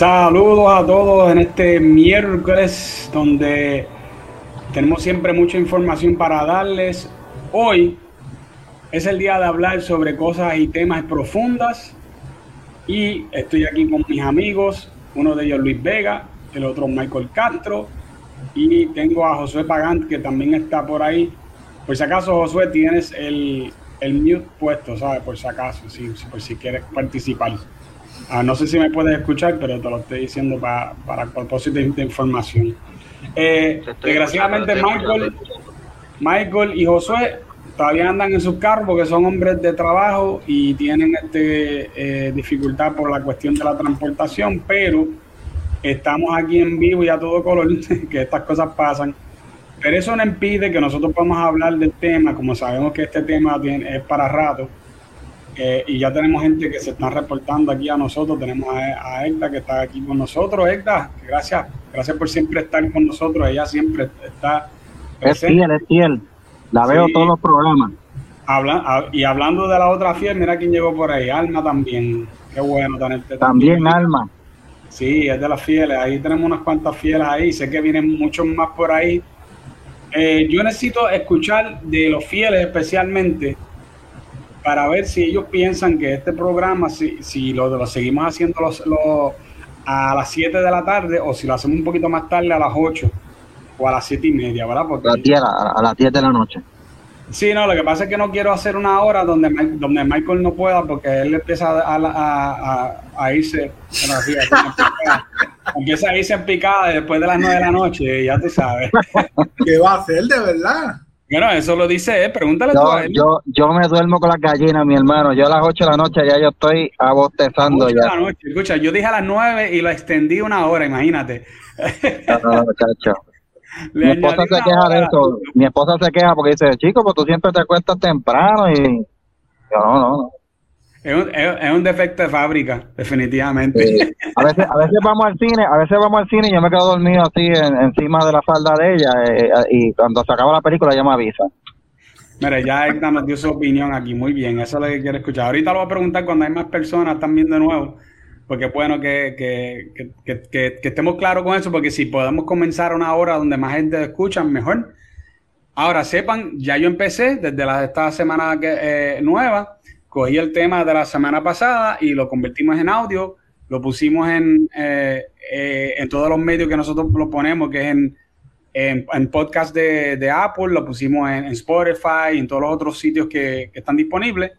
Saludos a todos en este miércoles donde tenemos siempre mucha información para darles. Hoy es el día de hablar sobre cosas y temas profundas y estoy aquí con mis amigos, uno de ellos Luis Vega, el otro Michael Castro y tengo a Josué Pagant que también está por ahí. Por si acaso Josué tienes el, el mute puesto, ¿sabes? Por si acaso, si, por si quieres participar. Ah, no sé si me puedes escuchar, pero te lo estoy diciendo para, para propósito de información. Eh, desgraciadamente, Michael, Michael y Josué todavía andan en sus carros porque son hombres de trabajo y tienen este, eh, dificultad por la cuestión de la transportación, pero estamos aquí en vivo y a todo color, que estas cosas pasan. Pero eso no impide que nosotros podamos hablar del tema, como sabemos que este tema es para rato eh, y ya tenemos gente que se está reportando aquí a nosotros. Tenemos a, a Egda que está aquí con nosotros. Egda, gracias, gracias por siempre estar con nosotros. Ella siempre está. Presente. Es fiel, es fiel. La veo todos los programas. Habla, y hablando de la otra fiel, mira quién llegó por ahí. Alma también. Qué bueno tenerte. También, Alma. Sí, es de las fieles. Ahí tenemos unas cuantas fieles ahí. Sé que vienen muchos más por ahí. Eh, yo necesito escuchar de los fieles especialmente para ver si ellos piensan que este programa, si, si lo, lo seguimos haciendo los, a las 7 de la tarde o si lo hacemos un poquito más tarde a las 8 o a las 7 y media, ¿verdad? Porque, a, las 10 de la noche. Sí, no, lo que pasa es que no quiero hacer una hora donde, donde Michael no pueda porque él empieza a, a, a irse, empieza a irse en picada después de las 9 de la noche, ya tú sabes. ¿Qué va a hacer de verdad? Bueno, eso lo dice él, pregúntale yo, tú a él. Yo, yo me duermo con las gallinas, mi hermano. Yo a las 8 de la noche ya yo estoy abostezando ya. De la noche. Escucha, yo dije a las 9 y lo extendí una hora, imagínate. No, no, muchacho. Mi esposa se queja de eso. Mi esposa se queja porque dice, chico, pues tú siempre te acuestas temprano y... Yo, no, no, no. Es un, es, un, defecto de fábrica, definitivamente. A, veces, a veces vamos al cine, a veces vamos al cine y yo me quedo dormido así encima de la falda de ella eh, y cuando se acaba la película ella me avisa. Mira, ya Edna nos dio su opinión aquí, muy bien, eso es lo que quiero escuchar. Ahorita lo voy a preguntar cuando hay más personas también de nuevo, porque es bueno que, que, que, que, estemos claros con eso, porque si podemos comenzar una hora donde más gente escucha, mejor. Ahora, sepan, ya yo empecé desde la, esta semana que, eh, nueva cogí el tema de la semana pasada y lo convertimos en audio, lo pusimos en, eh, eh, en todos los medios que nosotros lo ponemos, que es en, en, podcast de, Apple, lo pusimos en, Spotify y en todos los otros sitios que, están disponibles.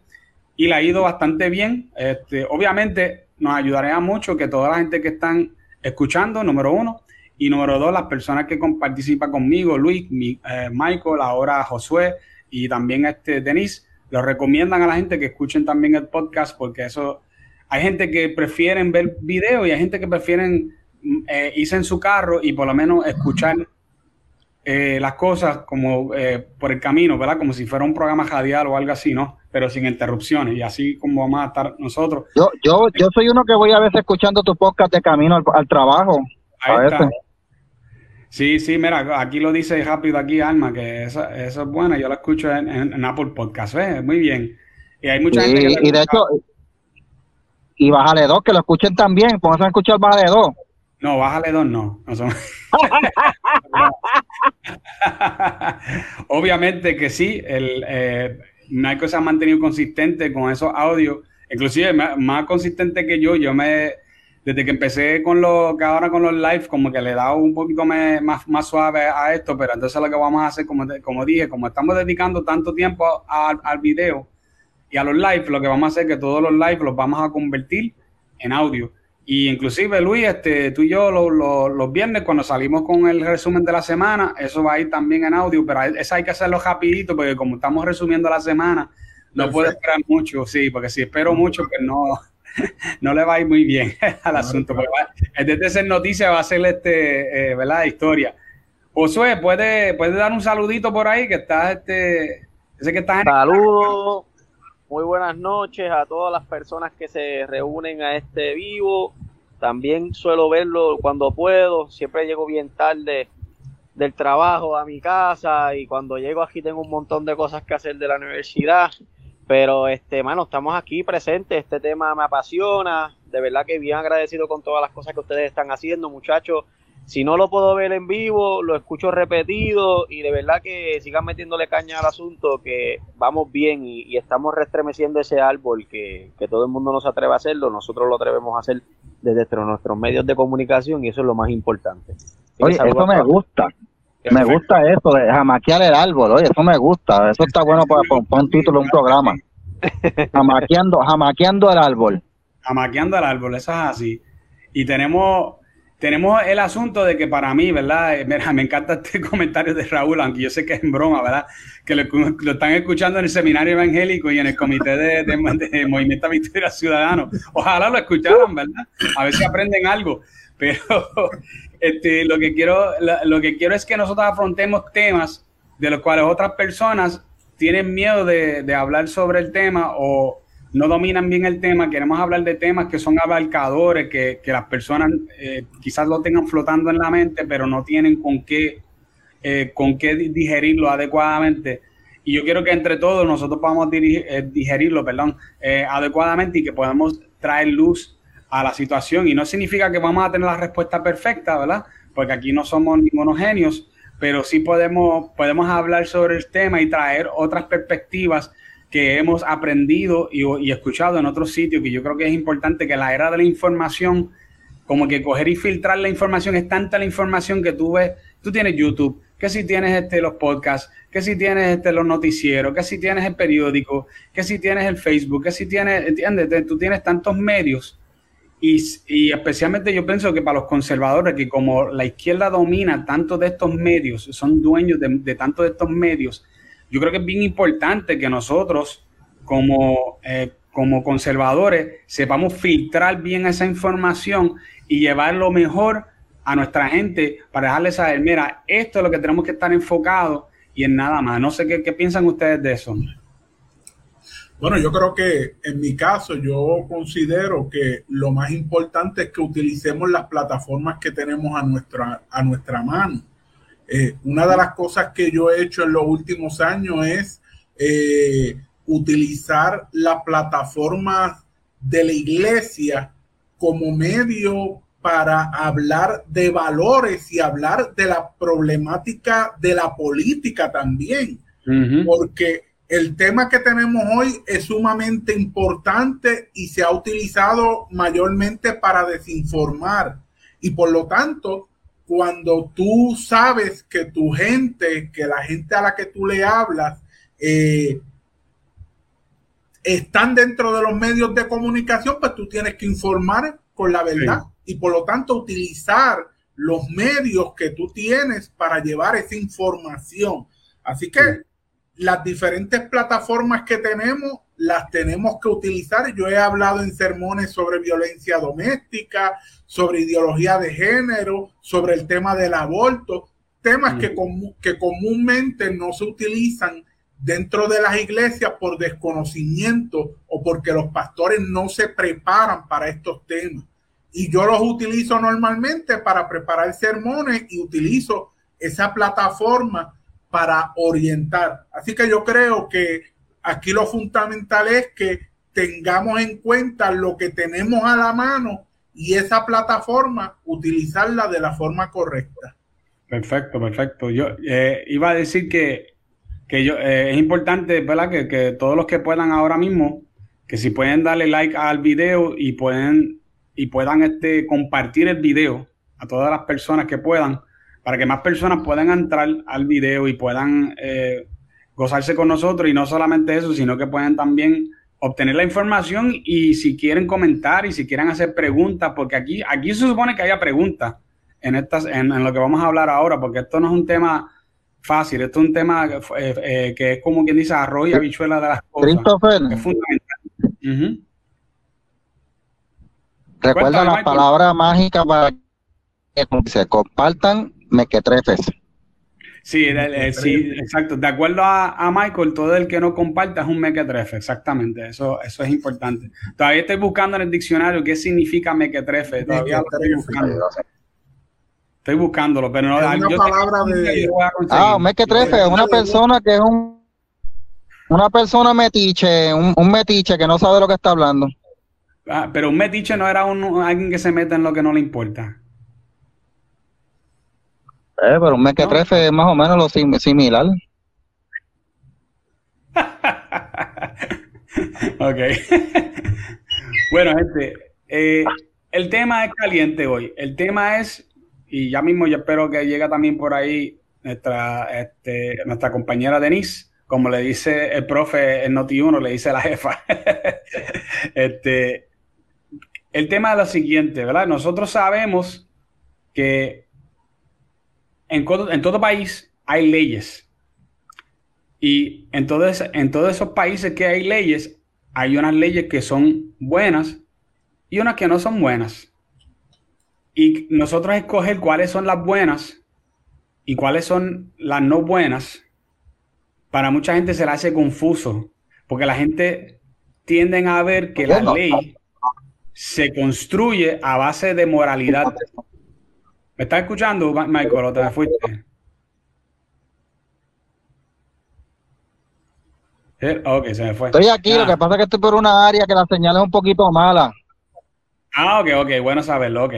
Y le ha ido bastante bien. Este, obviamente nos ayudaría mucho que toda la gente que están escuchando, número uno, y número dos, las personas que participan conmigo, Luis, eh, Michael, ahora Josué y también este Denise, lo recomiendan a la gente que escuchen también el podcast porque eso, hay gente que prefieren ver video y hay gente que prefieren eh, irse en su carro y por lo menos escuchar eh, las cosas como eh, por el camino, ¿verdad? Como si fuera un programa radial o algo así, ¿no? Pero sin interrupciones y así como vamos a estar nosotros. Yo, yo, yo soy uno que voy a veces escuchando tu podcast de camino al, trabajo. Ahí está. Sí, sí, mira, aquí lo dice rápido aquí Alma, que eso, es buena, yo la escucho en, Apple Podcast, ¿ves? Muy bien. Y hay mucha gente que Y de hecho, y bájale dos, que lo escuchen también, pónganse a escuchar bájale dos. No, bájale dos no. Obviamente que sí, el eh, Michael se ha mantenido consistente con esos audios, inclusive más consistente que yo, yo me desde que empecé con lo que ahora con los live, como que le he dado un poquito más, más suave a esto, pero entonces lo que vamos a hacer, como, como dije, como estamos dedicando tanto tiempo al video y a los live, lo que vamos a hacer es que todos los live los vamos a convertir en audio. Y inclusive, Luis, este, tú y yo los viernes cuando salimos con el resumen de la semana, eso va a ir también en audio, pero eso hay que hacerlo rapidito porque como estamos resumiendo la semana, no puedo esperar mucho, sí, porque si espero mucho, pues no, no le va a ir muy bien al asunto. En vez de ser noticia, va a ser este, eh, ¿verdad? Historia. Josué, ¿puede, puede dar un saludito por ahí que estás, este, ese que estás Saludos, muy buenas noches a todas las personas que se reúnen a este vivo. También suelo verlo cuando puedo, siempre llego bien tarde del trabajo a mi casa y cuando llego aquí tengo un montón de cosas que hacer de la universidad pero, este, mano, estamos aquí presentes. Este tema me apasiona. de verdad que bien agradecido con todas las cosas que ustedes están haciendo, muchachos. Si no lo puedo ver en vivo, lo escucho repetido y de verdad que sigan metiéndole caña al asunto, que vamos bien y, estamos restremeciendo ese árbol que, todo el mundo no se atreve a hacerlo, nosotros lo atrevemos a hacer desde nuestros medios de comunicación y eso es lo más importante. Oye, eso me gusta. Me gusta eso de jamaquear el árbol, oye, eso me gusta. Eso está bueno para, para un título de un programa. Jamaqueando, jamaqueando el árbol. Jamaqueando el árbol, eso es así. Y tenemos, tenemos el asunto de que para mí, ¿verdad? Eh, me encanta este comentario de Raúl, aunque yo sé que es en broma, ¿verdad? Que lo, están escuchando en el seminario evangélico y en el comité de, de, Movimiento Victoria Ciudadano. Ojalá lo escucharan, ¿verdad? A ver si aprenden algo. Pero este, lo, que quiero, lo que quiero es que nosotros afrontemos temas de los cuales otras personas tienen miedo de, hablar sobre el tema o no dominan bien el tema, queremos hablar de temas que son abarcadores, que, las personas eh, quizás lo tengan flotando en la mente, pero no tienen con qué, eh, con qué digerirlo adecuadamente. Y yo quiero que entre todos nosotros podamos eh, digerirlo perdón, adecuadamente y que podamos traer luz a la situación. Y no significa que vamos a tener la respuesta perfecta, ¿verdad? Porque aquí no somos ningunos genios, pero sí podemos, podemos hablar sobre el tema y traer otras perspectivas que hemos aprendido y, escuchado en otros sitios, que yo creo que es importante que la era de la información, como que coger y filtrar la información, es tanta la información que tú ves, tú tienes YouTube, que si tienes este, los podcasts, que si tienes este, los noticieros, que si tienes el periódico, que si tienes el Facebook, que si tienes, ¿entiendes? Tú tienes tantos medios y, especialmente yo pienso que para los conservadores, que como la izquierda domina tanto de estos medios, son dueños de, de tanto de estos medios, yo creo que es bien importante que nosotros como, eh, como conservadores sepamos filtrar bien esa información y llevar lo mejor a nuestra gente para dejarles saber, mira, esto es lo que tenemos que estar enfocados y en nada más. No sé qué piensan ustedes de eso. Bueno, yo creo que en mi caso yo considero que lo más importante es que utilicemos las plataformas que tenemos a nuestra, a nuestra mano. Eh, una de las cosas que yo he hecho en los últimos años es eh, utilizar la plataforma de la iglesia como medio para hablar de valores y hablar de la problemática de la política también. Porque el tema que tenemos hoy es sumamente importante y se ha utilizado mayormente para desinformar. Y por lo tanto, cuando tú sabes que tu gente, que la gente a la que tú le hablas, eh, están dentro de los medios de comunicación, pues tú tienes que informar con la verdad y por lo tanto utilizar los medios que tú tienes para llevar esa información. Así que las diferentes plataformas que tenemos las tenemos que utilizar. Yo he hablado en sermones sobre violencia doméstica, sobre ideología de género, sobre el tema del aborto, temas que, que comúnmente no se utilizan dentro de las iglesias por desconocimiento o porque los pastores no se preparan para estos temas. Y yo los utilizo normalmente para preparar sermones y utilizo esa plataforma para orientar. Así que yo creo que aquí lo fundamental es que tengamos en cuenta lo que tenemos a la mano y esa plataforma utilizarla de la forma correcta. Perfecto, perfecto. Yo eh, iba a decir que, que yo, eh, es importante, ¿verdad? Que, que, todos los que puedan ahora mismo, que si pueden darle like al video y pueden y puedan este, compartir el video a todas las personas que puedan, para que más personas puedan entrar al video y puedan eh, gozarse con nosotros y no solamente eso, sino que puedan también obtener la información y si quieren comentar y si quieren hacer preguntas, porque aquí, aquí se supone que haya preguntas en, estas, en, lo que vamos a hablar ahora, porque esto no es un tema fácil, esto es un tema eh, eh, que es como quien dice arroz y habichuela de las cosas. Es fundamental. Recuerda la palabra mágica para que se compartan mequetrefes. Sí, sí, exacto. De acuerdo a, Michael, todo el que no comparta es un mequetrefe, exactamente. Eso, eso es importante. Todavía estoy buscando en el diccionario qué significa mequetrefe. Todavía estoy buscando. Estoy buscándolo, pero no. Es una palabra de. Ah, un mequetrefe es una persona que es un. Una persona metiche, un, un metiche que no sabe lo que está hablando. Ah, pero un metiche no era un, alguien que se mete en lo que no le importa. Eh, pero un mequetrefe es más o menos lo similar. ok. bueno, gente, eh, el tema es caliente hoy. El tema es, y ya mismo yo espero que llegue también por ahí nuestra, este, nuestra compañera Denise, como le dice el profe en Noti1, le dice la jefa. este, el tema es lo siguiente, ¿verdad? Nosotros sabemos que en, en todo país hay leyes. Y en, en todos esos países que hay leyes, hay unas leyes que son buenas y unas que no son buenas. Y nosotros escoger cuáles son las buenas y cuáles son las no buenas, para mucha gente se le hace confuso, porque la gente tiende a ver que la ley se construye a base de moralidad. ¿Me estás escuchando, Michael, o te fuiste? Ok, se me fue. Estoy aquí, lo que pasa es que estoy por una área que la señal es un poquito mala. Ah, ok, ok, bueno saberlo, ok.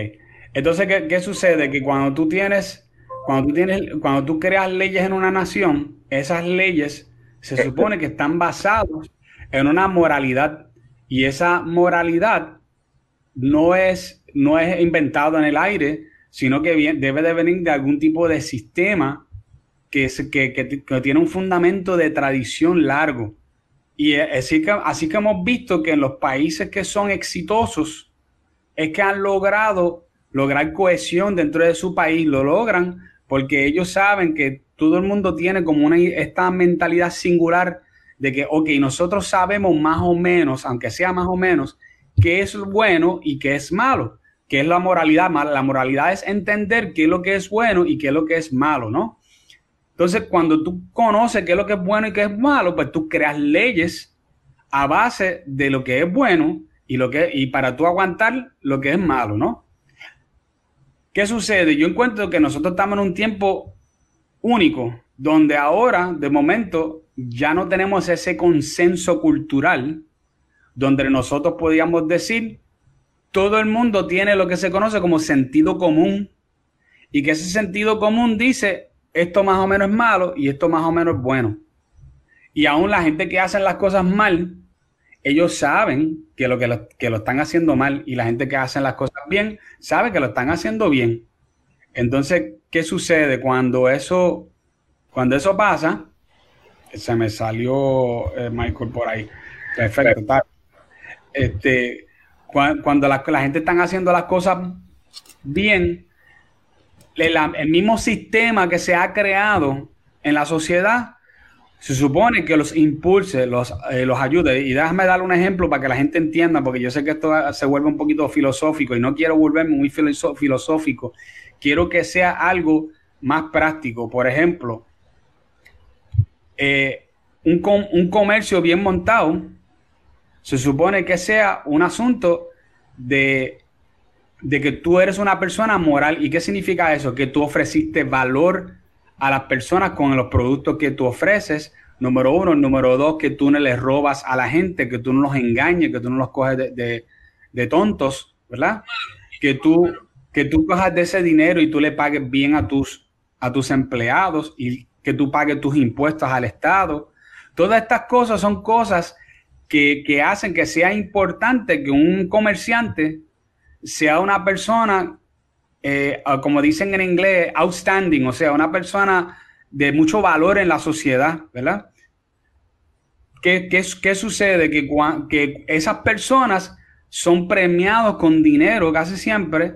Entonces, ¿qué, qué sucede? Que cuando tú tienes, cuando tú tienes, cuando tú creas leyes en una nación, esas leyes se supone que están basadas en una moralidad y esa moralidad no es, no es inventado en el aire, sino que debe de venir de algún tipo de sistema que, tiene un fundamento de tradición largo. Y así que, así que hemos visto que en los países que son exitosos es que han logrado lograr cohesión dentro de su país, lo logran porque ellos saben que todo el mundo tiene como una, esta mentalidad singular de que, ok, nosotros sabemos más o menos, aunque sea más o menos, qué es bueno y qué es malo, qué es la moralidad. La moralidad es entender qué es lo que es bueno y qué es lo que es malo, ¿no? Entonces, cuando tú conoces qué es lo que es bueno y qué es malo, pues tú creas leyes a base de lo que es bueno y, lo que, y para tú aguantar lo que es malo, ¿no? ¿Qué sucede? Yo encuentro que nosotros estamos en un tiempo único, donde ahora, de momento, ya no tenemos ese consenso cultural donde nosotros podíamos decir, todo el mundo tiene lo que se conoce como sentido común y que ese sentido común dice, esto más o menos es malo y esto más o menos es bueno. Y aún la gente que hace las cosas mal, ellos saben que lo, que lo, que lo están haciendo mal y la gente que hace las cosas bien sabe que lo están haciendo bien. Entonces, ¿qué sucede cuando eso, cuando eso pasa? Se me salió eh, Michael por ahí. Perfecto. Este, cuando, la, gente está haciendo las cosas bien, el mismo sistema que se ha creado en la sociedad se supone que los impulse, los, eh, ayude. Y déjame dar un ejemplo para que la gente entienda, porque yo sé que esto se vuelve un poquito filosófico y no quiero volverme muy filosófico. Quiero que sea algo más práctico. Por ejemplo, eh, un comercio bien montado se supone que sea un asunto de, de que tú eres una persona moral. ¿Y qué significa eso? Que tú ofreciste valor a las personas con los productos que tú ofreces. Número uno. Número dos, que tú no les robas a la gente, que tú no los engañes, que tú no los coges de, de, tontos, ¿verdad? Que tú, que tú cojas de ese dinero y tú le pagues bien a tus, a tus empleados y que tú pagues tus impuestos al Estado. Todas estas cosas son cosas que, hacen que sea importante que un comerciante sea una persona, eh, como dicen en inglés, outstanding, o sea, una persona de mucho valor en la sociedad, ¿verdad? ¿Qué, qué, sucede? Que, que esas personas son premiados con dinero casi siempre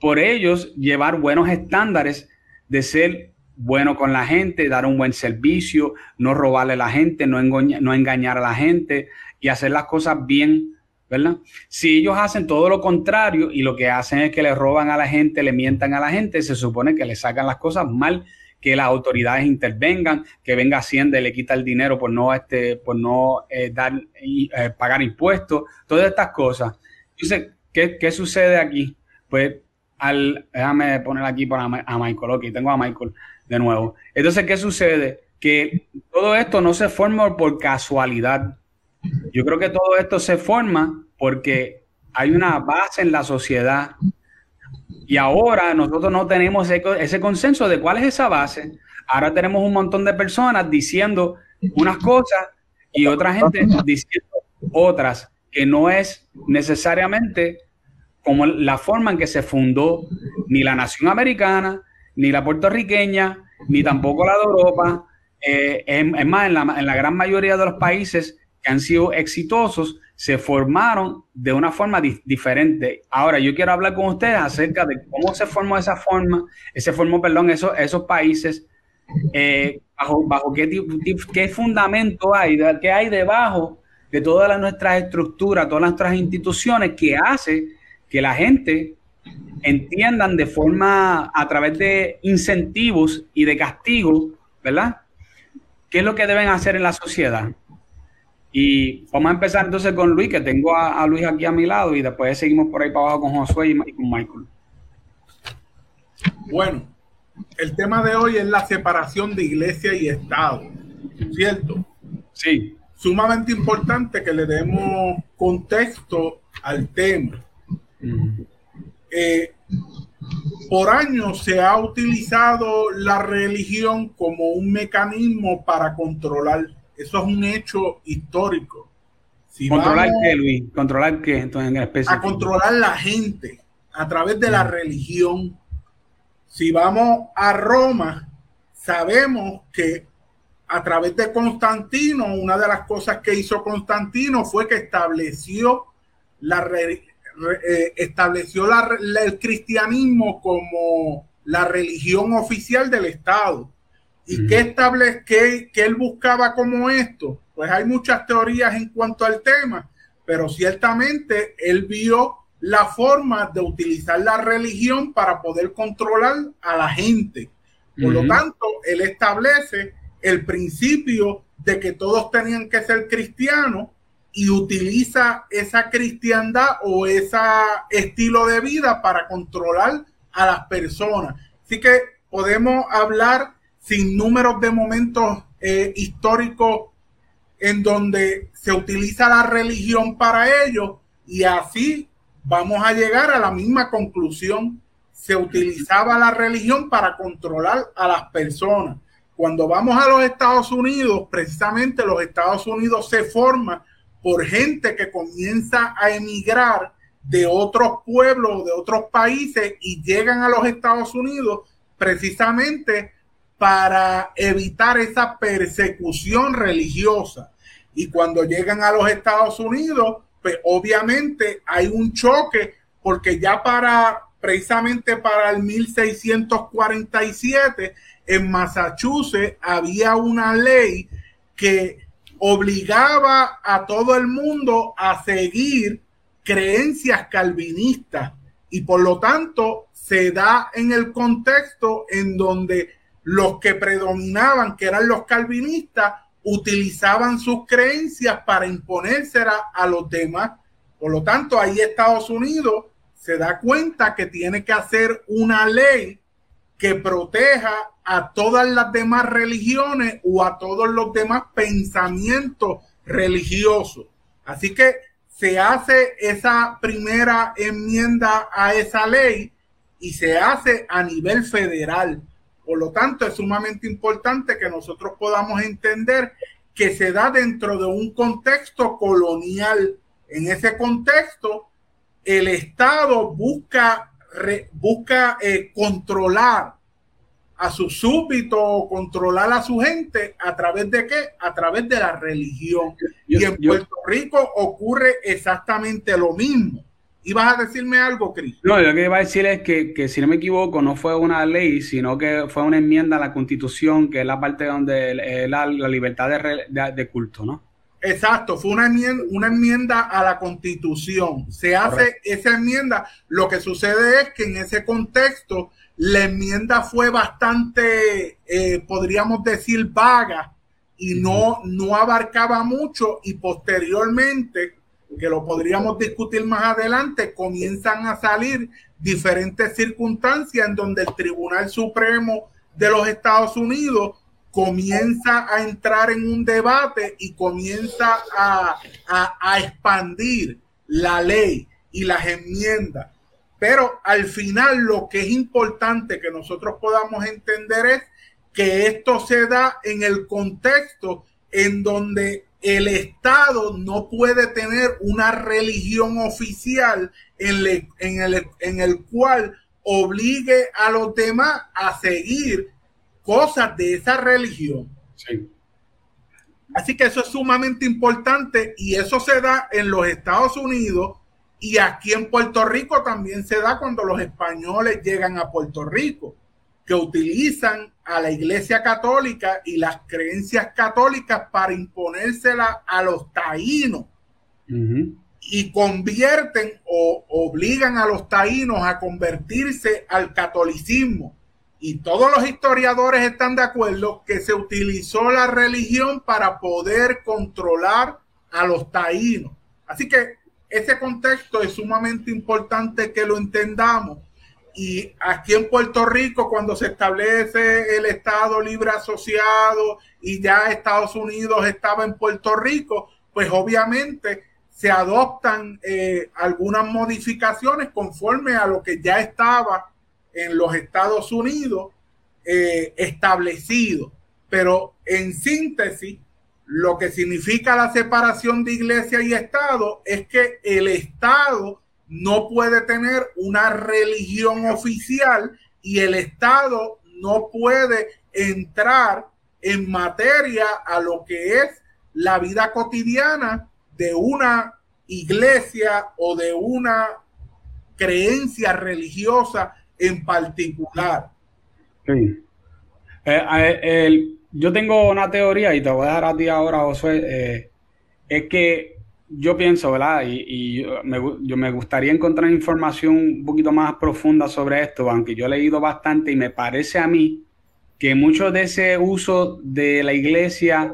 por ellos llevar buenos estándares de ser bueno con la gente, dar un buen servicio, no robarle a la gente, no, no engañar a la gente y hacer las cosas bien, ¿verdad? Si ellos hacen todo lo contrario y lo que hacen es que le roban a la gente, le mientan a la gente, se supone que le sacan las cosas mal, que las autoridades intervengan, que venga Hacienda y le quita el dinero por no, este, por no eh, dar, eh, pagar impuestos, todas estas cosas. Entonces, ¿qué, ¿qué, sucede aquí? Pues, al, déjame poner aquí por a, a Michael, ok, tengo a Michael de nuevo. Entonces, ¿qué sucede? Que todo esto no se forma por casualidad. Yo creo que todo esto se forma porque hay una base en la sociedad. Y ahora nosotros no tenemos ese, consenso de cuál es esa base. Ahora tenemos un montón de personas diciendo unas cosas y otra gente diciendo otras, que no es necesariamente como la forma en que se fundó ni la nación americana, ni la puertorriqueña, ni tampoco la de Europa. Eh, es, más, en la, en la gran mayoría de los países que han sido exitosos, se formaron de una forma diferente. Ahora, yo quiero hablar con ustedes acerca de cómo se formó esa forma, ese formó, perdón, esos, esos países, eh, bajo, bajo qué, qué fundamento hay, qué hay debajo de todas nuestras estructuras, todas nuestras instituciones que hace que la gente entiendan de forma, a través de incentivos y de castigos, ¿verdad? ¿Qué es lo que deben hacer en la sociedad? Y vamos a empezar entonces con Luis, que tengo a, Luis aquí a mi lado, y después seguimos por ahí para abajo con Josué y, con Michael. Bueno, el tema de hoy es la separación de iglesia y Estado, ¿cierto? Sí. Sumamente importante que le demos contexto al tema. Eh, por años se ha utilizado la religión como un mecanismo para controlar. Eso es un hecho histórico. ¿Controlar qué, Luis? ¿Controlar qué? Entonces, en a controlar la gente a través de la religión. Si vamos a Roma, sabemos que a través de Constantino, una de las cosas que hizo Constantino fue que estableció la, eh, estableció el cristianismo como la religión oficial del Estado. ¿Y qué establece, que él buscaba como esto? Pues hay muchas teorías en cuanto al tema, pero ciertamente él vio la forma de utilizar la religión para poder controlar a la gente. Por lo tanto, él establece el principio de que todos tenían que ser cristianos y utiliza esa cristiandad o ese estilo de vida para controlar a las personas. Así que podemos hablar sin números de momentos eh, históricos en donde se utiliza la religión para ello y así vamos a llegar a la misma conclusión. Se utilizaba la religión para controlar a las personas. Cuando vamos a los Estados Unidos, precisamente los Estados Unidos se forman por gente que comienza a emigrar de otros pueblos, de otros países y llegan a los Estados Unidos precisamente para evitar esa persecución religiosa. Y cuando llegan a los Estados Unidos, pues obviamente hay un choque porque ya para precisamente para el 1647 en Massachusetts había una ley que obligaba a todo el mundo a seguir creencias calvinistas y por lo tanto se da en el contexto en donde los que predominaban, que eran los calvinistas, utilizaban sus creencias para imponérselas a los demás. Por lo tanto, ahí Estados Unidos se da cuenta que tiene que hacer una ley que proteja a todas las demás religiones o a todos los demás pensamientos religiosos. Así que se hace esa primera enmienda a esa ley y se hace a nivel federal. Por lo tanto, es sumamente importante que nosotros podamos entender que se da dentro de un contexto colonial. En ese contexto, el Estado busca, busca eh, controlar a su súbdito, controlar a su gente, ¿a través de qué? A través de la religión. y en Puerto Rico ocurre exactamente lo mismo. ¿Ibas a decirme algo, Cris? No, yo lo que iba a decir es que, que, si no me equivoco, no fue una ley, sino que fue una enmienda a la Constitución, que es la parte donde la, la libertad de, de, culto, ¿no? Exacto, fue una enmienda, una enmienda a la Constitución. Se hace esa enmienda. Lo que sucede es que en ese contexto la enmienda fue bastante, eh, podríamos decir, vaga y no, no abarcaba mucho y posteriormente, que lo podríamos discutir más adelante, comienzan a salir diferentes circunstancias en donde el Tribunal Supremo de los Estados Unidos comienza a entrar en un debate y comienza a, a, expandir la ley y las enmiendas. Pero al final lo que es importante que nosotros podamos entender es que esto se da en el contexto en donde el Estado no puede tener una religión oficial en, el, en el cual obligue a los demás a seguir cosas de esa religión. Así que eso es sumamente importante y eso se da en los Estados Unidos y aquí en Puerto Rico también se da cuando los españoles llegan a Puerto Rico, que utilizan a la Iglesia Católica y las creencias católicas para imponérsela a los taínos. Y convierten o obligan a los taínos a convertirse al catolicismo. Y todos los historiadores están de acuerdo que se utilizó la religión para poder controlar a los taínos. Así que ese contexto es sumamente importante que lo entendamos y aquí en Puerto Rico, cuando se establece el Estado libre asociado y ya Estados Unidos estaba en Puerto Rico, pues obviamente se adoptan eh, algunas modificaciones conforme a lo que ya estaba en los Estados Unidos eh, establecido. Pero en síntesis, lo que significa la separación de iglesia y Estado es que el Estado no puede tener una religión oficial y el Estado no puede entrar en materia a lo que es la vida cotidiana de una iglesia o de una creencia religiosa en particular. Sí. Eh, yo tengo una teoría y te voy a dar a ti ahora, Josué. Eh, es que yo pienso, ¿verdad? Y, me, yo me gustaría encontrar información un poquito más profunda sobre esto, aunque yo he leído bastante y me parece a mí que mucho de ese uso de la iglesia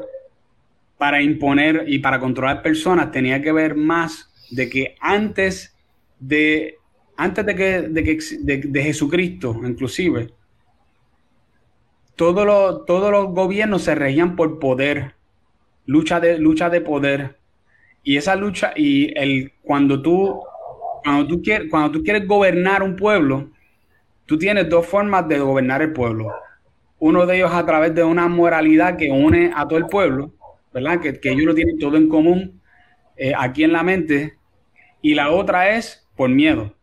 para imponer y para controlar personas tenía que ver más de que antes de antes de que, de, Jesucristo, inclusive, todos los, todos los gobiernos se regían por poder, lucha de, lucha de poder y esa lucha, y el, cuando, tú, cuando, tú quieres, cuando tú quieres gobernar un pueblo, tú tienes dos formas de gobernar el pueblo. Uno de ellos a través de una moralidad que une a todo el pueblo, ¿verdad? Que, que ellos lo tienen todo en común eh, aquí en la mente. Y la otra es por miedo.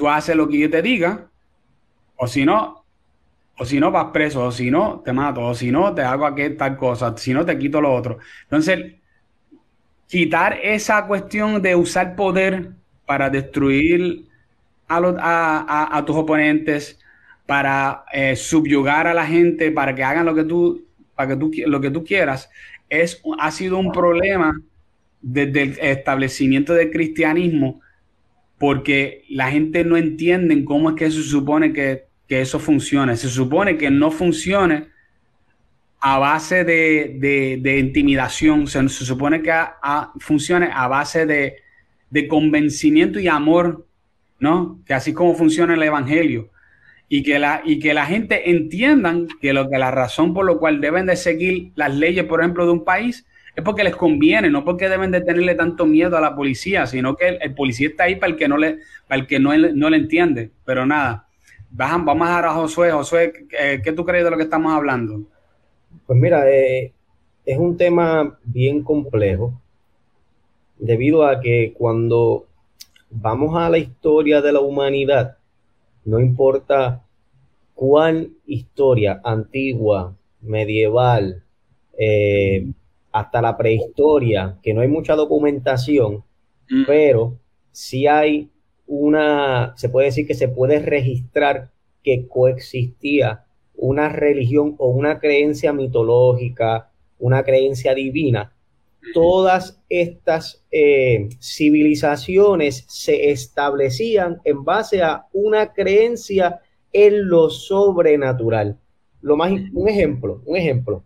Tú haces lo que yo te diga, o si no, o si no vas preso, o si no, te mato, o si no, te hago aquí tal cosa, si no, te quito lo otro. Entonces, quitar esa cuestión de usar poder para destruir a, tus oponentes, para eh, subyugar a la gente, para que hagan lo que tú, para que tú, lo que tú quieras, es, ha sido un problema desde el establecimiento del cristianismo, porque la gente no entiende cómo es que se supone que, que eso funcione. Se supone que no funcione a base de, intimidación, se, supone que funcione a base de, convencimiento y amor, ¿no? Que así como funciona el Evangelio. Y que, la, y que la gente entiendan que, lo, que la razón por la cual deben de seguir las leyes, por ejemplo, de un país, es porque les conviene, no porque deben de tenerle tanto miedo a la policía, sino que el, policía está ahí para el que no le, para el que no, no le entiende. Pero nada, vamos a Josué. Josué, ¿qué tú crees de lo que estamos hablando? Pues mira, eh, es un tema bien complejo debido a que cuando vamos a la historia de la humanidad, no importa cuál historia antigua, medieval, eh, hasta la prehistoria, que no hay mucha documentación, mm. pero sí hay una, se puede decir que se puede registrar que coexistía una religión o una creencia mitológica, una creencia divina, todas estas eh, civilizaciones se establecían en base a una creencia en lo sobrenatural. Lo más, un ejemplo, un ejemplo.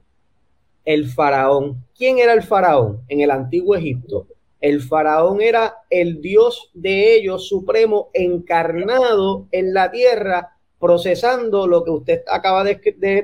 El faraón. ¿Quién era el faraón en el antiguo Egipto? El faraón era el dios de ellos supremo encarnado en la tierra procesando lo que usted acaba de,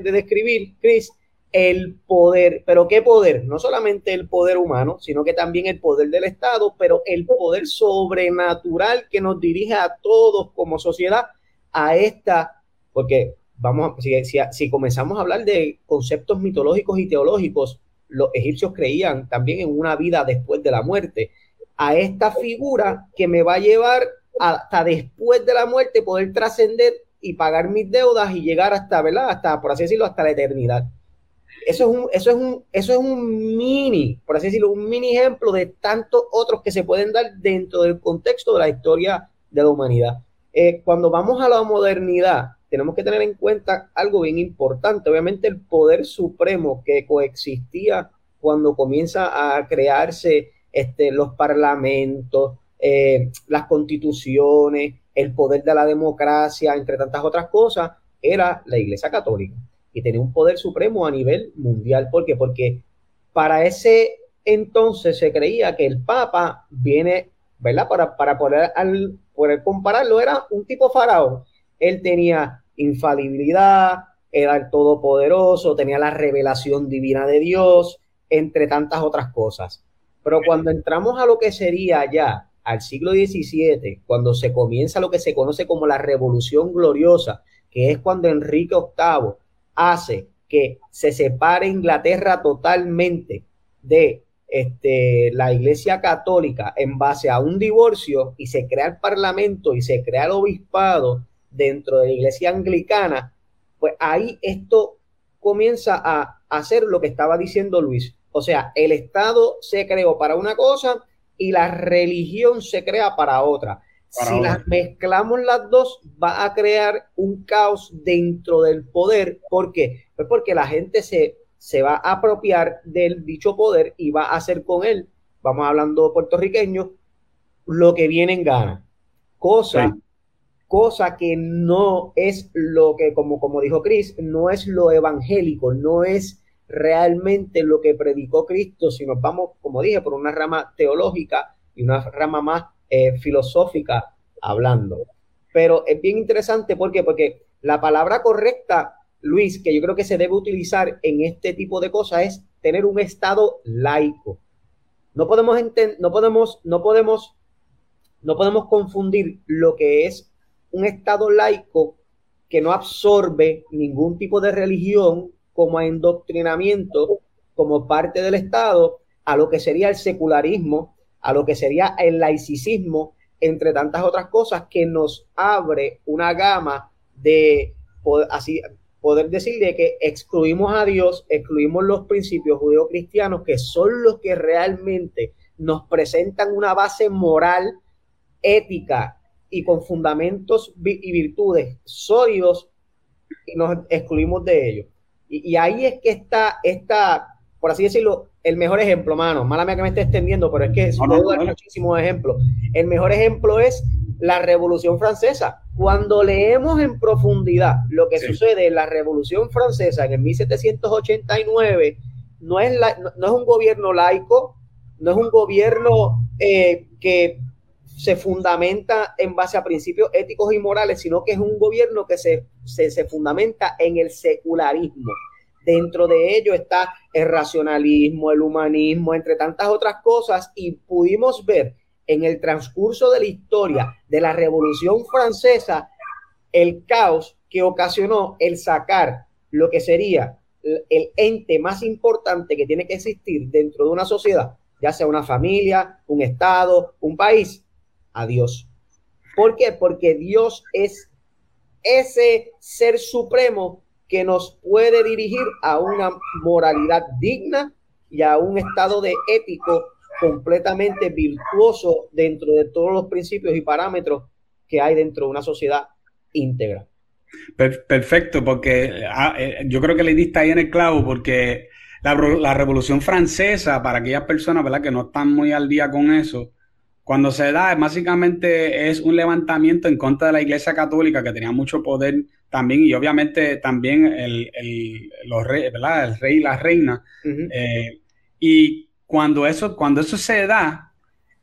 describir, Chris, el poder, pero ¿qué poder? No solamente el poder humano, sino que también el poder del Estado, pero el poder sobrenatural que nos dirige a todos como sociedad a esta, porque vamos si, si, comenzamos a hablar de conceptos mitológicos y teológicos, los egipcios creían también en una vida después de la muerte, a esta figura que me va a llevar hasta después de la muerte poder trascender y pagar mis deudas y llegar hasta, ¿verdad? Hasta, por así decirlo, hasta la eternidad. Eso es un, eso es un, eso es un mini, por así decirlo, un mini ejemplo de tantos otros que se pueden dar dentro del contexto de la historia de la humanidad. Eh, cuando vamos a la modernidad, tenemos que tener en cuenta algo bien importante. Obviamente el poder supremo que coexistía cuando comienza a crearse este, los parlamentos, eh, las constituciones, el poder de la democracia, entre tantas otras cosas, era la Iglesia Católica y tenía un poder supremo a nivel mundial. ¿Por qué? Porque para ese entonces se creía que el Papa viene, ¿verdad? Para, para poder, al, poder compararlo, era un tipo faraón. Él tenía infalibilidad, era el todopoderoso, tenía la revelación divina de Dios, entre tantas otras cosas. Pero cuando entramos a lo que sería ya al siglo XVII, cuando se comienza lo que se conoce como la Revolución Gloriosa, que es cuando Enrique VIII hace que se separe Inglaterra totalmente de este, la Iglesia Católica en base a un divorcio y se crea el Parlamento y se crea el obispado dentro de la Iglesia Anglicana, pues ahí esto comienza a hacer lo que estaba diciendo Luis. O sea, el Estado se creó para una cosa y la religión se crea para otra si las mezclamos las dos, va a crear un caos dentro del poder. ¿Por qué? Pues porque la gente se, se va a apropiar del dicho poder y va a hacer con él, vamos hablando puertorriqueño, lo que viene en gana. Cosa, cosa que no es lo que, como, como dijo Chris, no es lo evangélico, no es realmente lo que predicó Cristo, si nos vamos, como dije, por una rama teológica y una rama más eh, filosófica hablando. Pero es bien interesante ¿por porque la palabra correcta, Luis, que yo creo que se debe utilizar en este tipo de cosas es tener un estado laico. No podemos no podemos, no podemos, no podemos confundir lo que es un estado laico que no absorbe ningún tipo de religión como endoctrinamiento como parte del Estado a lo que sería el secularismo a lo que sería el laicismo, entre tantas otras cosas, que nos abre una gama de, así, poder decir de que excluimos a Dios, excluimos los principios judeocristianos, que son los que realmente nos presentan una base moral, ética y con fundamentos y virtudes sólidos, y nos excluimos de ellos. Y, y ahí es que está esta, por así decirlo, el mejor ejemplo, mano, mala mía que me esté extendiendo, pero es que puedo dar muchísimos ejemplos. El mejor ejemplo es la Revolución Francesa. Cuando leemos en profundidad lo que sucede en la Revolución Francesa en el 1789, no es, no, es un gobierno laico, no es un gobierno eh, que se fundamenta en base a principios éticos y morales, sino que es un gobierno que se, se fundamenta en el secularismo. Dentro de ello está el racionalismo, el humanismo, entre tantas otras cosas, y pudimos ver en el transcurso de la historia de la Revolución Francesa el caos que ocasionó el sacar lo que sería el ente más importante que tiene que existir dentro de una sociedad, ya sea una familia, un estado, un país, a Dios. ¿Por qué? Porque Dios es ese ser supremo que nos puede dirigir a una moralidad digna y a un estado de ético completamente virtuoso dentro de todos los principios y parámetros que hay dentro de una sociedad íntegra. Perfecto, porque ah, eh, yo creo que le diste ahí en el clavo, porque la, la, Revolución Francesa, para aquellas personas ¿verdad? que no están muy al día con eso, cuando se da, básicamente es un levantamiento en contra de la Iglesia Católica, que tenía mucho poder también, y obviamente también el, el, los rey, ¿verdad? el rey y la reina. Eh, y cuando eso, cuando eso se da,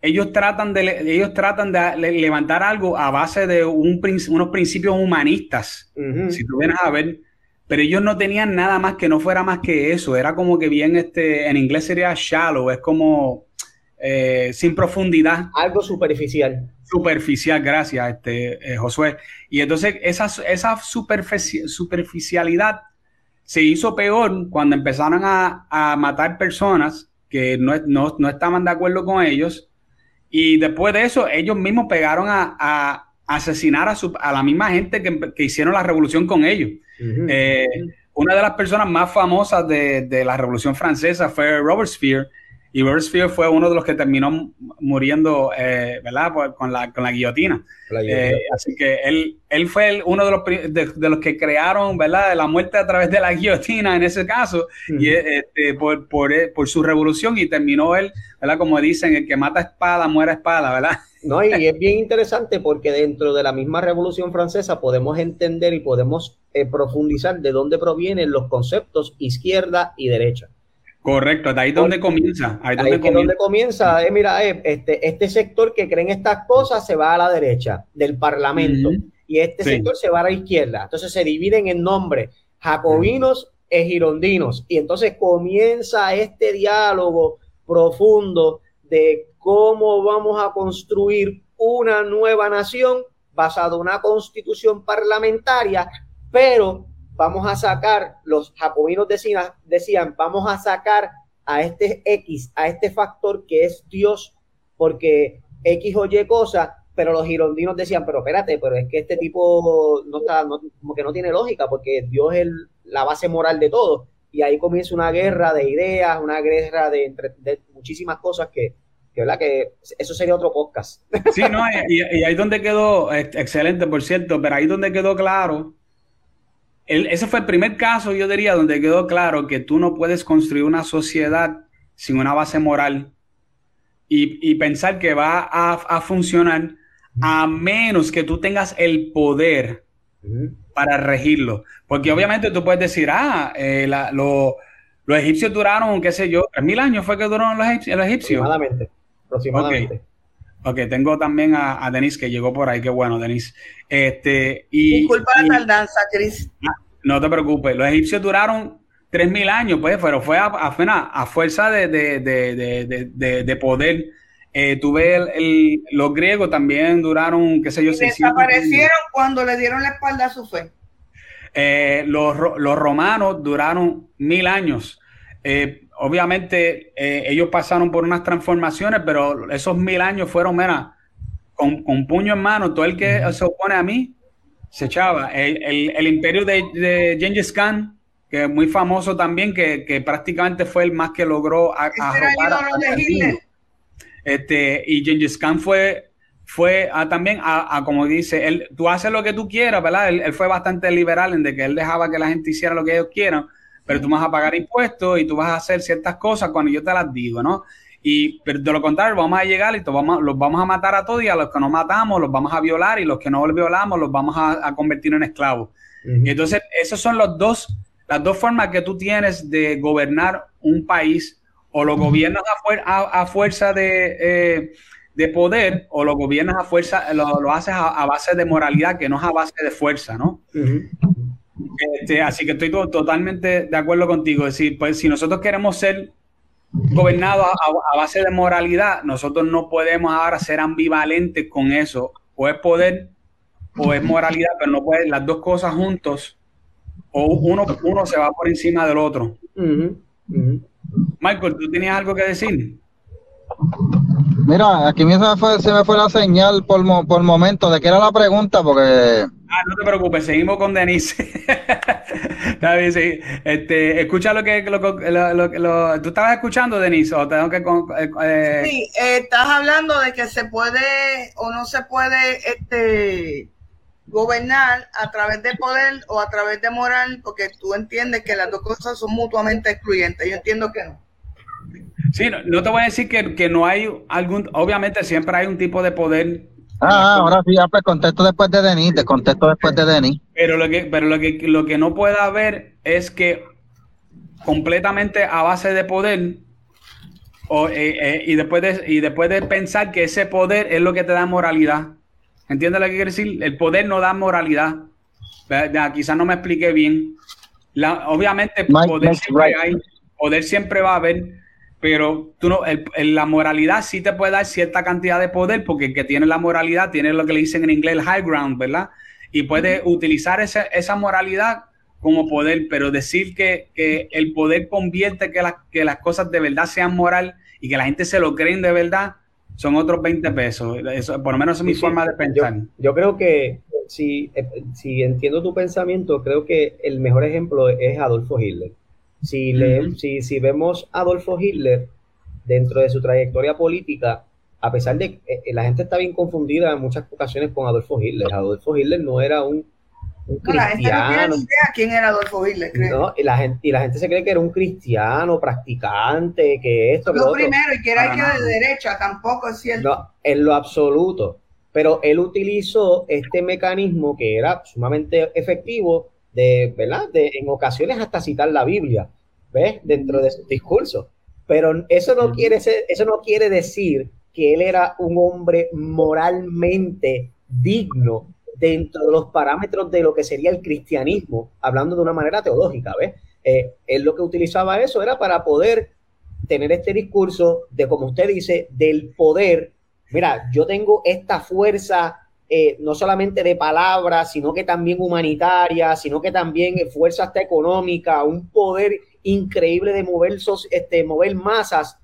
ellos tratan de, ellos tratan de levantar algo a base de un, unos principios humanistas. Si tú vienes a ver, pero ellos no tenían nada más que no fuera más que eso. Era como que bien, este, en inglés sería shallow, es como eh, sin profundidad. Algo superficial. Superficial, gracias, este, eh, Josué. Y entonces esa, esa superficialidad se hizo peor cuando empezaron a, matar personas que no, no, estaban de acuerdo con ellos. Y después de eso, ellos mismos pegaron a, asesinar a, su, a, la misma gente que, hicieron la revolución con ellos. Eh, una de las personas más famosas de, de, la revolución francesa fue Robespierre, y Robespierre fue uno de los que terminó muriendo, eh, ¿verdad? Pues, con, la, con la guillotina. Eh, así que él, él fue uno de los, de, los que crearon, ¿verdad? La muerte a través de la guillotina en ese caso, y este, por, por, por, su revolución, y terminó él, ¿verdad? Como dicen, el que mata espada, muere espada, ¿verdad? No, y es bien interesante porque dentro de la misma revolución francesa podemos entender y podemos eh, profundizar de dónde provienen los conceptos izquierda y derecha. Correcto, de ahí donde comienza. Ahí, donde, comienza. donde comienza, eh, mira, eh, este, este sector que cree en estas cosas se va a la derecha del Parlamento y este sector se va a la izquierda. Entonces se dividen en nombre jacobinos e girondinos y entonces comienza este diálogo profundo de cómo vamos a construir una nueva nación basada en una constitución parlamentaria, pero vamos a sacar, los jacobinos decían, decían, vamos a sacar a este X, a este factor que es Dios, porque X o Y cosa, pero los girondinos decían, pero espérate, pero es que este tipo no está, como que no tiene lógica, porque Dios es la base moral de todo. Y ahí comienza una guerra de ideas, una guerra de, de muchísimas cosas que, que, ¿verdad? que eso sería otro podcast. Sí, no, y, y ahí donde quedó, excelente, por cierto, pero ahí donde quedó claro ese fue el primer caso, yo diría, donde quedó claro que tú no puedes construir una sociedad sin una base moral y, pensar que va a, funcionar a menos que tú tengas el poder para regirlo. Porque obviamente tú puedes decir, ah, eh, los egipcios duraron, qué sé yo, tres mil años fue que duraron los, egipcios. Aproximadamente. aproximadamente. Ok, tengo también a, a Denise que llegó por ahí, qué bueno, Denise. Este, y, Disculpa la tardanza, Cris. Ah, no te preocupes, los egipcios duraron 3.000 años, pues, pero fue a, a, fuerza de, de, de, poder. Eh, tuve el, los griegos también duraron, qué sé yo, y Desaparecieron cuando le dieron la espalda a su fe. Eh, los, los, romanos duraron mil años. Eh, obviamente eh, ellos pasaron por unas transformaciones, pero esos mil años fueron, mira, con, puño en mano, todo el que se opone a mí se echaba. El, imperio de, de, Gengis Khan, que es muy famoso también, que, prácticamente fue el más que logró a, este, y Gengis Khan fue, fue también a, como dice, él, tú haces lo que tú quieras, ¿verdad? Él, él, fue bastante liberal en de que él dejaba que la gente hiciera lo que ellos quieran, pero tú vas a pagar impuestos y tú vas a hacer ciertas cosas cuando yo te las digo, ¿no? Y pero de lo contrario, vamos a llegar y vamos, los vamos a matar a todos y a los que no matamos los vamos a violar y los que no los violamos los vamos a, convertir en esclavos. y entonces, esas son los dos, las dos formas que tú tienes de gobernar un país. O lo gobiernas a, fuerza de, eh, de, poder o lo gobiernas a fuerza, lo, lo haces a, base de moralidad, que no es a base de fuerza, ¿no? Este, así que estoy totalmente de acuerdo contigo. Es decir, pues si nosotros queremos ser gobernados a, base de moralidad, nosotros no podemos ahora ser ambivalentes con eso. O es poder o es moralidad, pero no pueden las dos cosas juntos. O uno, uno se va por encima del otro. Michael, ¿tú tenías algo que decir? Mira, aquí se me fue, se me fue la señal por, por momento de que era la pregunta, porque Ah, no te preocupes, seguimos con Denise. Este, escucha lo que, lo, tú estabas escuchando, Denise, o tengo que eh, eh, Sí, estás hablando de que se puede o no se puede este gobernar a través de poder o a través de moral, porque tú entiendes que las dos cosas son mutuamente excluyentes. Yo entiendo que no. Sí, no, te voy a decir que, que no hay algún, obviamente siempre hay un tipo de poder Ah, ahora sí, ya pues contesto después de Denis, te contesto después de Denis. Pero lo que, pero lo que, lo que no puede haber es que completamente a base de poder o, eh, eh, y, después de, y después de pensar que ese poder es lo que te da moralidad. ¿Entiendes lo que quiere decir? El poder no da moralidad. Quizás no me expliqué bien. La, obviamente, Mike poder makes siempre, right. hay, poder siempre va a haber, pero tú no, el- el- la moralidad sí te puede dar cierta cantidad de poder, porque el que tiene la moralidad tiene lo que le dicen en inglés el high ground, ¿verdad? Y puede utilizar ese- esa moralidad como poder, pero decir que, que el poder convierte que, las que las cosas de verdad sean moral y que la gente se lo creen de verdad, son otros 20 pesos. Eso, por lo menos esa es mi Sí, forma de pensar. yo creo que si, eh, si entiendo tu pensamiento, creo que el mejor ejemplo es Adolfo Hitler. Si, le- si, si vemos a Adolfo Hitler dentro de su trayectoria política, a pesar de que eh, la gente está bien confundida en muchas ocasiones con Adolfo Hitler. Adolfo Hitler no era un, un No, la gente no tiene cristiano. ni idea quién era Adolfo Hitler, creo. No, y la gente, y la gente se cree que era un cristiano, practicante, que esto, lo otro. primero, y que era Para que de derecha, tampoco es cierto. No, en lo absoluto. Pero él utilizó este mecanismo que era sumamente efectivo de, ¿verdad? De, en ocasiones hasta citar la Biblia, ¿ves? Dentro de su discurso. Pero eso no quiere ser, eso no quiere decir que él era un hombre moralmente digno dentro de los parámetros de lo que sería el cristianismo, hablando de una manera teológica, ¿ves? Eh, él lo que utilizaba eso era para poder tener este discurso de, como usted dice, del poder. Mira, yo tengo esta fuerza, eh, no solamente de palabras, sino que también humanitaria, sino que también eh, fuerza hasta económica, un poder increíble de mover, este, mover masas.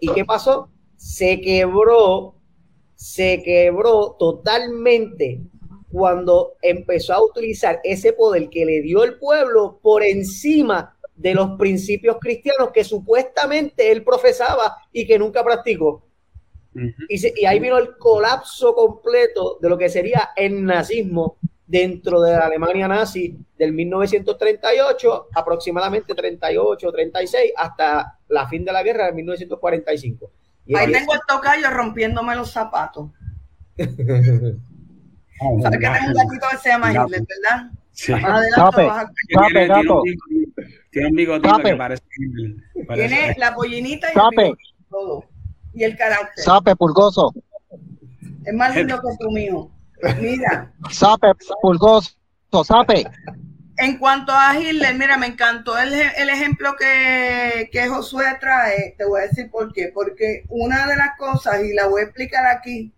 ¿Y qué pasó? Se quebró, se quebró totalmente cuando empezó a utilizar ese poder que le dio el pueblo por encima de los principios cristianos que supuestamente él profesaba y que nunca practicó. Y, se- y ahí vino el colapso completo de lo que sería el nazismo dentro de la Alemania nazi del 1938, aproximadamente 38, 36, hasta la fin de la guerra de 1945. Y Ahí ahí- tengo el tocayo rompiéndome los zapatos. Oh, ¿Sabes que tengo un gatito que se llama. Hitler, verdad? Sí. Más adelante tiene, gato. un bigotito, tiene un bigotito Sape. que parece Tiene la pollinita y el todo. Y el carácter. Sape pulgoso, Es más lindo que tu mío. Mira, sape pulgoso, sape. en cuanto a Hitler, mira, me encantó el, el ejemplo que, que Josué trae. Te voy a decir por qué. Porque una de las cosas, y la voy a explicar aquí,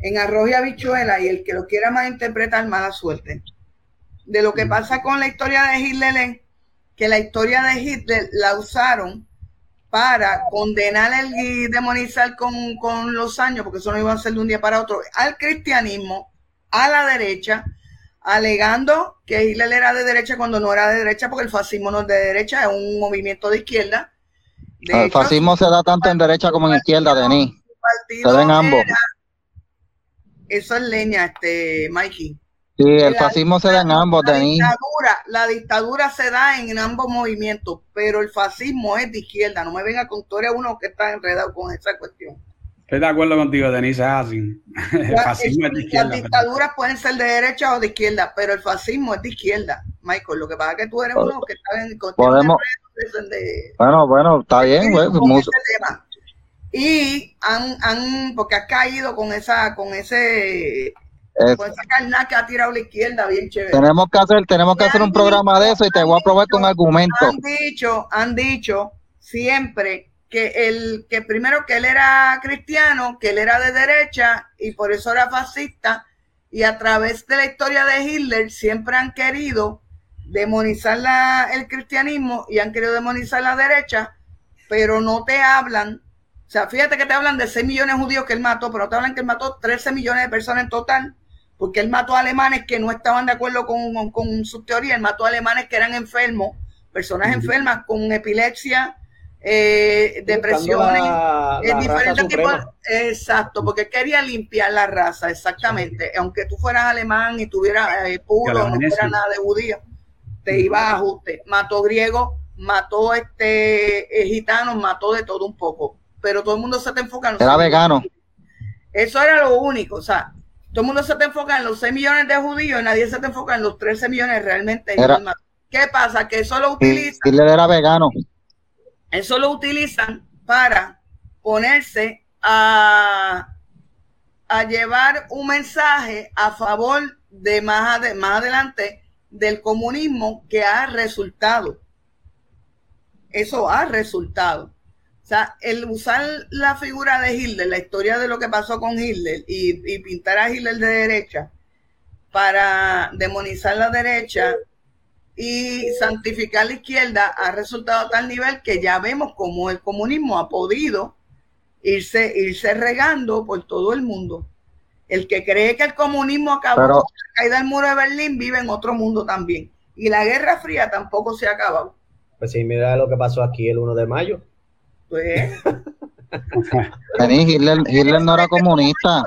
en arroz y habichuela, y el que lo quiera más interpretar, mala suerte. De lo que pasa con la historia de Hitler que la historia de Hitler la usaron para condenar el- y demonizar con, con los años, porque eso no iba a ser de un día para otro, al cristianismo, a la derecha, alegando que Hitler era de derecha cuando no era de derecha, porque el fascismo no es de derecha, es un movimiento de izquierda. De El hecho, fascismo se da tanto en derecha como en izquierda, Denis. Se ven ambos. era- eso es leña, este, Mikey. Sí, el fascismo se da en ambos, la dictadura, la dictadura se da en ambos movimientos, pero el fascismo es de izquierda. No me venga con historia uno que está enredado con esa cuestión. Estoy de acuerdo contigo, Denise, es así. El fascismo es de las izquierda. pero- dictaduras pueden ser de derecha o de izquierda, pero el fascismo es de izquierda, Michael. Lo que pasa es que tú eres uno que está en Podemos- de- Bueno, bueno, está bien, güey. tema. Y han, han, porque has caído con esa, con ese, eh, carnada que ha tirado la izquierda, bien chévere. tenemos que hacer, tenemos que hacer un programa de eso y te voy a probar con argumentos. han dicho, han dicho siempre que el que primero que él era cristiano, que él era de derecha y por eso era fascista y a través de la historia de Hitler siempre han querido demonizar la- el cristianismo y han querido demonizar la derecha, pero no te hablan, o sea, fíjate que te hablan de 6 millones de judíos que él mató, pero te hablan que él mató 13 millones de personas en total, porque él mató a alemanes que no estaban de acuerdo con, con, con sus teorías, él mató a alemanes que eran enfermos, personas enfermas con epilepsia, eh, depresiones, la, eh, la raza diferentes tipos. Exacto, porque quería limpiar la raza, exactamente. Aunque tú fueras alemán y tuvieras eh, puro, no alemanes, fuera sí. nada de judío, te iba a ajuste. Mató griego, mató este eh, gitanos, mató de todo un poco. Pero todo el mundo se te enfoca en los Era vegano. Eso era lo único, o sea, todo el mundo se te enfoca en los 6 millones de judíos y nadie se te enfoca en los 13 millones realmente. Era- ¿Qué pasa? Que eso lo Y utilizan Hitler era vegano. eso lo utilizan para ponerse a, a llevar un mensaje a favor de más, ade- más adelante del comunismo que ha resultado. Eso ha resultado. O sea, el usar la figura de Hitler, la historia de lo que pasó con Hitler y, y pintar a Hitler de derecha para demonizar la derecha y santificar la izquierda ha resultado a tal nivel que ya vemos cómo el comunismo ha podido irse, irse regando por todo el mundo. El que cree que el comunismo acabó Pero- con la caída del muro de Berlín vive en otro mundo también. Y la Guerra Fría tampoco se ha acabado. Pues sí, mira lo que pasó aquí el 1 de mayo. Pues, Denis, Hitler, Hitler no era comunista.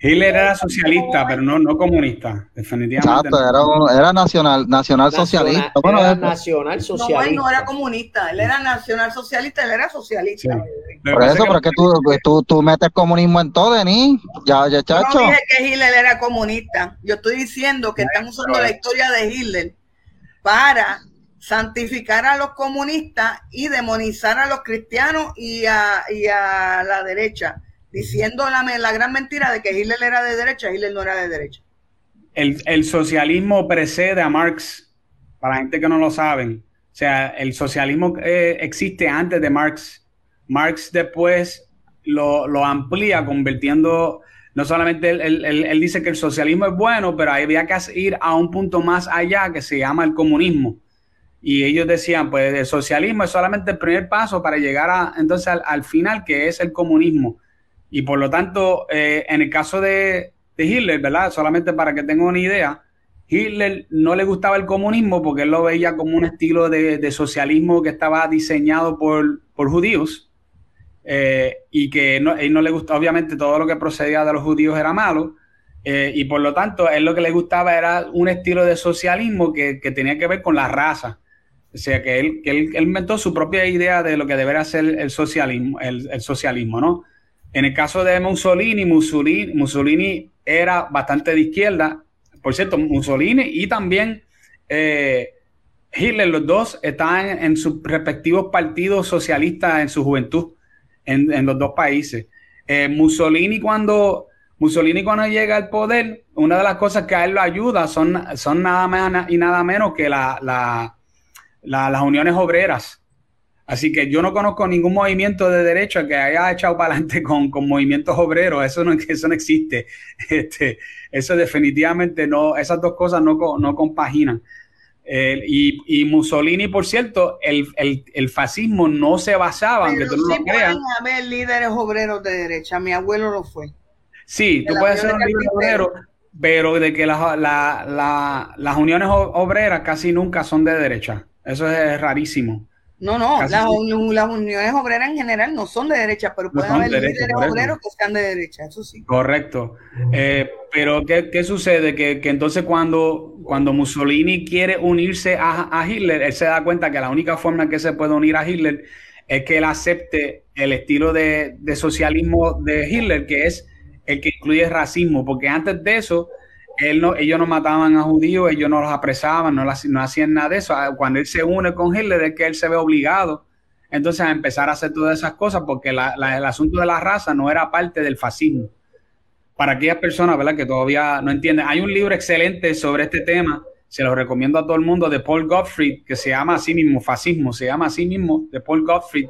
Hitler era socialista, pero no, no comunista, definitivamente. Exacto, no. era, era nacional, nacional socialista. Nacional- Bueno, era nacional no, él socialista. no era comunista, él era nacional socialista, él era socialista. Sí. Por eso, es pero es que tú, pues, tú, tú metes comunismo en todo, Denis. Ya, ya, Yo chacho. no dije que Hitler era comunista. Yo estoy diciendo que están usando la historia de Hitler para santificar a los comunistas y demonizar a los cristianos y a, y a la derecha, diciendo la, la gran mentira de que Hitler era de derecha, Hitler no era de derecha. el, el socialismo precede a Marx, para la gente que no lo saben. O sea, el socialismo eh, existe antes de Marx. Marx después lo, lo amplía convirtiendo, no solamente él, él- él- él dice que el socialismo es bueno, pero había que ir a un punto más allá que se llama el comunismo. Y ellos decían, pues el socialismo es solamente el primer paso para llegar a, entonces al, al final, que es el comunismo. Y por lo tanto, eh, en el caso de, de Hitler, ¿verdad? Solamente para que tengan una idea, Hitler no le gustaba el comunismo porque él lo veía como un estilo de, de socialismo que estaba diseñado por, por judíos eh, y que no, él no le gustaba, obviamente todo lo que procedía de los judíos era malo eh, y por lo tanto él lo que le gustaba era un estilo de socialismo que, que tenía que ver con la raza. O sea, que él, que él, él inventó su propia idea de lo que debería ser el socialismo, el, socialismo, ¿no? En el caso de Mussolini, Mussolini, Mussolini era bastante de izquierda. Por cierto, Mussolini y también eh, Hitler, los dos estaban en, sus respectivos partidos socialistas en su juventud, en, los dos países. Eh, Mussolini cuando Mussolini cuando llega al poder, una de las cosas que a él lo ayuda son, son nada más y nada menos que la, la, las uniones obreras. Así que yo no conozco ningún movimiento de derecha que haya echado para adelante con, con movimientos obreros. Eso no, eso no existe. Este, eso definitivamente no, esas dos cosas no, no compaginan. Eh, y, y Mussolini, por cierto, el, el, el fascismo no se basaba, aunque Pero tú no sí lo creas. pueden haber líderes obreros de derecha. Mi abuelo lo fue. Sí, tú puedes ser un de líder obrero, pero de que las, la- la- las uniones obreras casi nunca son de derecha. Eso es rarísimo. No, no, Casi las, uni- las uniones obreras en general no son de derecha, pero No pueden haber derecha, líderes obreros que sean de derecha, eso sí. Correcto. Eh, pero ¿qué, qué sucede? Que, que entonces cuando, cuando Mussolini quiere unirse a, a Hitler, él se da cuenta que la única forma en que se puede unir a Hitler es que él acepte el estilo de, de socialismo de Hitler, que es el que incluye racismo, porque antes de eso, no, ellos no mataban a judíos, ellos no los apresaban, no, las- no hacían nada de eso. Ah, Cuando él se une con Hitler es que él se ve obligado entonces a empezar a hacer todas esas cosas porque el asunto de la raza no era parte del fascismo. Para aquellas personas ¿verdad? que todavía no entienden, hay un libro excelente sobre este tema, se lo recomiendo a todo el mundo, de Paul Gottfried, que se llama así mismo, Fascismo, se llama así mismo, de Paul Gottfried.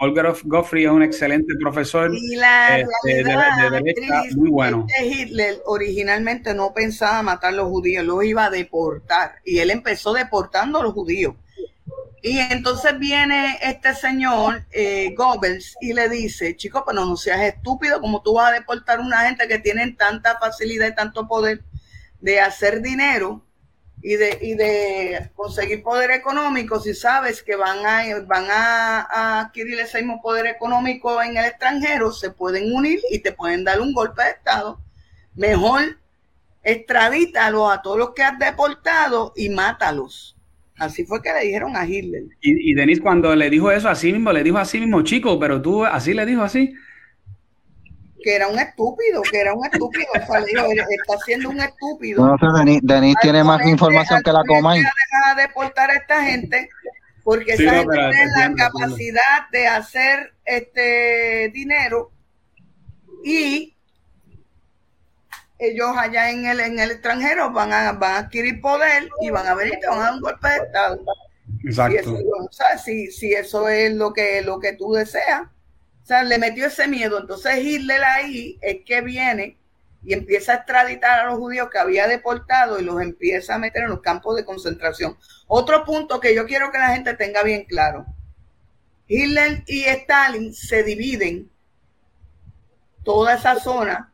Paul Goff- Gottfried es un excelente profesor. Y la Este, de la- realidad, de derecha, Cris, muy bueno. Hitler originalmente no pensaba matar a los judíos, los iba a deportar. Y él empezó deportando a los judíos. Y entonces viene este señor, eh, Goebbels, y le dice, chico, pero no seas estúpido, como tú vas a deportar a una gente que tienen tanta facilidad y tanto poder de hacer dinero y de, y de conseguir poder económico, si sabes que van a, van a, a adquirir ese mismo poder económico en el extranjero, se pueden unir y te pueden dar un golpe de Estado. Mejor extradítalo a todos los que has deportado y mátalos. Así fue que le dijeron a Hitler. Y, Denis cuando le dijo eso así mismo, le dijo así mismo, chico, pero tú así le dijo así. Que era un estúpido, que era un estúpido. O sea, le dijo, "Eres- está siendo un estúpido. No sé, Denis, Denis tiene más información que la Comay. Deja de deportar a esta gente porque Sí, esa no, gente tiene la entiendo, entiendo. capacidad de hacer este dinero y ellos allá en el, en el extranjero van a, van a adquirir poder y van a venir y te van a dar un golpe de Estado. Exacto. Si eso, si, eso es lo que, lo que tú deseas. O sea, le metió ese miedo. Entonces Hitler ahí es que viene y empieza a extraditar a los judíos que había deportado y los empieza a meter en los campos de concentración. Otro punto que yo quiero que la gente tenga bien claro. Hitler y Stalin se dividen toda esa zona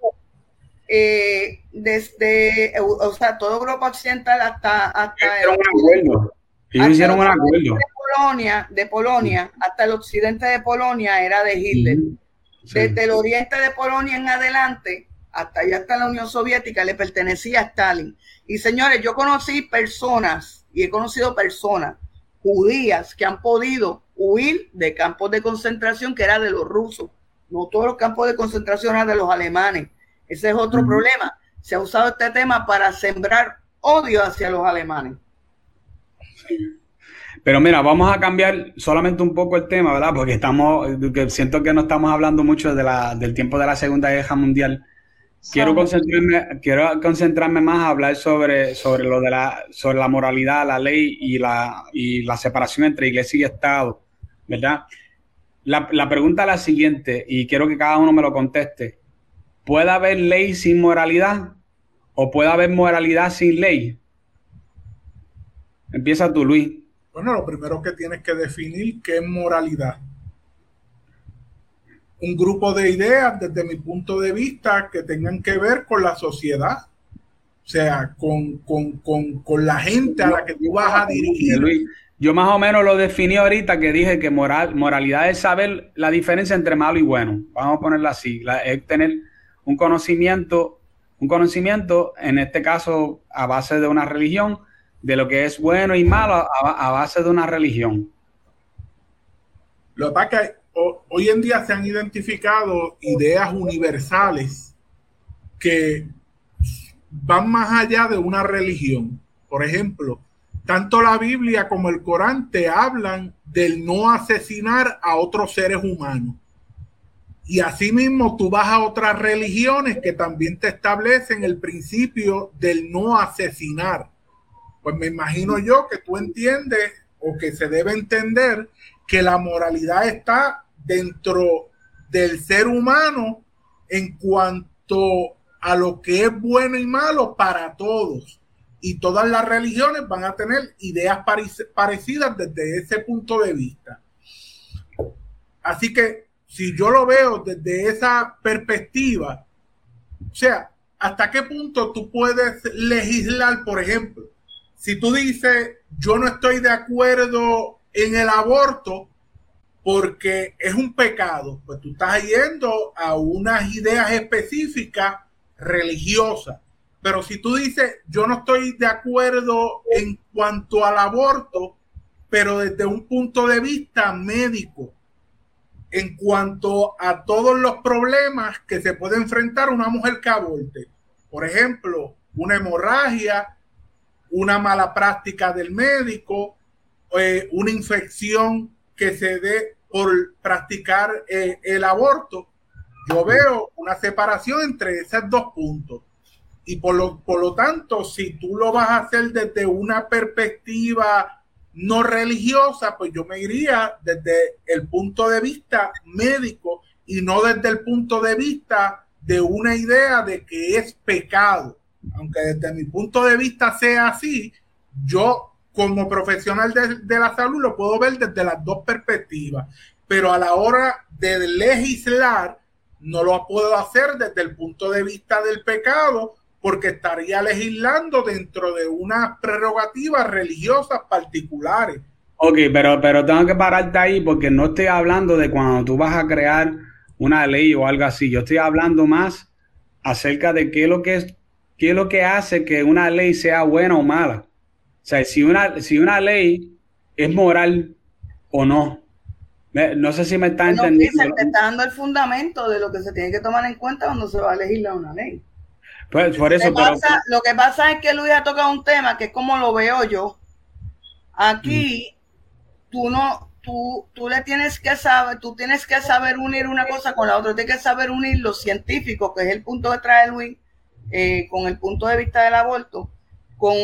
eh, desde, o sea, toda Europa Occidental hasta... hasta hicieron un acuerdo. Ellos hicieron un acuerdo. De Polonia, de Polonia hasta el occidente de Polonia era de Hitler. Desde el oriente de Polonia en adelante, hasta allá hasta la Unión Soviética, le pertenecía a Stalin. Y señores, yo conocí personas, y he conocido personas judías que han podido huir de campos de concentración que era de los rusos. No todos los campos de concentración eran de los alemanes. Ese es otro problema. Se ha usado este tema para sembrar odio hacia los alemanes. Pero mira, vamos a cambiar solamente un poco el tema, ¿verdad? Porque estamos, que siento que no estamos hablando mucho de la, del tiempo de la Segunda Guerra Mundial. Quiero concentrarme, quiero concentrarme más a hablar sobre, sobre lo de la, sobre la moralidad, la ley y la, y la separación entre iglesia y Estado, ¿verdad? La, la pregunta es la siguiente, y quiero que cada uno me lo conteste. ¿Puede haber ley sin moralidad? ¿O puede haber moralidad sin ley? Empieza tú, Luis. Bueno, lo primero que tienes que definir qué es moralidad. Un grupo de ideas, desde mi punto de vista, que tengan que ver con la sociedad. O sea, con, la gente a la que tú vas a dirigir. Luis, yo más o menos lo definí ahorita que dije que moral, moralidad es saber la diferencia entre malo y bueno. Vamos a ponerla así. es tener un conocimiento, un conocimiento, en este caso, a base de una religión, de lo que es bueno y malo a, base de una religión. Lo que pasa es que hoy en día se han identificado ideas universales que van más allá de una religión. Por ejemplo, tanto la Biblia como el Corán te hablan del no asesinar a otros seres humanos. Y asimismo tú vas a otras religiones que también te establecen el principio del no asesinar. Pues me imagino yo que tú entiendes o que se debe entender que la moralidad está dentro del ser humano en cuanto a lo que es bueno y malo para todos. Y todas las religiones van a tener ideas parecidas desde ese punto de vista. Así que si yo lo veo desde esa perspectiva, o sea, ¿hasta qué punto tú puedes legislar, por ejemplo? Si tú dices, yo no estoy de acuerdo en el aborto porque es un pecado, pues tú estás yendo a unas ideas específicas religiosas. Pero si tú dices, yo no estoy de acuerdo en cuanto al aborto, pero desde un punto de vista médico, en cuanto a todos los problemas que se puede enfrentar una mujer que aborte. Por ejemplo, una hemorragia, una mala práctica del médico, eh, una infección que se dé por practicar eh, el aborto. Yo veo una separación entre esos dos puntos. Y por lo, por lo tanto, si tú lo vas a hacer desde una perspectiva no religiosa, pues yo me iría desde el punto de vista médico y no desde el punto de vista de una idea de que es pecado. Aunque desde mi punto de vista sea así, yo como profesional de, la salud lo puedo ver desde las dos perspectivas, pero a la hora de legislar no lo puedo hacer desde el punto de vista del pecado porque estaría legislando dentro de unas prerrogativas religiosas particulares. Ok, pero, pero tengo que pararte ahí porque no estoy hablando de cuando tú vas a crear una ley o algo así. Yo estoy hablando más acerca de qué es lo que es, qué es lo que hace que una ley sea buena o mala. O sea, si una, si una ley es moral o no. No sé si me está entendiendo. te está dando el fundamento de lo que se tiene que tomar en cuenta cuando se va a legislar una ley. Pues por eso. Lo que, pasa, es que Luis ha tocado un tema que es como lo veo yo. Aquí, mm. tú no, tú, tú le tienes que saber, tú tienes que saber unir una cosa con la otra, tienes que saber unir lo científico, que es el punto que trae Luis, eh, con el punto de vista del aborto con,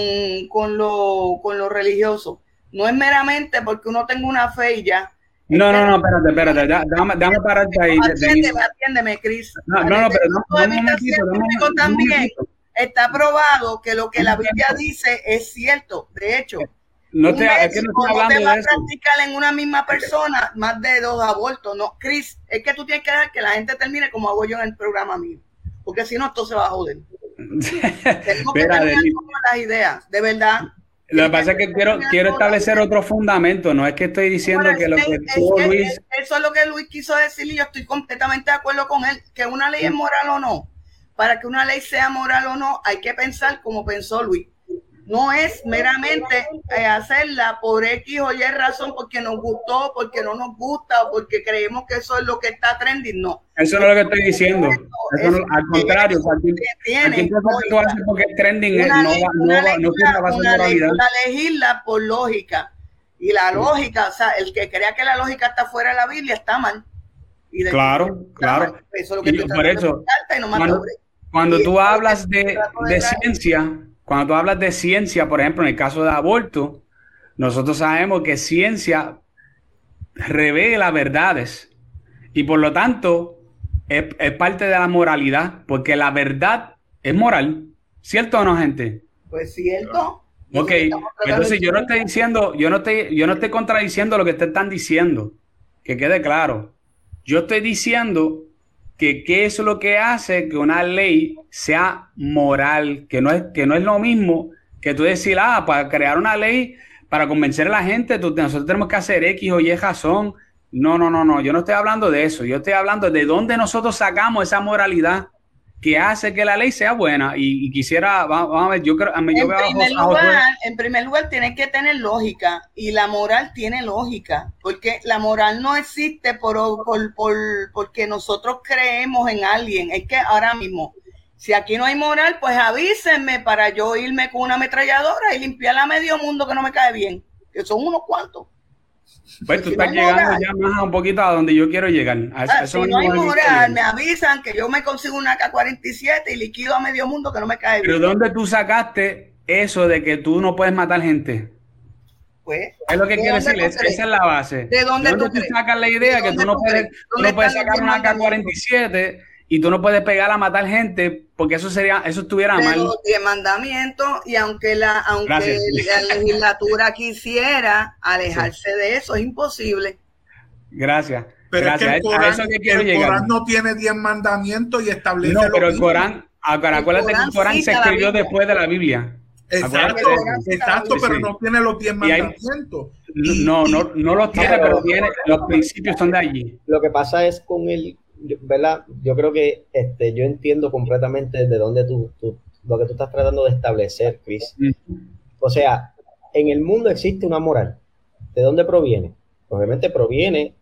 con, lo, con lo religioso. No es meramente porque uno tenga una fe y ya. No, no, no, espérate, espérate, déjame, déjame pararte ahí. Atiéndeme, atiéndeme, Cris. No, no, no, pero no, no, dame un- un también está probado que lo que la Biblia dice es cierto. De hecho, No un te, es que no estoy no te hablando va de a practicar en una misma persona más de dos abortos. No, Cris, es que tú tienes que dejar que la gente termine como hago yo en el programa mío. Porque si no, esto se va a joder. Tenemos que Mira, las ideas, de verdad. Lo que pasa es que quiero, quiero establecer otro fundamento, no es que estoy diciendo que lo que- es tú, Luis, Eso es lo que Luis quiso decir y yo estoy completamente de acuerdo con él, que una ley es moral o no. Para que una ley sea moral o no, hay que pensar como pensó Luis. No es meramente eh, hacerla por X o Y razón, porque nos gustó, porque no nos gusta o porque creemos que eso es lo que está trending. No. eso no es lo que estoy diciendo. Eso no- al contrario, cosa que tú haces porque es trending, eh, una no, ley, va- no, una va- no de una legisla por lógica. Y la lógica, o sea, el que crea que la lógica está fuera de la Biblia está mal. Y Claro, claro. mal. Eso es lo que Y por eso, no cuando-. Cuando tú hablas de, de de ciencia, cuando tú hablas de ciencia, por ejemplo, en el caso de aborto, nosotros sabemos que ciencia revela verdades y por lo tanto es, es parte de la moralidad, porque la verdad es moral, ¿cierto o no, gente? Pues cierto. Ok, entonces yo no estoy diciendo, yo no estoy, yo no estoy contradiciendo lo que ustedes están diciendo, que quede claro. Yo estoy diciendo que qué es lo que hace que una ley sea moral, que no es, que no es lo mismo que tú decir, ah, para crear una ley, para convencer a la gente, tú- nosotros tenemos que hacer X o Y razón. No, no, no, no, yo no estoy hablando de eso, yo estoy hablando de dónde nosotros sacamos esa moralidad que hace que la ley sea buena. Y, y quisiera, va- vamos a ver, yo creo, a mí- yo En veo a primer, a lugar, en primer lugar, tiene que tener lógica y la moral tiene lógica, porque la moral no existe por, por, por- porque nosotros creemos en alguien. Es que ahora mismo, si aquí no hay moral, pues avísenme para yo irme con una ametralladora y limpiar a medio mundo que no me cae bien, que son unos cuantos. Pues tú Si estás no llegando moral. ya más a un poquito a donde yo quiero llegar. A Ah, si no hay moral, me avisan que yo me consigo una K-47 y liquido a medio mundo que no me cae Pero. ¿dónde tú sacaste eso de que tú no puedes matar gente? Pues, Es lo que ¿de quiero decir, esa es la base. ¿De dónde tú tú sacas la idea ¿De que tú no puedes, tú ¿Dónde no puedes sacar una diez mandamientos? K-47 y tú no puedes pegar a matar gente porque eso sería, eso estuviera de mal. los diez mandamientos y aunque la aunque Gracias. la legislatura quisiera alejarse de eso es imposible Gracias. Pero Gracias. es que el a Corán, eso que quiero el llegar. Corán no tiene 10 mandamientos y establece No, pero el. Corán, El acuérdate que el Corán se escribió después de la Biblia. Exacto, exacto, Sí, pero sí. no tiene los 10 Y hay- mandamientos. No, no, no los tiene, pero- pero tiene, los principios son de allí. Lo que pasa es con el, yo- ¿verdad? Yo creo que este, yo entiendo completamente de dónde tú, tú- lo que tú estás tratando de establecer, Chris. O sea, en el mundo existe una moral. ¿De dónde proviene? Obviamente proviene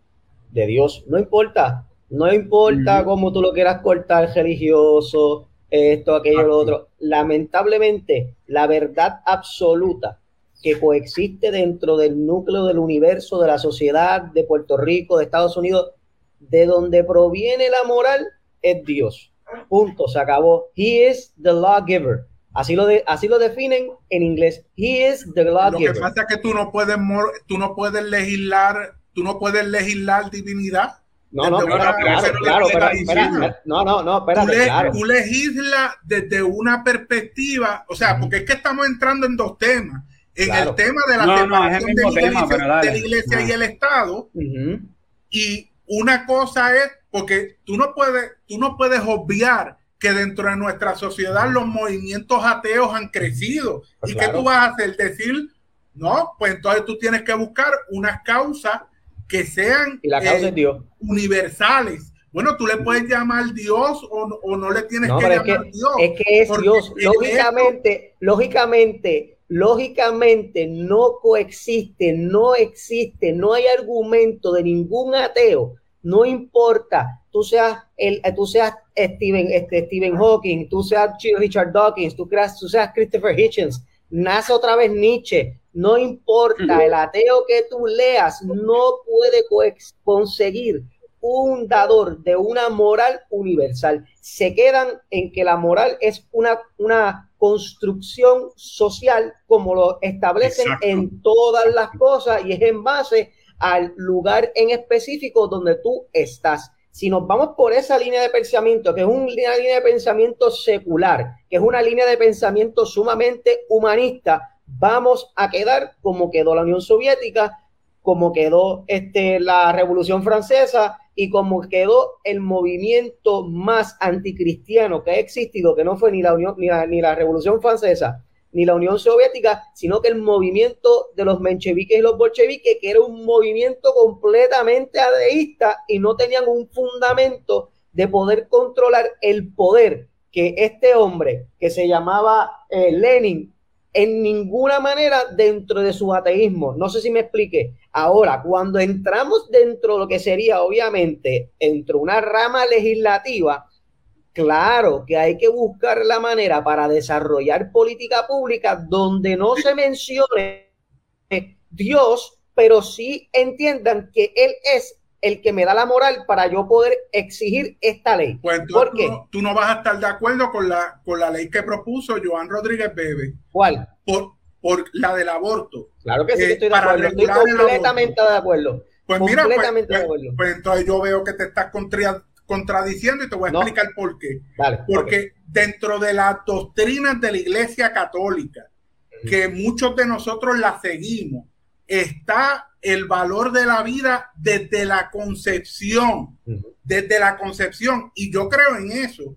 de Dios. No importa, no importa cómo tú lo quieras cortar, religioso, esto, aquello, lo otro. Lamentablemente, la verdad absoluta que coexiste dentro del núcleo del universo, de la sociedad, de Puerto Rico, de Estados Unidos, de donde proviene la moral, es Dios. Punto, se acabó. He is the lawgiver. Así lo, de, así lo definen en inglés. He is the Lo que lawgiver. pasa es que tú no puedes mor- tú no puedes legislar, tú no puedes legislar divinidad. No, no, desde claro, claro, una espera, no, no, no, Tú, espérate, le- claro. tú legislas desde una perspectiva, o sea, porque es que estamos entrando en dos temas. En Claro. el tema de la No, no, separación de, la tema, iglesia, pero de la iglesia Ah. y el Estado. Ujú. Y una cosa es, porque tú no puedes, tú no puedes obviar que dentro de nuestra sociedad los movimientos ateos han crecido. Pues ¿Y claro. qué tú vas a hacer? Decir, no, pues entonces tú tienes que buscar unas causas que sean Y la causa eh, es Dios. universales. Bueno, tú le puedes llamar Dios o, no- o no le tienes No, que es llamar que, Dios. es que es Dios. en Lógicamente, lógicamente, lógicamente no coexiste, no existe, no hay argumento de ningún ateo. No importa, tú seas el, eh, tú seas Stephen, este, Stephen Hawking, tú seas Ch- Richard Dawkins, tú, creas, tú seas Christopher Hitchens, nace otra vez Nietzsche, no importa, el ateo que tú leas no puede conseguir un dador de una moral universal. Se quedan en que la moral es una, una construcción social como lo establecen en todas las cosas y es en base al lugar en específico donde tú estás. Si nos vamos por esa línea de pensamiento, que es una línea de pensamiento secular, que es una línea de pensamiento sumamente humanista, vamos a quedar como quedó la Unión Soviética, como quedó este, la Revolución Francesa y como quedó el movimiento más anticristiano que ha existido, que no fue ni la, Unión, ni ni la Revolución Francesa, ni la Unión Soviética, sino que el movimiento de los mencheviques y los bolcheviques, que era un movimiento completamente adeísta y no tenían un fundamento de poder controlar el poder que este hombre, que se llamaba eh, Lenin, en ninguna manera dentro de su ateísmo. No sé si me explique. Ahora, cuando entramos dentro de lo que sería, obviamente, entre una rama legislativa, Claro que hay que buscar la manera para desarrollar política pública donde no se mencione Dios, pero sí entiendan que Él es el que me da la moral para yo poder exigir esta ley. Pues ¿Por qué? Tú, no vas a estar de acuerdo con la, con la ley que propuso Joan Rodríguez Bebe. ¿Cuál? Por, por la del aborto. Claro que sí, eh, estoy de acuerdo. Estoy completamente de acuerdo. Pues mira, pues, pues, pues, entonces yo veo que te estás contradiciendo y te voy a explicar por qué. Porque dentro de las doctrinas de la Iglesia Católica, que muchos de nosotros la seguimos, está el valor de la vida desde la concepción, desde la concepción. Y yo creo en eso.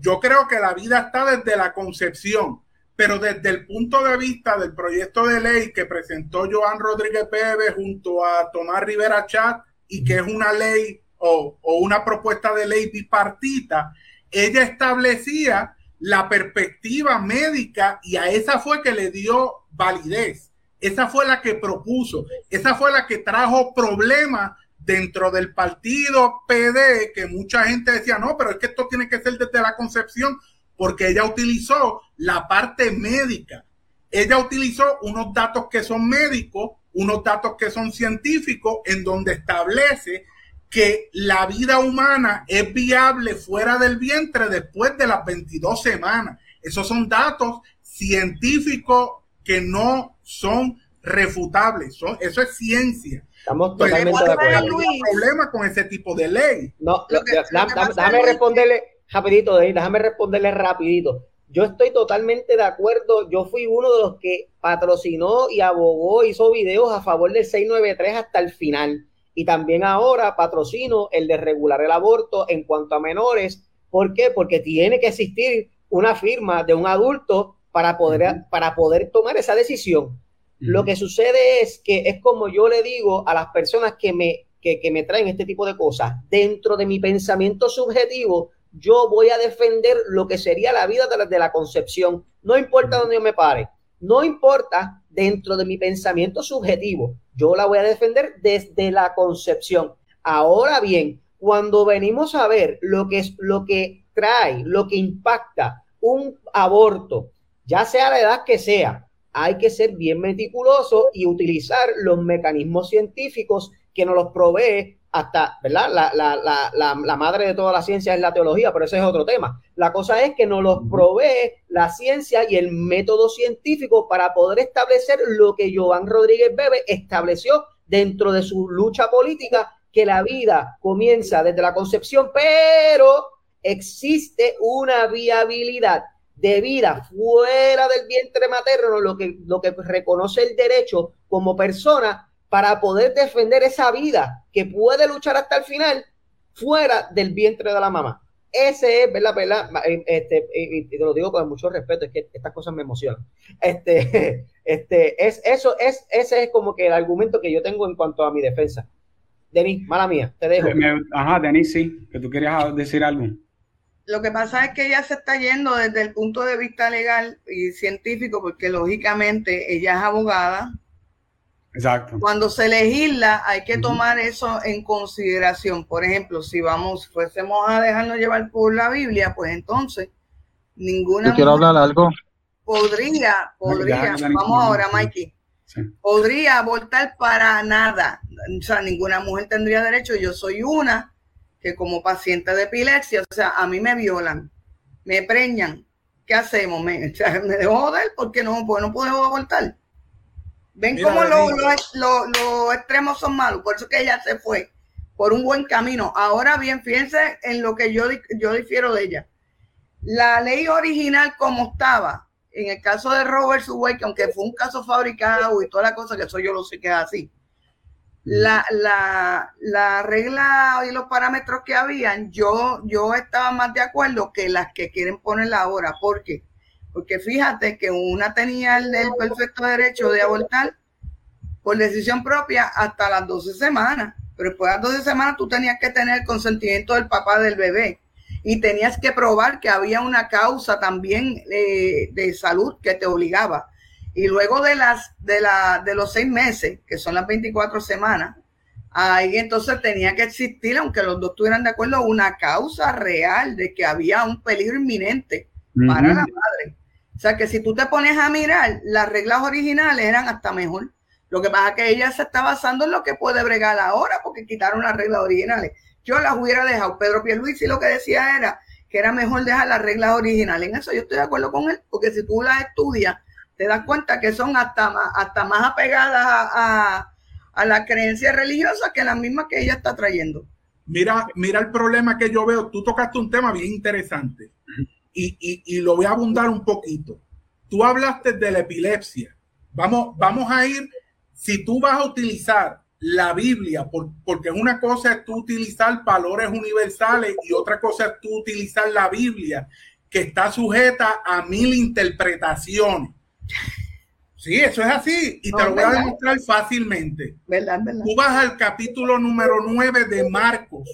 Yo creo que la vida está desde la concepción, pero desde el punto de vista del proyecto de ley que presentó Joan Rodríguez Pérez junto a Tomás Rivera Chat y que es una ley o, una propuesta de ley bipartita, ella establecía la perspectiva médica y a esa fue que le dio validez. Esa fue la que propuso, esa fue la que trajo problemas dentro del partido PD, que mucha gente decía, no, pero es que esto tiene que ser desde la concepción, porque ella utilizó la parte médica. Ella utilizó unos datos que son médicos, unos datos que son científicos, en donde establece que la vida humana es viable fuera del vientre después de las 22 semanas. Esos son datos científicos que no son refutables. Son, eso es ciencia. Estamos totalmente de acuerdo. problema con ese tipo de ley. No, déjame responderle rapidito, déjame responderle rapidito. Yo estoy totalmente de acuerdo. Yo fui uno de los que patrocinó y abogó, hizo videos a favor del 693 hasta el final y también ahora patrocino el de regular el aborto en cuanto a menores. ¿Por qué? Porque tiene que existir una firma de un adulto para poder, para poder tomar esa decisión. Lo que sucede es que es como yo le digo a las personas que me, que, me traen este tipo de cosas, dentro de mi pensamiento subjetivo, yo voy a defender lo que sería la vida de la, de la concepción. No importa dónde yo me pare, no importa dentro de mi pensamiento subjetivo. Yo la voy a defender desde la concepción. Ahora bien, cuando venimos a ver lo que es lo que trae, lo que impacta un aborto, ya sea la edad que sea, hay que ser bien meticuloso y utilizar los mecanismos científicos que nos los provee hasta, ¿verdad? La, la, la, la, madre de toda la ciencia es la teología, pero ese es otro tema. La cosa es que nos los provee la ciencia y el método científico para poder establecer lo que Joan Rodríguez Bebe estableció dentro de su lucha política, que la vida comienza desde la concepción, pero existe una viabilidad de vida fuera del vientre materno, lo que, lo que reconoce el derecho como persona para poder defender esa vida que puede luchar hasta el final fuera del vientre de la mamá. Ese es, ¿verdad? ¿verdad? Eh, este, y te lo digo con mucho respeto, es que estas cosas me emocionan. Este, este, es, eso es, ese es como que el argumento que yo tengo en cuanto a mi defensa. Denis, mala mía, te dejo. Ajá, Denis, sí, que tú querías decir algo. Lo que pasa es que ella se está yendo desde el punto de vista legal y científico, porque lógicamente ella es abogada, Exacto. Cuando se legisla hay que tomar eso en consideración. Por ejemplo, si vamos, fuésemos a dejarnos llevar por la Biblia, pues entonces ninguna. quiero hablar algo? Podría, podría. Vamos ahora, Mikey. podría abortar para nada. O sea, ninguna mujer tendría derecho. Yo soy una que como paciente de epilepsia, o sea, a mí me violan, me preñan. ¿Qué hacemos? ¿Me, me dejo joder? porque no, pues no puedo abortar? Ven cómo los extremos son malos. Por eso que ella se fue por un buen camino. Ahora bien, fíjense en lo que yo, yo difiero de ella. La ley original como estaba, en el caso de Robert Subway, que aunque fue un caso fabricado y toda la cosa, que eso yo lo sé que es así, la, la, la, regla y los parámetros que habían, yo, yo estaba más de acuerdo que las que quieren ponerla ahora. ¿Por qué? Porque fíjate que una tenía el, el perfecto derecho de abortar por decisión propia hasta las 12 semanas pero después de las 12 semanas tú tenías que tener el consentimiento del papá del bebé y tenías que probar que había una causa también eh, de salud que te obligaba. Y luego de las de la de los seis meses, que son las 24 semanas, ahí entonces tenía que existir, aunque los dos estuvieran de acuerdo, una causa real de que había un peligro inminente para la madre. O sea que si tú te pones a mirar, las reglas originales eran hasta mejor. Lo que pasa es que ella se está basando en lo que puede bregar ahora porque quitaron las reglas originales. Yo las hubiera dejado. Pedro Pierluisi lo que decía era que era mejor dejar las reglas originales. En eso yo estoy de acuerdo con él, porque si tú las estudias, te das cuenta que son hasta más, hasta más apegadas a, a, la creencia religiosa que las mismas que ella está trayendo. Mira, mira el problema que yo veo. Tú tocaste un tema bien interesante y, y, y lo voy a abundar un poquito. Tú hablaste de la epilepsia. Vamos, vamos a ir si tú vas a utilizar la Biblia, porque una cosa es tú utilizar valores universales y otra cosa es tú utilizar la Biblia, que está sujeta a mil interpretaciones. Sí, eso es así y te lo voy a demostrar fácilmente. Tú vas al capítulo número 9 de Marcos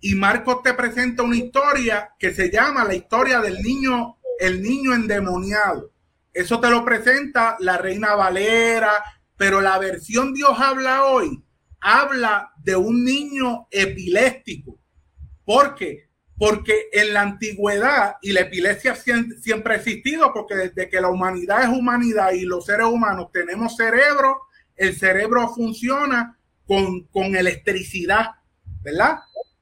y Marcos te presenta una historia que se llama la historia del niño, el niño endemoniado. Eso te lo presenta la Reina Valera, pero la versión Dios habla hoy habla de un niño epiléptico. ¿Por qué? Porque en la antigüedad, y la epilepsia siempre ha existido, porque desde que la humanidad es humanidad y los seres humanos tenemos cerebro, el cerebro funciona con, con electricidad, ¿verdad?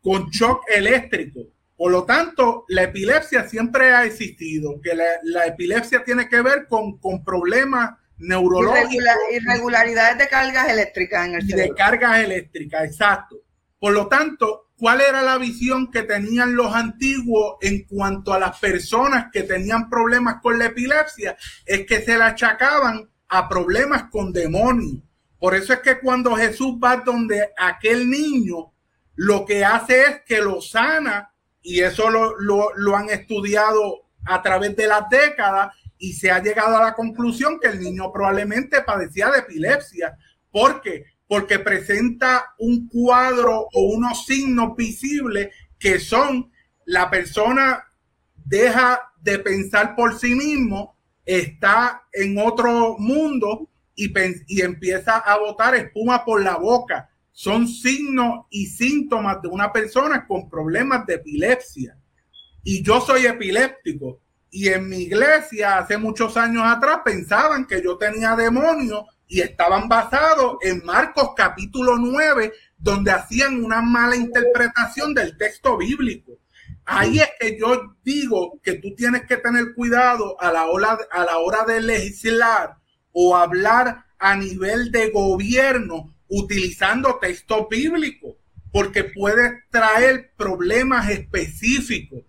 Con shock eléctrico. Por lo tanto, la epilepsia siempre ha existido, que la, la epilepsia tiene que ver con, con problemas neurológicos. irregularidades de cargas eléctricas en el cerebro. De cargas eléctricas, exacto. Por lo tanto, ¿cuál era la visión que tenían los antiguos en cuanto a las personas que tenían problemas con la epilepsia? Es que se la achacaban a problemas con demonios. Por eso es que cuando Jesús va donde aquel niño, lo que hace es que lo sana, y eso lo, lo, lo han estudiado a través de las décadas, y se ha llegado a la conclusión que el niño probablemente padecía de epilepsia. ¿Por qué? Porque presenta un cuadro o unos signos visibles que son la persona deja de pensar por sí mismo, está en otro mundo y, y empieza a botar espuma por la boca. Son signos y síntomas de una persona con problemas de epilepsia. Y yo soy epiléptico y en mi iglesia hace muchos años atrás pensaban que yo tenía demonios y estaban basados en Marcos capítulo 9, donde hacían una mala interpretación del texto bíblico. Ahí es que yo digo que tú tienes que tener cuidado a la hora, a la hora de legislar o hablar a nivel de gobierno utilizando texto bíblico, porque puede traer problemas específicos.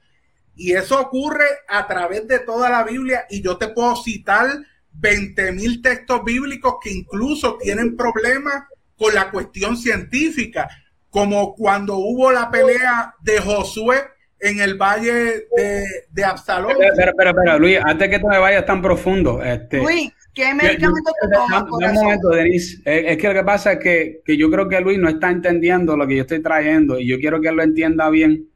Y eso ocurre a través de toda la Biblia y yo te puedo citar 20 mil textos bíblicos que incluso tienen problemas con la cuestión científica, como cuando hubo la pelea de Josué en el valle de, de Absalón. Pero, pero, pero, Luis, antes que tú me vayas tan profundo, este, Luis, ¿qué medicamento te tomas? Un momento, Denise. Es, que lo que pasa es que, que yo creo que Luis no está entendiendo lo que yo estoy trayendo y yo quiero que él lo entienda bien.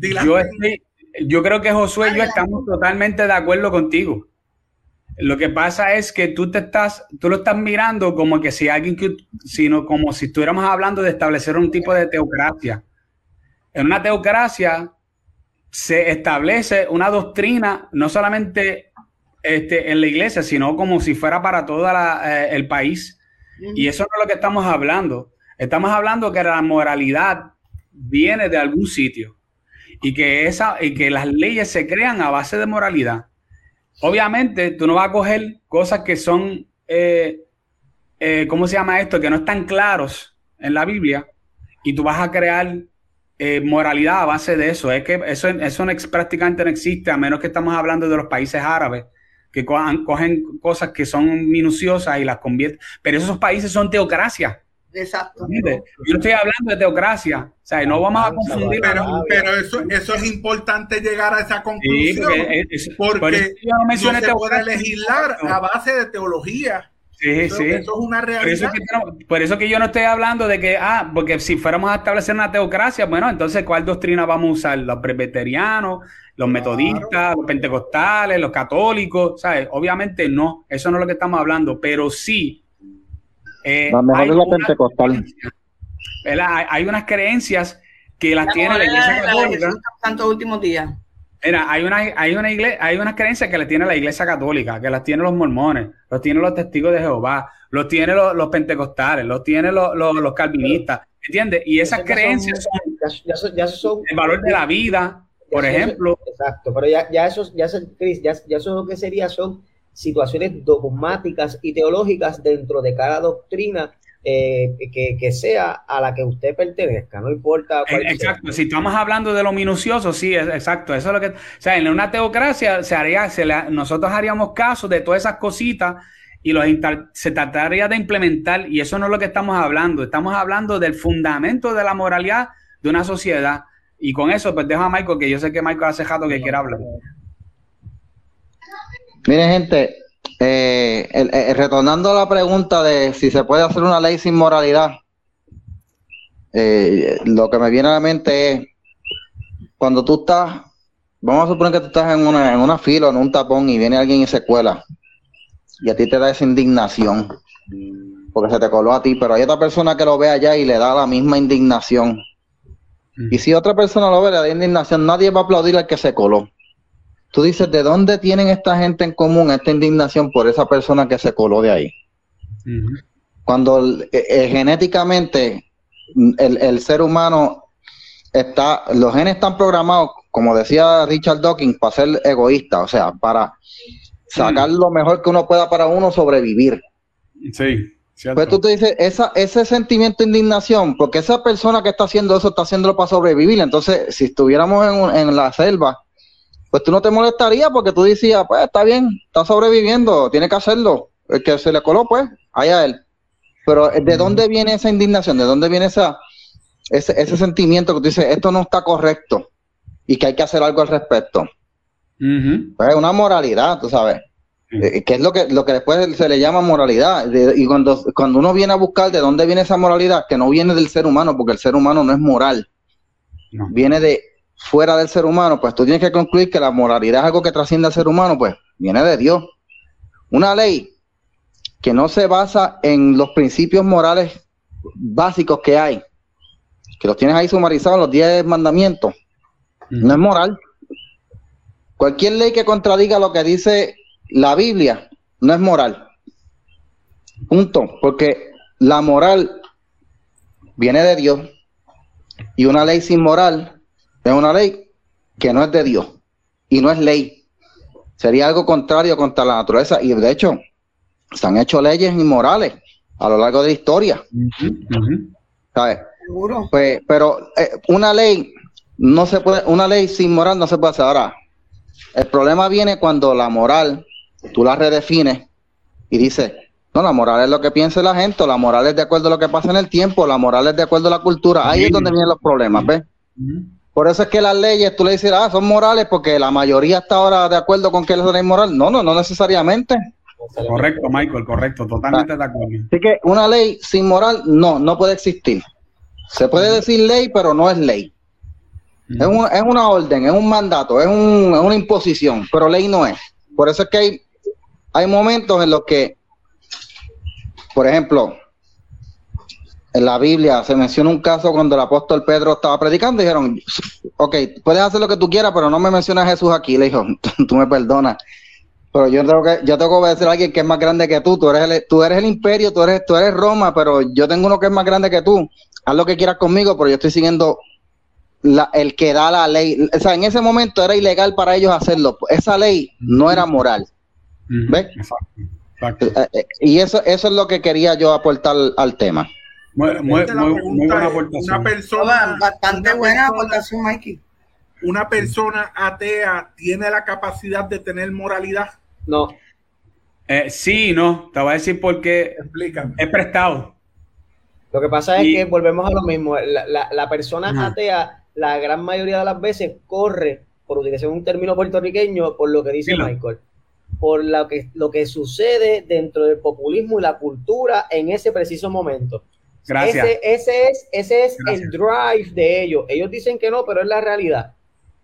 Yo estoy, yo creo que Josué y yo estamos totalmente de acuerdo contigo. Lo que pasa es que tú te estás, tú lo estás mirando como que si alguien que, sino como si estuviéramos hablando de establecer un tipo de teocracia. En una teocracia se establece una doctrina no solamente este, en la iglesia, sino como si fuera para todo el país. Y eso no es lo que estamos hablando. Estamos hablando que la moralidad viene de algún sitio y que, esa, y que las leyes se crean a base de moralidad. Obviamente, tú no vas a coger cosas que son, eh, eh, ¿cómo se llama esto? Que no están claros en la Biblia y tú vas a crear eh, moralidad a base de eso. Es que eso, eso no, prácticamente no existe, a menos que estamos hablando de los países árabes, que cogen, cosas que son minuciosas y las convierten. Pero esos países son teocracias. Exacto. Yo estoy hablando de teocracia. O sea, no vamos a confundir. Pero, pero eso, eso es importante llegar a esa conclusión. porque, por no, se puede legislar a base de teología. Sí, sí. Eso es una realidad. Por eso, que, yo no estoy hablando de que, ah, porque si fuéramos a establecer una teocracia, bueno, entonces, ¿cuál doctrina vamos a usar? ¿Los presbiterianos, los metodistas, los pentecostales, los católicos? ¿Sabes? Obviamente no, eso no es lo que estamos hablando, pero sí. Eh, mejor es la pentecostal. Hay, unas creencias que las tiene la Iglesia Católica. Tantos últimos días. Mira, hay una, hay una iglesia, hay una creencia que la tiene la iglesia católica, que las tienen los mormones, los tienen los testigos de Jehová, los tienen los, pentecostales, los tienen los, los, calvinistas, ¿entiendes? Y esas creencias son, ya, son, el valor de la vida, por ejemplo. exacto, pero ya, ya eso, ya, ya, ya eso lo que sería son situaciones dogmáticas y teológicas dentro de cada doctrina eh, que, sea a la que usted pertenezca, no importa. Cuál exacto, si estamos hablando de lo minucioso, sí, es, exacto. Eso es lo que. O sea, en una teocracia se haría, se nosotros haríamos caso de todas esas cositas y los se trataría de implementar, y eso no es lo que estamos hablando. Estamos hablando del fundamento de la moralidad de una sociedad. Y con eso, pues dejo a Michael, que yo sé que Michael hace jato que quiere hablar. Mire, gente, eh, eh, retornando a la pregunta de si se puede hacer una ley sin moralidad, eh, lo que me viene a la mente es cuando tú estás, vamos a suponer que tú estás en una, en una fila o en un tapón y viene alguien y se cuela y a ti te da esa indignación porque se te coló a ti, pero hay otra persona que lo ve allá y le da la misma indignación. Y si otra persona lo ve, le da indignación, nadie va a aplaudir al que se coló tú dices, ¿de dónde tienen esta gente en común esta indignación por esa persona que se coló de ahí? Cuando eh, eh, genéticamente el, ser humano está, los genes están programados, como decía Richard Dawkins, para ser egoísta, o sea, para sacar lo mejor que uno pueda para uno sobrevivir. Sí. Pues tú te dices, esa, ese sentimiento de indignación, porque esa persona que está haciendo eso está haciéndolo para sobrevivir. Entonces, si estuviéramos en, en la selva, pues tú no te molestarías porque tú decías, pues está bien, está sobreviviendo, tiene que hacerlo. El que se le coló, pues, allá él. Pero ¿de dónde viene esa indignación? ¿De dónde viene esa, ese, ese sentimiento que tú dices, esto no está correcto y que hay que hacer algo al respecto? pues es una moralidad, tú sabes. Eh, que es lo que, lo que después se le llama moralidad. y cuando, cuando uno viene a buscar de dónde viene esa moralidad, que no viene del ser humano, porque el ser humano no es moral, viene de fuera del ser humano, pues tú tienes que concluir que la moralidad es algo que trasciende al ser humano, pues viene de Dios. Una ley que no se basa en los principios morales básicos que hay, que los tienes ahí sumarizados en los diez mandamientos, no es moral. Cualquier ley que contradiga lo que dice la Biblia no es moral. Punto. Porque la moral viene de Dios y una ley sin moral es una ley que no es de Dios y no es ley. Sería algo contrario contra la naturaleza y de hecho se han hecho leyes inmorales a lo largo de la historia. ¿Sabes? Pues, pero eh, una ley no se puede, una ley sin moral no se puede hacer. Ahora, el problema viene cuando la moral tú la redefines y dices, no, la moral es lo que piensa la gente, la moral es de acuerdo a lo que pasa en el tiempo, la moral es de acuerdo a la cultura. Ahí es donde vienen los problemas, ¿ves? Por eso es que las leyes, tú le dices, ah, son morales porque la mayoría está ahora de acuerdo con que es ley moral. No, no, no necesariamente. Correcto, Michael, correcto, totalmente de acuerdo. Así que una ley sin moral, no, no puede existir. Se puede decir ley, pero no es ley. Es, es, una orden, es un mandato, es, un, es, una imposición, pero ley no es. Por eso es que hay, hay momentos en los que, por ejemplo, en la Biblia se menciona un caso cuando el apóstol Pedro estaba predicando dijeron, ok, puedes hacer lo que tú quieras, pero no me mencionas a Jesús aquí. Le dijo, tú me perdonas. Pero yo tengo que, yo tengo que obedecer a alguien que es más grande que tú. Tú eres el, tú eres el imperio, tú eres, tú eres Roma, pero yo tengo uno que es más grande que tú. Haz lo que quieras conmigo, pero yo estoy siguiendo la, el que da la ley. O sea, en ese momento era ilegal para ellos hacerlo. Esa ley no era moral. ¿Ves? Exacto. Eh, eh, y eso, eso es lo que quería yo aportar al tema. Muy, muy, muy, buena aportación. Una persona, bastante buena aportación, Mikey. ¿Una persona atea tiene la capacidad de tener moralidad? No. Eh, sí, no. Te voy a decir por qué. Explícame. Es prestado. Lo que pasa es que volvemos a lo mismo. La, persona atea, la gran mayoría de las veces, corre, por utilizar un término puertorriqueño, por lo que dice Michael, por lo que, lo que sucede dentro del populismo y la cultura en ese preciso momento. Gracias. Ese, es, ese es el drive de ellos. Ellos dicen que no, pero es la realidad.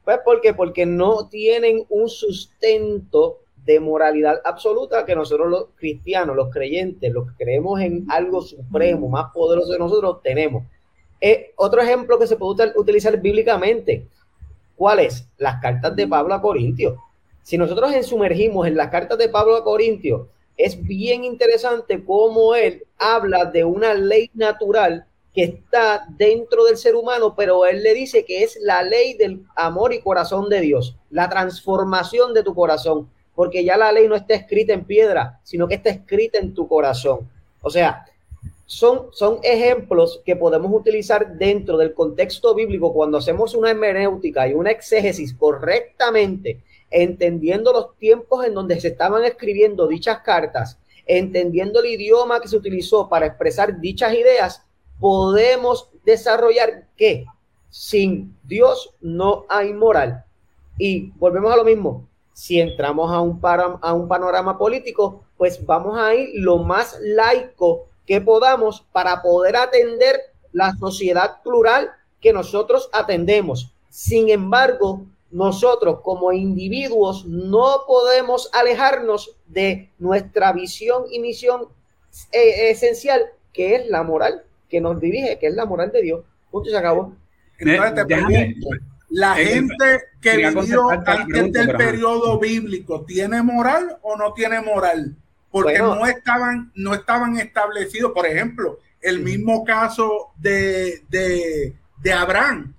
Pues ¿por qué? Porque no tienen un sustento de moralidad absoluta que nosotros los cristianos, los creyentes, los que creemos en algo supremo, más poderoso de nosotros, tenemos. Eh, otro ejemplo que se puede utilizar bíblicamente, ¿cuál es? Las cartas de Pablo a Corintios. Si nosotros sumergimos en las cartas de Pablo a Corintios, es bien interesante cómo él habla de una ley natural que está dentro del ser humano, pero él le dice que es la ley del amor y corazón de Dios, la transformación de tu corazón, porque ya la ley no está escrita en piedra, sino que está escrita en tu corazón. O sea, son, son ejemplos que podemos utilizar dentro del contexto bíblico cuando hacemos una hermenéutica y una exégesis correctamente, entendiendo los tiempos en donde se estaban escribiendo dichas cartas, entendiendo el idioma que se utilizó para expresar dichas ideas, podemos desarrollar que sin Dios no hay moral. Y volvemos a lo mismo. Si entramos a un, panorama político, pues vamos a ir lo más laico que podamos para poder atender la sociedad plural que nosotros atendemos. Sin embargo, nosotros como individuos no podemos alejarnos de nuestra visión y misión eh, esencial, que es la moral que nos dirige, que es la moral de Dios. Punto y se acabó. la gente que vivió antes del periodo bíblico, ¿tiene moral o no tiene moral? Porque no estaban, no estaban establecidos, por ejemplo, el mismo caso de, de, Abraham.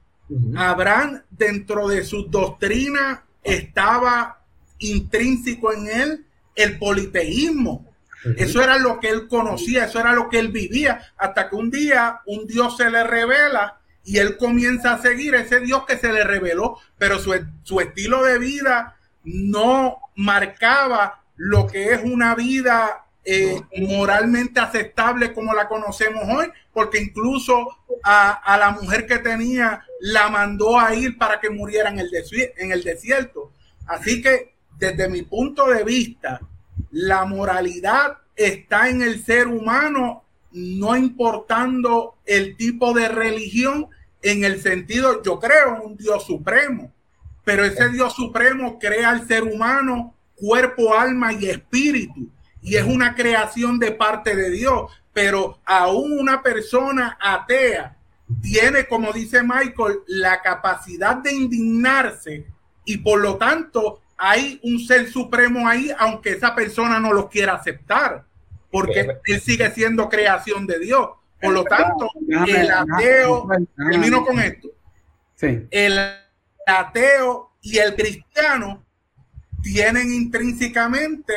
Abraham, dentro de su doctrina, estaba intrínseco en él el politeísmo. Eso era lo que él conocía, eso era lo que él vivía, hasta que un día un Dios se le revela y él comienza a seguir ese Dios que se le reveló, pero su, su estilo de vida no marcaba lo que es una vida eh, moralmente aceptable como la conocemos hoy, porque incluso a, a, la mujer que tenía la mandó a ir para que muriera en el, en el desierto. Así que desde mi punto de vista, la moralidad está en el ser humano, no importando el tipo de religión, en el sentido, yo creo en un Dios supremo, pero ese Dios supremo crea al ser humano cuerpo, alma y espíritu, y es una creación de parte de Dios, pero aún una persona atea tiene, como dice Michael, la capacidad de indignarse y por lo tanto hay un ser supremo ahí, aunque esa persona no lo quiera aceptar, porque él sigue siendo creación de Dios. Por lo tanto, el ateo, termino con esto, el ateo y el cristiano tienen intrínsecamente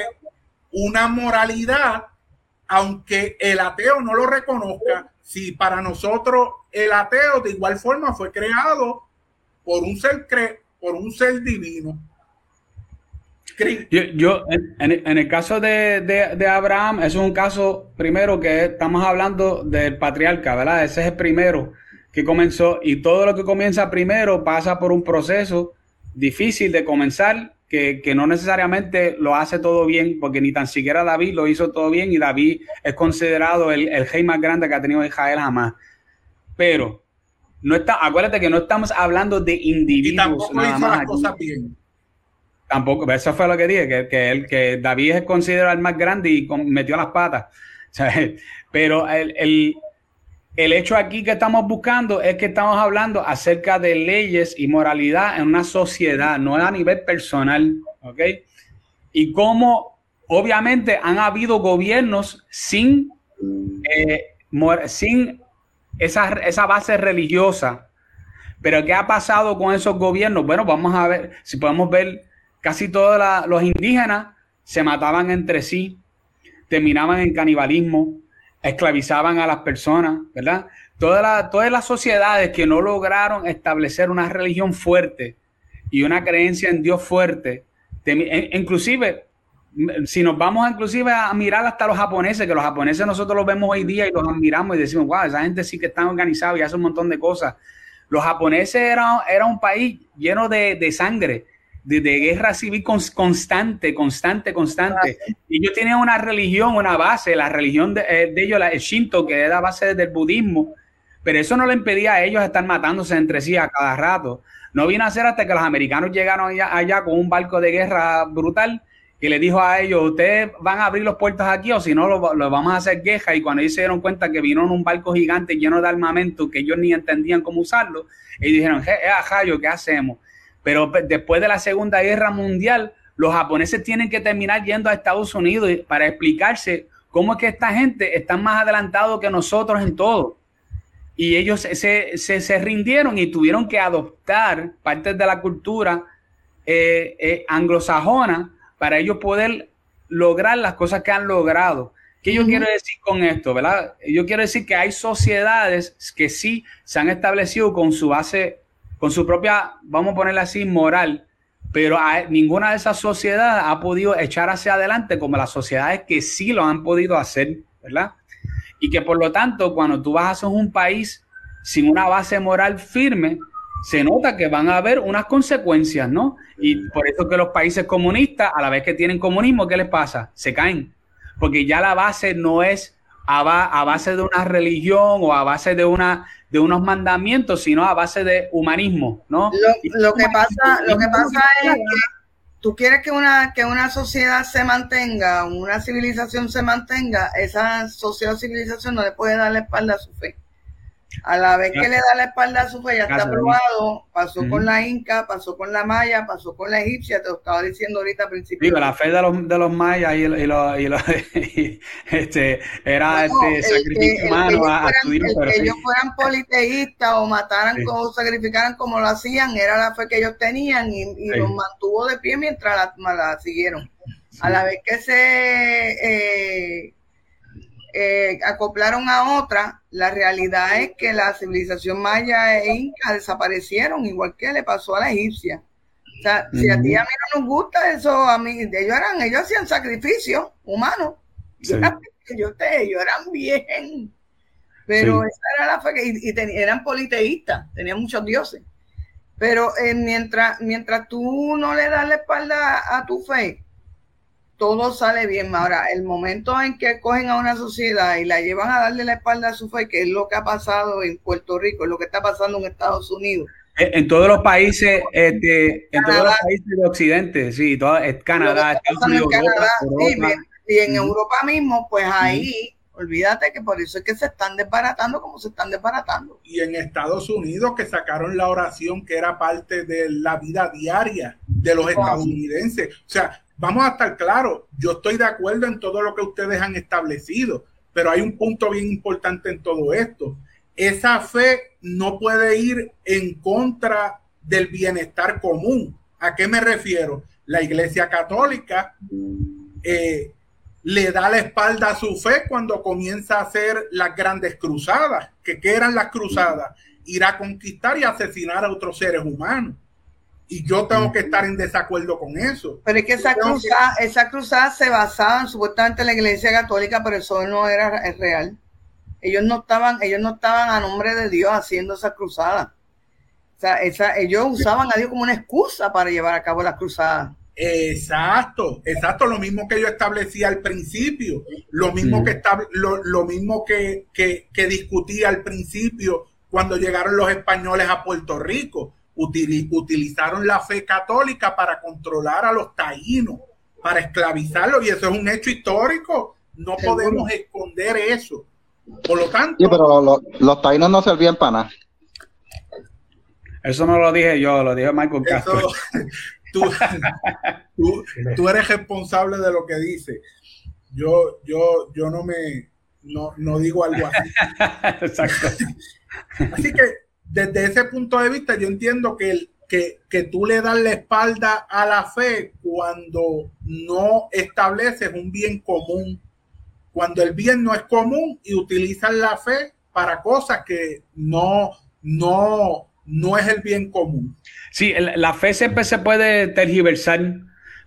una moralidad, aunque el ateo no lo reconozca, si para nosotros el ateo de igual forma fue creado por un ser, cre por un ser divino. Yo, en, el caso de, Abraham, es un caso primero que estamos hablando del patriarca, ¿verdad? Ese es el primero que comenzó y todo lo que comienza primero pasa por un proceso difícil de comenzar que, no necesariamente lo hace todo bien, porque ni tan siquiera David lo hizo todo bien y David es considerado el, el rey más grande que ha tenido Israel jamás. Pero no está, acuérdate que no estamos hablando de individuos nada más. cosas bien. Tampoco, eso fue lo que dije, que, que, David es considerado el más grande y metió las patas. pero el, el, el, hecho aquí que estamos buscando es que estamos hablando acerca de leyes y moralidad en una sociedad, no a nivel personal, ¿ok? y cómo obviamente han habido gobiernos sin, eh, sin esa, esa base religiosa. Pero ¿qué ha pasado con esos gobiernos? Bueno, vamos a ver, si podemos ver, casi todos los indígenas se mataban entre sí, terminaban en canibalismo, esclavizaban a las personas, ¿verdad? Todas, todas las sociedades que no lograron establecer una religión fuerte y una creencia en Dios fuerte, inclusive si nos vamos inclusive a mirar hasta los japoneses, que los japoneses nosotros los vemos hoy día y los admiramos y decimos, wow, esa gente sí que está organizada y hace un montón de cosas. Los japoneses eran era un país lleno de, de sangre, de, de, guerra civil constante, constante, constante. Y ellos tenían una religión, una base, la religión de, eh, de ellos, el Shinto, que era base del budismo, pero eso no le impedía a ellos estar matándose entre sí a cada rato. No vino a ser hasta que los americanos llegaron allá, allá con un barco de guerra brutal y le dijo a ellos, ustedes van a abrir los puertos aquí o si no, lo, vamos a hacer queja. Y cuando ellos se dieron cuenta que vino en un barco gigante lleno de armamento que ellos ni entendían cómo usarlo, y dijeron, eh, ¿qué hacemos? Pero después de la Segunda Guerra Mundial, los japoneses tienen que terminar yendo a Estados Unidos para explicarse cómo es que esta gente está más adelantado que nosotros en todo. Y ellos se, se, se rindieron y tuvieron que adoptar partes de la cultura eh, eh, anglosajona para ellos poder lograr las cosas que han logrado. ¿Qué yo quiero decir con esto, verdad? Yo quiero decir que hay sociedades que sí se han establecido con su base, con su propia, vamos a ponerla así, moral, pero ninguna de esas sociedades ha podido echar hacia adelante como las sociedades que sí lo han podido hacer, ¿verdad? Y que por lo tanto, cuando tú vas a un país sin una base moral firme, se nota que van a haber unas consecuencias, ¿no? Y por eso que los países comunistas, a la vez que tienen comunismo, ¿qué les pasa? Se caen, porque ya la base no es a, base de una religión o a base de, una, de unos mandamientos, sino a base de humanismo, ¿no? Lo, que pasa, lo que pasa es que tú quieres que una, que una sociedad se mantenga, una civilización se mantenga, esa sociedad o civilización no le puede dar la espalda a su fe. A la vez que le da la espalda a su fe, ya está aprobado, pasó con la Inca, pasó con la Maya, pasó con la egipcia, te lo estaba diciendo ahorita al principio. Digo, la fe de los, de los mayas y, y, y, este, era este sacrificio humano a, a que ellos fueran politeístas o mataran o sacrificaran como lo hacían, era la fe que ellos tenían y, los mantuvo de pie mientras la, la siguieron. A la vez que se... Eh, eh, acoplaron a otra, la realidad es que la civilización maya e inca desaparecieron, igual que le pasó a la egipcia. O sea, si a ti a mí no nos gusta eso, a mí, ellos eran, ellos hacían sacrificio humano. Ellos, ellos eran bien. Pero esa era la fe que, y, eran politeístas, tenían muchos dioses. Pero eh, mientras, mientras tú no le das la espalda a tu fe, todo sale bien. Ahora, el momento en que cogen a una sociedad y la llevan a darle la espalda a su fe, que es lo que ha pasado en Puerto Rico, es lo que está pasando en Estados Unidos. En, todos los países, este, en todos los países de Occidente, sí, todo, Canadá, Estados Unidos, Europa, y en Europa mismo, pues ahí, olvídate que por eso es que se están desbaratando como se están desbaratando. Y en Estados Unidos que sacaron la oración que era parte de la vida diaria de los estadounidenses. O sea, vamos a estar claros, yo estoy de acuerdo en todo lo que ustedes han establecido, pero hay un punto bien importante en todo esto. Esa fe no puede ir en contra del bienestar común. ¿A qué me refiero? La Iglesia Católica eh, le da la espalda a su fe cuando comienza a hacer las grandes cruzadas. ¿Qué eran las cruzadas? Ir a conquistar y asesinar a otros seres humanos y yo tengo que estar en desacuerdo con eso. Pero es que esa cruzada, esa cruzada se basaba supuestamente en la Iglesia Católica, pero eso no era real. Ellos no estaban, ellos no estaban a nombre de Dios haciendo esa cruzada. O sea, esa, ellos usaban a Dios como una excusa para llevar a cabo la cruzada. Exacto, exacto, lo mismo que yo establecía al principio, lo mismo que lo, lo, mismo que, que, que discutía al principio cuando llegaron los españoles a Puerto Rico utilizaron la fe católica para controlar a los taínos, para esclavizarlos, y eso es un hecho histórico. No podemos esconder eso. Por lo tanto. Sí, pero los taínos no servían para nada. Eso no lo dije yo, lo dijo Michael Castro. tú, eres responsable de lo que dices. Yo, yo, yo no me, no, no digo algo así. Exacto. así que desde ese punto de vista, yo entiendo que, que, que tú le das la espalda a la fe cuando no estableces un bien común, cuando el bien no es común y utilizas la fe para cosas que no, no, no es el bien común. Sí, la fe siempre se puede tergiversar,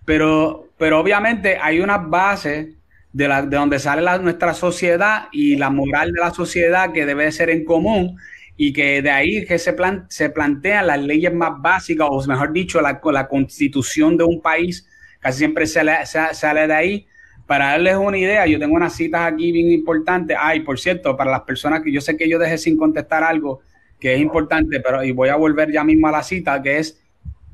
pero, pero obviamente hay unas bases de, la, de donde sale la, nuestra sociedad y la moral de la sociedad que debe ser en común y que de ahí que se, plan, se plantean las leyes más básicas, o mejor dicho, la, la constitución de un país, casi siempre sale, sale de ahí. Para darles una idea, yo tengo unas citas aquí bien importantes. Ay, por cierto, para las personas que yo sé que yo dejé sin contestar algo que es importante, pero y voy a volver ya mismo a la cita, que es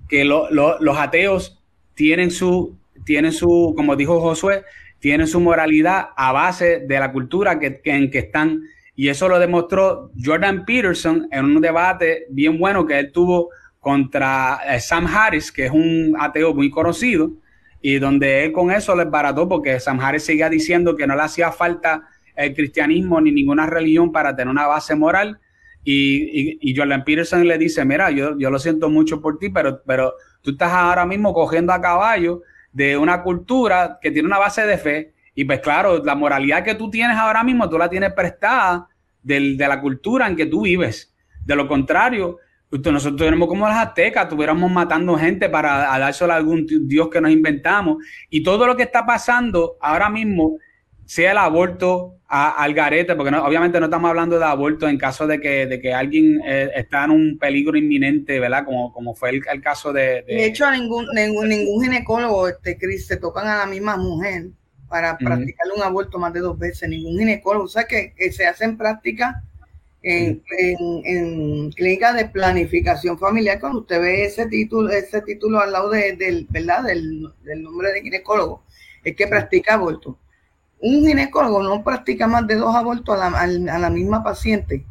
que los ateos tienen su, tienen su, como dijo Josué, tienen su moralidad a base de la cultura que, en que están y eso lo demostró Jordan Peterson en un debate bien bueno que él tuvo contra eh, Sam Harris, que es un ateo muy conocido, y donde él con eso les barató porque Sam Harris seguía diciendo que no le hacía falta el cristianismo ni ninguna religión para tener una base moral. Y, Jordan Peterson le dice, mira, yo, yo lo siento mucho por ti, pero, pero tú estás ahora mismo cogiendo a caballo de una cultura que tiene una base de fe. Y pues claro, la moralidad que tú tienes ahora mismo, tú la tienes prestada de la cultura en que tú vives. De lo contrario, nosotros tenemos como las aztecas, estuviéramos matando gente para dárselo a algún dios que nos inventamos. Y todo lo que está pasando ahora mismo, sea el aborto al garete, porque obviamente no estamos hablando de aborto en caso de que, de que alguien eh, está en un peligro inminente, ¿verdad? Como, como fue el, caso de, de... hecho, a ningún, ningún, ningún ginecólogo, este, Chris, se tocan a la misma mujer para practicarle un aborto más de dos veces, ningún ginecólogo. O sea que, se hacen prácticas en, en, clínicas de planificación familiar. Cuando usted ve ese título, ese título al lado de, del, ¿verdad? Del, nombre de ginecólogo, es que practica aborto. Un ginecólogo no practica más de dos abortos a la, a la misma paciente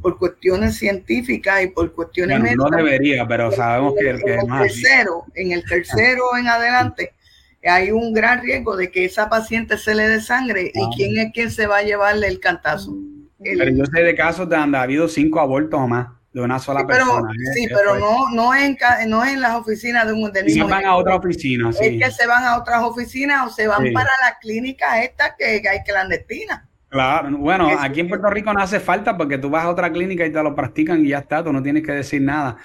por cuestiones científicas y por cuestiones No debería, pero sabemos que, que el tercero, en el tercero en adelante hay un gran riesgo de que esa paciente se le dé sangre y quién es quien se va a llevarle el cantazo. pero yo sé de casos de donde ha habido cinco abortos o más de una sola persona. ¿eh? Sí, pero no, no, en, no en las oficinas de un del mismo. van a otra oficina, sí. Es que se van a otras oficinas o se van para las clínicas estas que, hay clandestinas. Claro, bueno, aquí en Puerto Rico no hace falta porque tú vas a otra clínica y te lo practican y ya está, tú no tienes que decir nada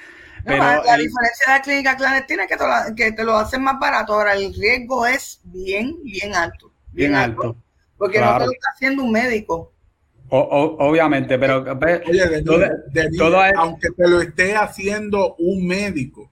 la diferencia de la clínica clandestina es que te, lo, que te lo hacen más barato. Ahora el riesgo es bien, bien alto. Bien, alto, Porque no te lo está haciendo un médico. obviamente, pero aunque te lo esté haciendo un médico,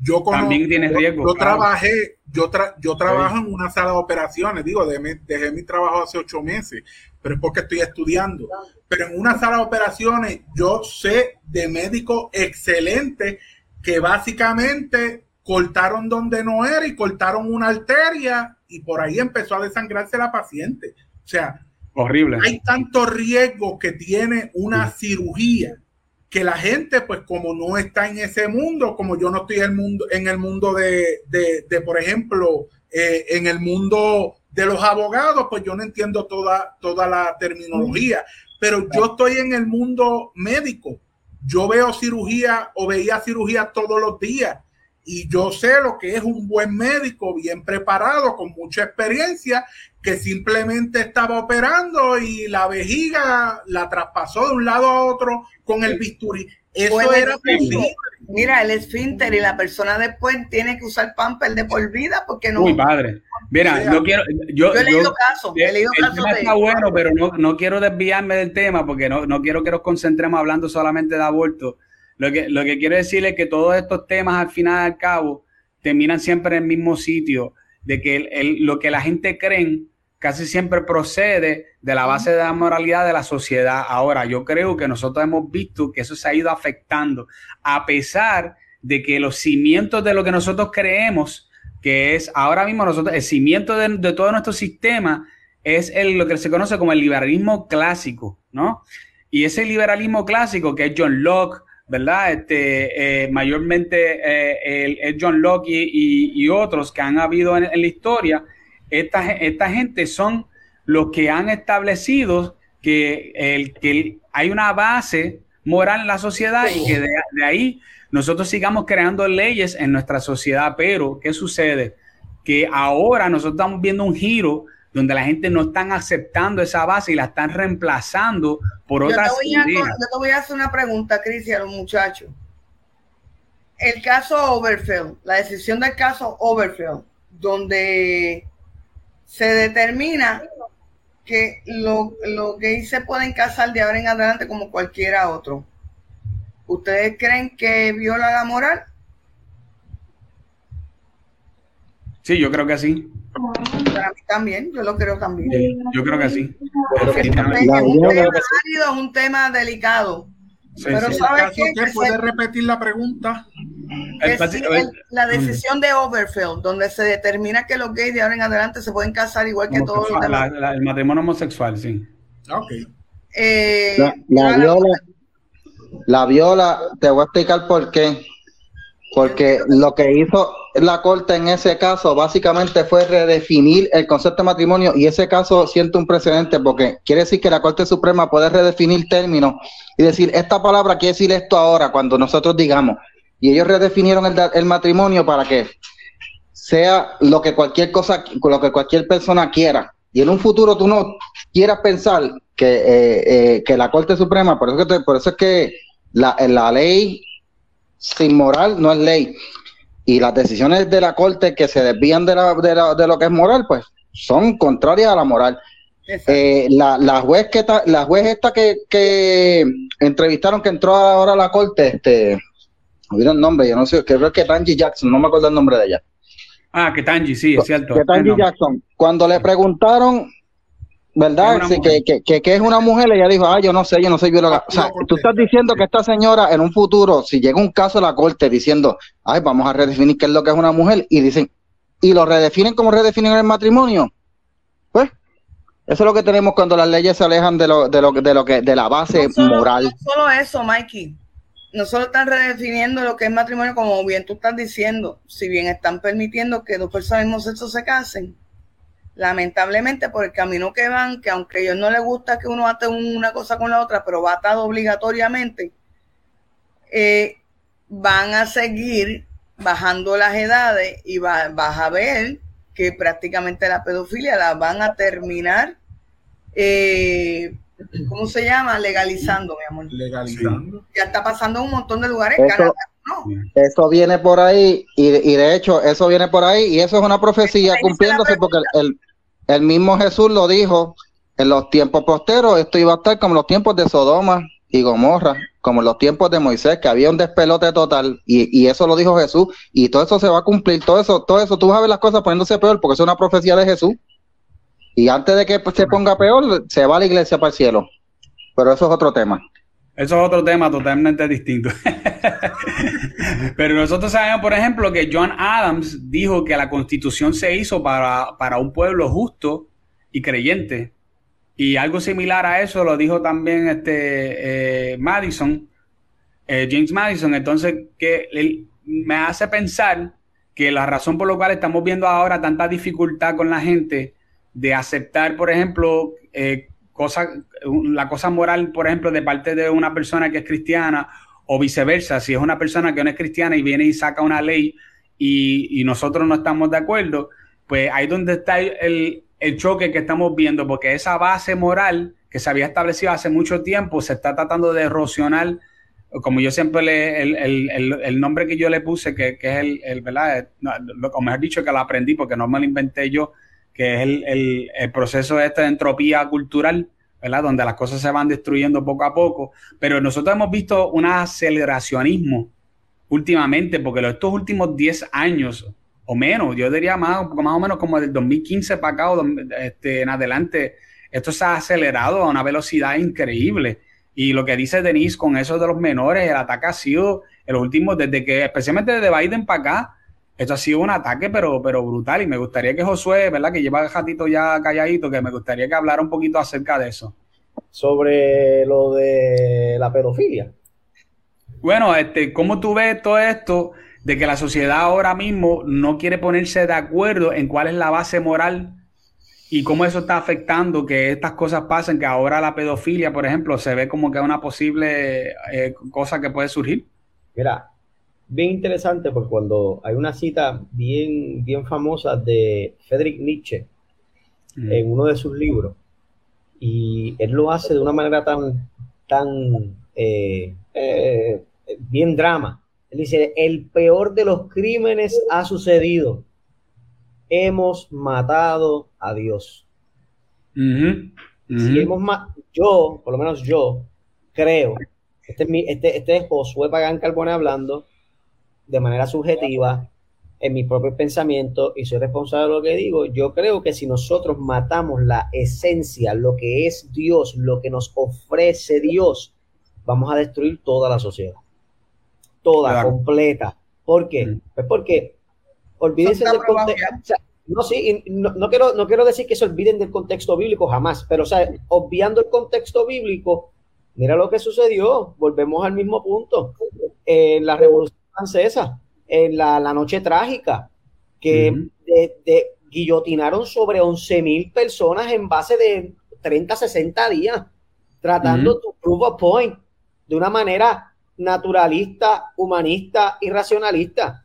yo también tienes riesgo. Yo, trabajé, yo, yo trabajo en una sala de operaciones, digo, dejé, dejé mi trabajo hace ocho meses, pero es porque estoy estudiando pero en una sala de operaciones yo sé de médicos excelentes que básicamente cortaron donde no era y cortaron una arteria y por ahí empezó a desangrarse la paciente. O sea, horrible. Hay tanto riesgo que tiene una cirugía que la gente, pues como no está en ese mundo, como yo no estoy en el mundo, en el mundo de, de, por ejemplo, eh, en el mundo de los abogados, pues yo no entiendo toda, toda la terminología pero yo estoy en el mundo médico. Yo veo cirugía o veía cirugía todos los días y yo sé lo que es un buen médico bien preparado, con mucha experiencia, que simplemente estaba operando y la vejiga la traspasó de un lado a otro con el bisturí. Eso era posible. Mira, el esfínter y la persona después tiene que usar pamper de por vida porque no. Uy, padre. Mira, no quiero. Yo, he leído casos. He leído el tema está bueno, pero no, no quiero desviarme del tema porque no, no quiero que nos concentremos hablando solamente de aborto. Lo que, lo que quiero decir es que todos estos temas, al final y al cabo, terminan siempre en el mismo sitio. De que el, lo que la gente cree casi siempre procede de la base de la moralidad de la sociedad. Ahora, yo creo que nosotros hemos visto que eso se ha ido afectando, a pesar de que los cimientos de lo que nosotros creemos, que es ahora mismo nosotros, el cimiento de, todo nuestro sistema, es el, lo que se conoce como el liberalismo clásico, ¿no? Y ese liberalismo clásico, que es John Locke, ¿verdad? Este, eh, mayormente eh, el, John Locke y, otros que han habido en, la historia, esta, esta, gente son los que han establecido que, el, que hay una base moral en la sociedad y que de, de ahí nosotros sigamos creando leyes en nuestra sociedad. Pero, ¿qué sucede? Que ahora nosotros estamos viendo un giro donde la gente no están aceptando esa base y la están reemplazando por otras yo te, voy a, yo te voy a hacer una pregunta, Cris, y a los muchachos. El caso Overfield, la decisión del caso Overfield, donde se determina que los lo gays se pueden casar de ahora en adelante como cualquiera otro. ¿Ustedes creen que viola la moral? Sí, yo creo que sí. Para mí también, yo lo creo también. yo creo que sí. es un tema delicado. pero ¿sabes qué? ¿Puede repetir la pregunta? La decisión de Overfield, donde se determina que los gays de ahora en adelante se pueden casar igual que todos los demás. el matrimonio homosexual, sí. Ok. Eh, la, viola, la viola, te voy a explicar por qué. Porque lo que hizo la Corte en ese caso básicamente fue redefinir el concepto de matrimonio y ese caso siente un precedente porque quiere decir que la Corte Suprema puede redefinir términos y decir, esta palabra quiere decir esto ahora cuando nosotros digamos. Y ellos redefinieron el, matrimonio para que sea lo que cualquier cosa, lo que cualquier persona quiera. Y en un futuro tú no quieras pensar que, eh, eh, que la Corte Suprema, por eso, que por eso es que la, la ley sin moral no es ley. Y las decisiones de la corte que se desvían de, la, de, lo que es moral, pues son contrarias a la moral. Eh, la, la, juez que la juez esta que, que entrevistaron que entró ahora a la corte, este, olvidé el nombre, yo no sé, creo que Tanji Jackson, no me acuerdo el nombre de ella. Ah, que Tanji, sí, es cierto. Que Tanji Jackson, cuando le preguntaron ¿verdad? que, que, que, es una mujer, ella dijo, ah, yo no sé, yo no soy bióloga. O sea, tú estás diciendo que esta señora en un futuro, si llega un caso a la corte diciendo, ay, vamos a redefinir qué es lo que es una mujer, y dicen, y lo redefinen como redefinen el matrimonio, pues, eso es lo que tenemos cuando las leyes se alejan de lo, de lo, de lo que, de la base moral. No solo eso, Mikey. No solo están redefiniendo lo que es matrimonio, como bien tú estás diciendo, si bien están permitiendo que dos personas del mismo sexo se casen, lamentablemente por el camino que van, que aunque a ellos no les gusta que uno ate una cosa con la otra, pero va atado obligatoriamente, eh, van a seguir bajando las edades y va, vas a ver que prácticamente la pedofilia la van a terminar, eh, ¿cómo se llama? Legalizando, mi amor. Legalizando. Ya está pasando en un montón de lugares. Eso, viene por ahí y, y, de hecho eso viene por ahí y eso es una profecía cumpliéndose porque el, el mismo Jesús lo dijo en los tiempos posteros, esto iba a estar como los tiempos de Sodoma y Gomorra, como los tiempos de Moisés, que había un despelote total, y, eso lo dijo Jesús, y todo eso se va a cumplir, todo eso, todo eso, tú vas a ver las cosas poniéndose peor, porque es una profecía de Jesús, y antes de que se ponga peor, se va a la iglesia para el cielo, pero eso es otro tema. Eso es otro tema totalmente distinto. Pero nosotros sabemos, por ejemplo, que John Adams dijo que la constitución se hizo para, para un pueblo justo y creyente. Y algo similar a eso lo dijo también este eh, Madison, eh, James Madison. Entonces, que él me hace pensar que la razón por la cual estamos viendo ahora tanta dificultad con la gente de aceptar, por ejemplo, eh, cosa, la cosa moral, por ejemplo, de parte de una persona que es cristiana o viceversa, si es una persona que no es cristiana y viene y saca una ley y, nosotros no estamos de acuerdo, pues ahí donde está el, choque que estamos viendo, porque esa base moral que se había establecido hace mucho tiempo se está tratando de erosionar, como yo siempre le, el, nombre que yo le puse, que, es el, el ¿verdad? Como mejor dicho, que lo aprendí porque no me lo inventé yo, que es el, el, proceso este de entropía cultural, ¿verdad? Donde las cosas se van destruyendo poco a poco. Pero nosotros hemos visto un aceleracionismo últimamente, porque estos últimos 10 años o menos, yo diría más, más o menos como del 2015 para acá o este, en adelante, esto se ha acelerado a una velocidad increíble. Y lo que dice Denise con eso de los menores, el ataque ha sido el último, desde que, especialmente desde Biden para acá, esto ha sido un ataque, pero, pero brutal. Y me gustaría que Josué, ¿verdad? Que lleva el ratito ya calladito, que me gustaría que hablara un poquito acerca de eso. Sobre lo de la pedofilia. Bueno, este, ¿cómo tú ves todo esto de que la sociedad ahora mismo no quiere ponerse de acuerdo en cuál es la base moral y cómo eso está afectando que estas cosas pasen, que ahora la pedofilia, por ejemplo, se ve como que es una posible eh, cosa que puede surgir? Mira, bien interesante porque cuando hay una cita bien, bien famosa de Friedrich Nietzsche Mm. en uno de sus libros, y él lo hace de una manera tan, tan eh, eh, bien drama. Él dice, el peor de los crímenes ha sucedido. Hemos matado a Dios. Ujú, ujú. Si hemos yo, por lo menos yo, creo, este es, mi, este, este es Josué Pagán Carbone hablando de manera subjetiva en mi propio pensamiento y soy responsable de lo que digo. Yo creo que si nosotros matamos la esencia, lo que es Dios, lo que nos ofrece Dios, vamos a destruir toda la sociedad. Toda, Claro. completa. ¿Por qué? Mm. Pues porque olvídense del contexto. ya. o sea, no, sí, no, no quiero, no quiero decir que se olviden del contexto bíblico jamás, pero o sea, obviando el contexto bíblico, mira lo que sucedió, volvemos al mismo punto. En la Revolución Francesa, en la, la Noche Trágica, que de- de- guillotinaron sobre 11 mil personas en base de 30, 60 días, tratando to prove a point de una manera naturalista, humanista y racionalista.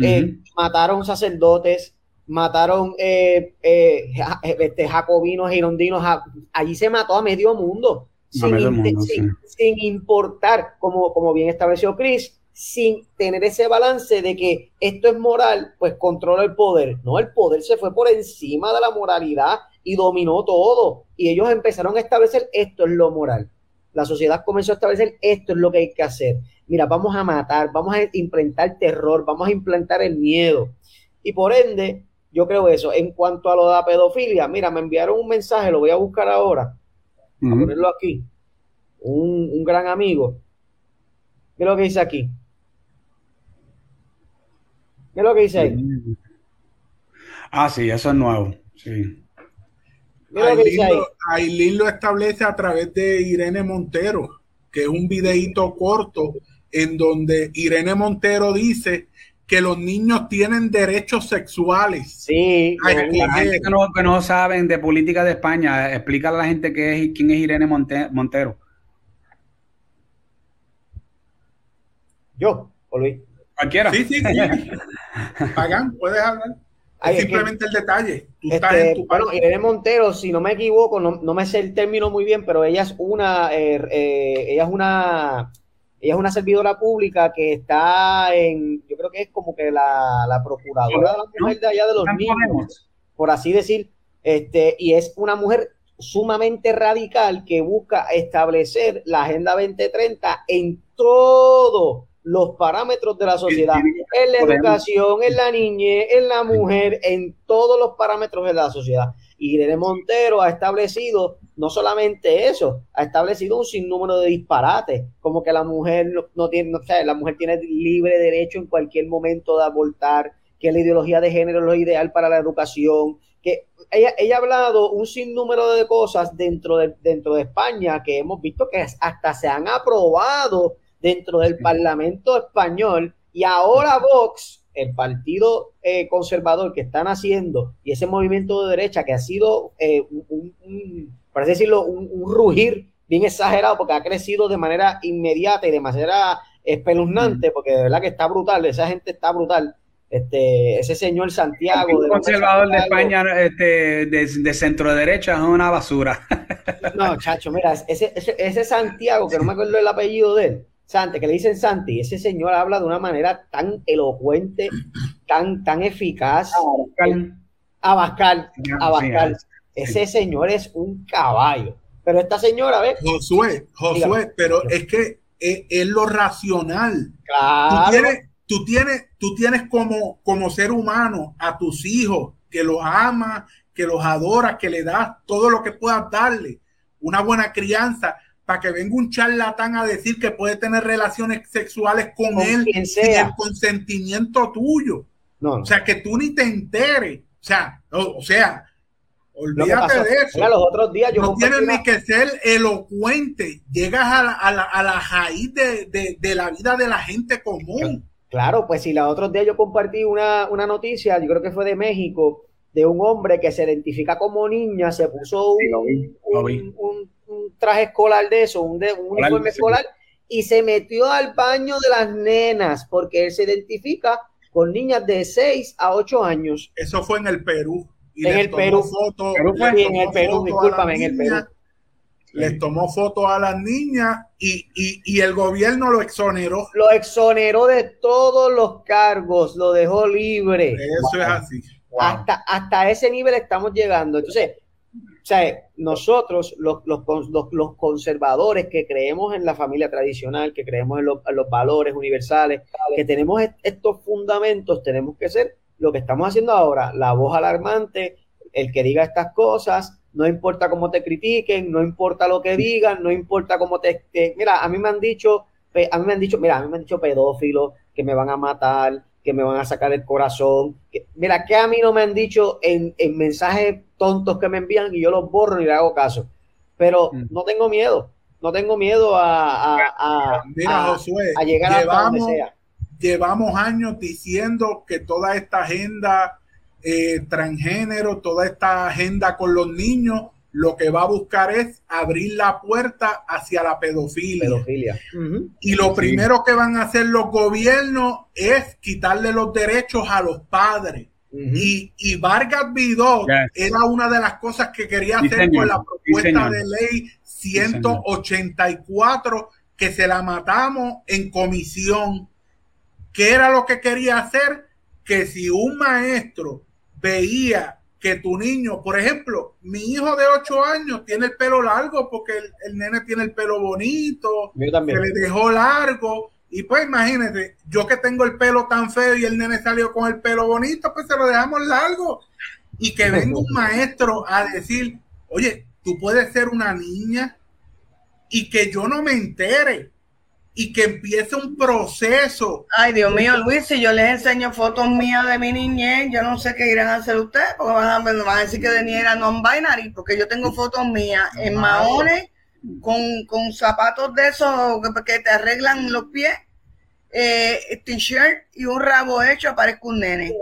Eh, mataron sacerdotes, mataron eh, eh, ja- este, jacobinos, girondinos, allí se mató a medio mundo, sin, medio inte- mundo, sin- sin importar, como, como bien estableció Chris, sin tener ese balance de que esto es moral, pues controla el poder. No, el poder se fue por encima de la moralidad y dominó todo. Y ellos empezaron a establecer esto es lo moral. La sociedad comenzó a establecer esto es lo que hay que hacer. Mira, vamos a matar, vamos a implantar terror, vamos a implantar el miedo. Y por ende, yo creo eso. En cuanto a lo de la pedofilia, mira, me enviaron un mensaje, lo voy a buscar ahora, a ponerlo aquí. Un, un gran amigo. Mira lo que dice aquí. Mira lo que dice ahí. Ah, sí, eso es nuevo. Sí. Ailín lo, Ailín lo establece a través de Irene Montero, que es un videíto corto en donde Irene Montero dice que los niños tienen derechos sexuales. Sí, la gente que no, que no saben de política de España, explícale a la gente qué es, quién es Irene Monte- Montero. yo, o Luis. Cualquiera. Sí, sí, sí. Hagan, puedes hablar. Ay, Es es que- simplemente el detalle. Tú estás Este, en tu bueno. Irene Montero, si no me equivoco, no, no me sé el término muy bien, pero ella es una, eh, eh, ella es una, ella es una servidora pública que está en, yo creo que es como que la, la procuradora de la mujer de allá de los niños, por así decir, este, y es una mujer sumamente radical que busca establecer la Agenda 2030 en todos los parámetros de la sociedad, en la educación, en la niñez, en la mujer, en todos los parámetros de la sociedad. Y Irene Montero ha establecido no solamente eso, ha establecido un sinnúmero de disparates, como que la mujer no, no tiene, no, o sea, la mujer tiene libre derecho en cualquier momento de abortar, que la ideología de género es lo ideal para la educación, que ella, ella ha hablado un sinnúmero de cosas dentro de, dentro de España que hemos visto que hasta se han aprobado dentro del Parlamento español y ahora Vox, el partido eh, conservador que están haciendo y ese movimiento de derecha que ha sido, eh, un, así decirlo, un, un rugir bien exagerado porque ha crecido de manera inmediata y de manera espeluznante porque de verdad que está brutal, esa gente está brutal. Este, ese señor Santiago. Un conservador de España este, de, de centro derecha es una basura. No, chacho, mira, ese, ese, ese Santiago, que no me acuerdo el apellido de él, Santi, que le dicen Santi, ese señor habla de una manera tan elocuente, tan, tan eficaz. Abascal, Abascal. Ese señor es un caballo. Pero esta señora, ¿ves? Josué, Josué, Dígame. pero es que es, es lo racional. Tú Claro. tienes, tú tienes, tú tienes como, como ser humano a tus hijos que los amas, que los adoras, que le das todo lo que puedas darle, una buena crianza, para que venga un charlatán a decir que puede tener relaciones sexuales con, Con él sin el consentimiento tuyo. No, no. O sea, que tú ni te enteres. O sea, o, o sea, Olvídate de eso. los otros días yo no tienes ni que ser elocuente. Llegas a la, a la, a la raíz de, de, de, la vida de la gente común. Claro, pues si los otros días yo compartí una, una noticia, yo creo que fue de México, de un hombre que se identifica como niña, se puso un, un, un, un traje escolar de eso, un, de, un uniforme escolar, y se metió al baño de las nenas, porque él se identifica con niñas de 6 a 8 años. Eso fue en el Perú. Y en el Perú. Foto, Perú fue en el Perú, discúlpame, en el Perú. Les tomó fotos a las niñas y, y, y, el gobierno lo exoneró. Lo exoneró de todos los cargos, lo dejó libre. Eso wow. es así. Wow. Hasta, hasta ese nivel estamos llegando. Entonces, sea, nosotros, los, los, los, conservadores que creemos en la familia tradicional, que creemos en, lo, en los valores universales, que tenemos estos fundamentos, tenemos que ser lo que estamos haciendo ahora, la voz alarmante, el que diga estas cosas, no importa cómo te critiquen, no importa lo que digan, no importa cómo te, te, mira, a mí me han dicho, a mí me han dicho, mira, a mí me han dicho pedófilos, que me van a matar, que me van a sacar el corazón, que, mira, que a mí no me han dicho en, en, mensajes tontos que me envían y yo los borro y le hago caso, pero mm. no tengo miedo, no tengo miedo a, a, a, mira, Josué, a llegar llevamos, hasta donde sea. Llevamos años diciendo que toda esta agenda eh, transgénero, toda esta agenda con los niños, lo que va a buscar es abrir la puerta hacia la pedofilia. pedofilia. Uh -huh. Y lo primero que van a hacer los gobiernos es quitarle los derechos a los padres. Uh -huh. y, y, Vargas yes. era una de las cosas que quería hacer con la propuesta sí, de ley 184 que se la matamos en comisión. ¿Qué era lo que quería hacer? Que si un maestro veía que tu niño, por ejemplo, mi hijo de 8 años tiene el pelo largo porque el, el nene tiene el pelo bonito, se le dejó largo. Y pues imagínate, yo que tengo el pelo tan feo y el nene salió con el pelo bonito, pues se lo dejamos largo. Y que venga un maestro a decir, oye, tú puedes ser una niña y que yo no me entere y que empiece un proceso. Ay, Dios mío, Luis, si yo les enseño fotos mías de mi niñez, yo no sé qué irán a hacer ustedes, porque van a, van a decir que Denis era non-binary, porque yo tengo fotos mías en maones, con, con zapatos de esos que, que te arreglan los pies, eh, t-shirt y un rabo hecho, aparezco un nene.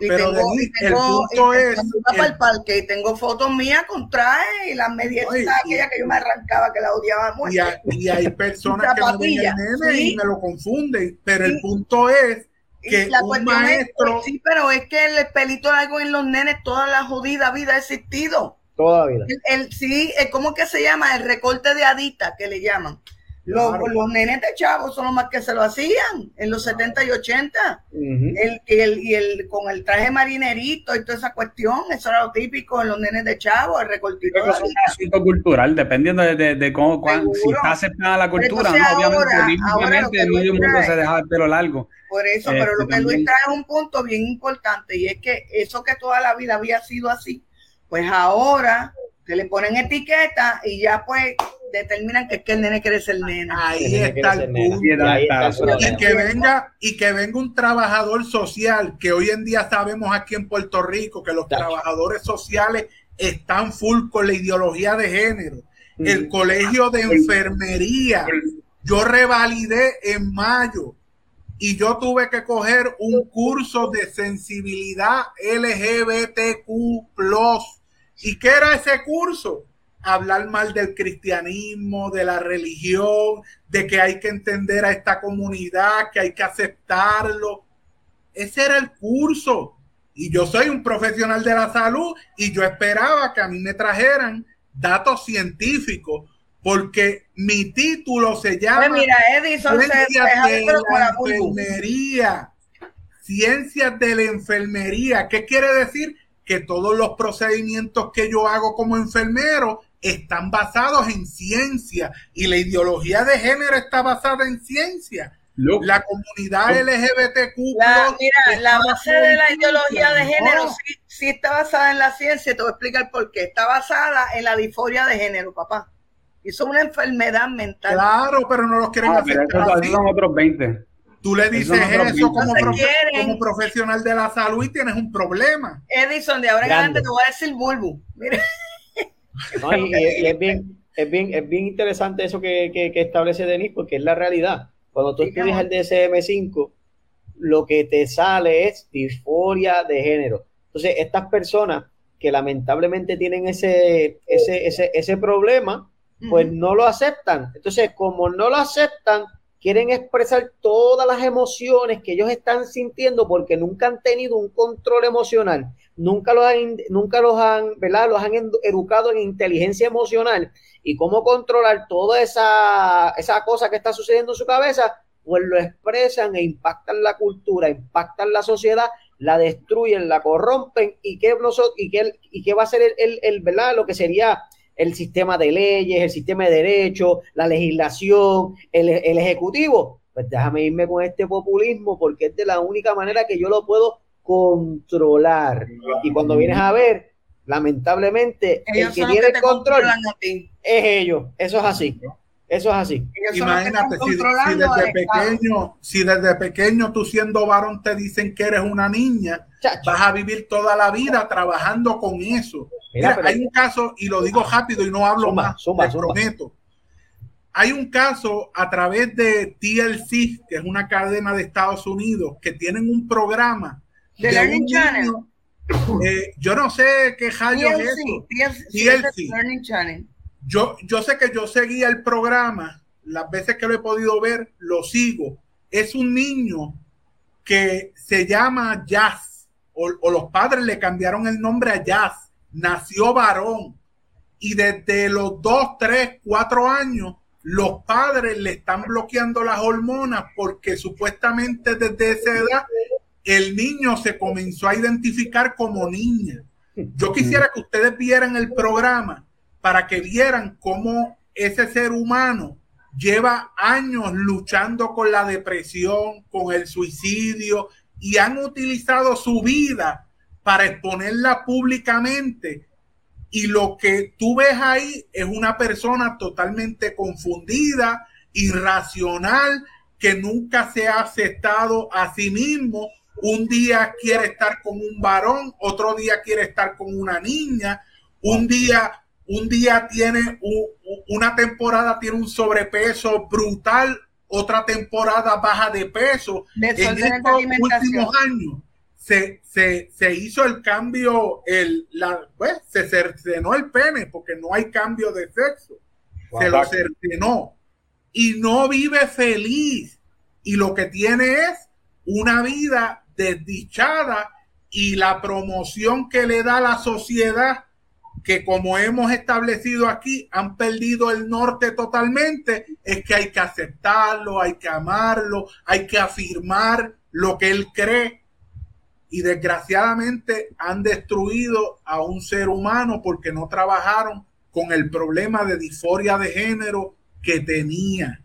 Y Pero tengo, Denis, y tengo, el punto y es... tengo para el parque y tengo fotos mías con traje y las medias aquellas que yo me arrancaba que la odiaba mucho. Y, hay, y hay personas que me ven el nene sí. y me lo confunden, pero sí. el punto es que la un maestro... Es, sí, pero es que el pelito largo en los nenes toda la jodida vida ha existido. Toda vida. El, el, sí, ¿cómo que se llama? El recorte de adita que le llaman. Los, los, nenes de chavos son los más que se lo hacían en los 70 y 80. Uh -huh. el, el, y el, con el traje marinerito y toda esa cuestión, eso era lo típico en los nenes de chavos, el recortito. Es un asunto cultural, dependiendo de, de, de cómo, cuán, si está aceptada la cultura, ¿no? Obviamente, políticamente, medio mundo se deja el pelo largo. Por eso, pero lo que también... Luis trae es un punto bien importante y es que eso que toda la vida había sido así, pues ahora se le ponen etiqueta y ya pues determinan que es que el nene quiere ser nena. Ahí está el punto. Y que venga y que venga un trabajador social que hoy en día sabemos aquí en Puerto Rico que los trabajadores sociales están full con la ideología de género. Mm. El colegio de enfermería, yo revalidé en mayo y yo tuve que coger un curso de sensibilidad LGBTQ+. ¿Y qué era ese curso? hablar mal del cristianismo, de la religión, de que hay que entender a esta comunidad, que hay que aceptarlo. Ese era el curso. Y yo soy un profesional de la salud y yo esperaba que a mí me trajeran datos científicos porque mi título se llama pues mira, Edison Ciencias de la Enfermería. Ciencias de la Enfermería. ¿Qué quiere decir? Que todos los procedimientos que yo hago como enfermero están basados en ciencia y la ideología de género está basada en ciencia. Look. La comunidad Look. LGBTQ. La, mira, la base de la ideología de género sí, sí, está basada en la ciencia. Te voy a explicar por qué. Está basada en la disforia de género, papá. Y son una enfermedad mental. Claro, pero no los quieren ah, hacer. Pero eso, son otros 20. Tú le dices Eso no como, profe- profesional de la salud y tienes un problema. Edison, de ahora en adelante te voy a decir bulbu. Mira, No, y, y- y es bien, es bien, es bien interesante eso que, que, que establece Denis, porque es la realidad. Cuando tú estudias el DSM-5, lo que te sale es disforia de género. Entonces, estas personas que lamentablemente tienen ese, ese, ese, ese problema, pues no lo aceptan. Entonces, como no lo aceptan, quieren expresar todas las emociones que ellos están sintiendo porque nunca han tenido un control emocional, nunca los han, nunca los han, ¿verdad? Los han edu- educado en inteligencia emocional y cómo controlar toda esa, esa cosa que está sucediendo en su cabeza, pues lo expresan e impactan la cultura, impactan la sociedad, la destruyen, la corrompen y qué, y qué, y qué va a ser el, el, ¿verdad? Lo que sería el sistema de leyes, el sistema de derechos, la legislación, el, el ejecutivo. Pues déjame irme con este populismo porque es de la única manera que yo lo puedo controlar. Y cuando vienes a ver, lamentablemente, el que tiene que el control es ellos. Eso es así. Eso es así. Imagínate, si, desde pequeño, si desde pequeño tú siendo varón te dicen que eres una niña, Chacho. vas a vivir toda la vida trabajando con eso. Mira, Mira, pero- hay un caso, y lo digo rápido y no hablo más, zumba, te prometo. Hay un caso a través de TLC, que es una cadena de Estados Unidos, que tienen un programa The de Learning Channel. niño, eh, yo no sé qué rayos es TLC, eso. TLC, TLC. Learning Channel. Yo, yo sé que yo seguía el programa, las veces que lo he podido ver, lo sigo. Es un niño que se llama Jazz, o, o los padres le cambiaron el nombre a Jazz. Nació varón. Y desde los 2, 3, 4 años, los padres le están bloqueando las hormonas porque supuestamente desde esa edad el niño se comenzó a identificar como niña. Yo quisiera que ustedes vieran el programa para que vieran cómo ese ser humano lleva años luchando con la depresión, con el suicidio y han utilizado su vida para exponerla públicamente. Y lo que tú ves ahí es una persona totalmente confundida, irracional, que nunca se ha aceptado a sí mismo. Un día quiere estar con un varón, otro día quiere estar con una niña, un día, un día tiene un- una temporada tiene un sobrepeso brutal, otra temporada baja de peso. En estos últimos años se, se, se hizo el cambio, el, la, pues, se cercenó el pene porque no hay cambio de sexo. Se lo cercenó y no vive feliz. Y lo que tiene es una vida desdichada y la promoción que le da la sociedad, que como hemos establecido aquí, han perdido el norte totalmente, es que hay que aceptarlo, hay que amarlo, hay que afirmar lo que él cree. Y desgraciadamente han destruido a un ser humano porque no trabajaron con el problema de disforia de género que tenía.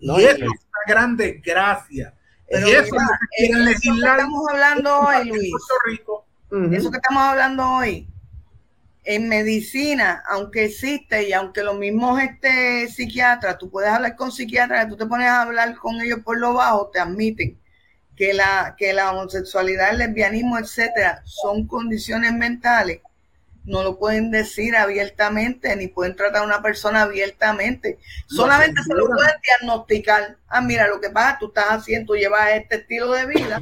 No, y eso es una gran desgracia. Pero y eso mira, es lo que eso legislar estamos hablando hoy, Luis. Puerto Rico. Ujú. Eso que estamos hablando hoy, en medicina, aunque existe y aunque los mismos este, psiquiatras, tú puedes hablar con psiquiatras, tú te pones a hablar con ellos por lo bajo, te admiten que la, que la homosexualidad, el lesbianismo, etcétera, son condiciones mentales. No lo pueden decir abiertamente, ni pueden tratar a una persona abiertamente. Solamente se lo pueden diagnosticar. Ah, mira, lo que pasa, tú estás haciendo, tú llevas este estilo de vida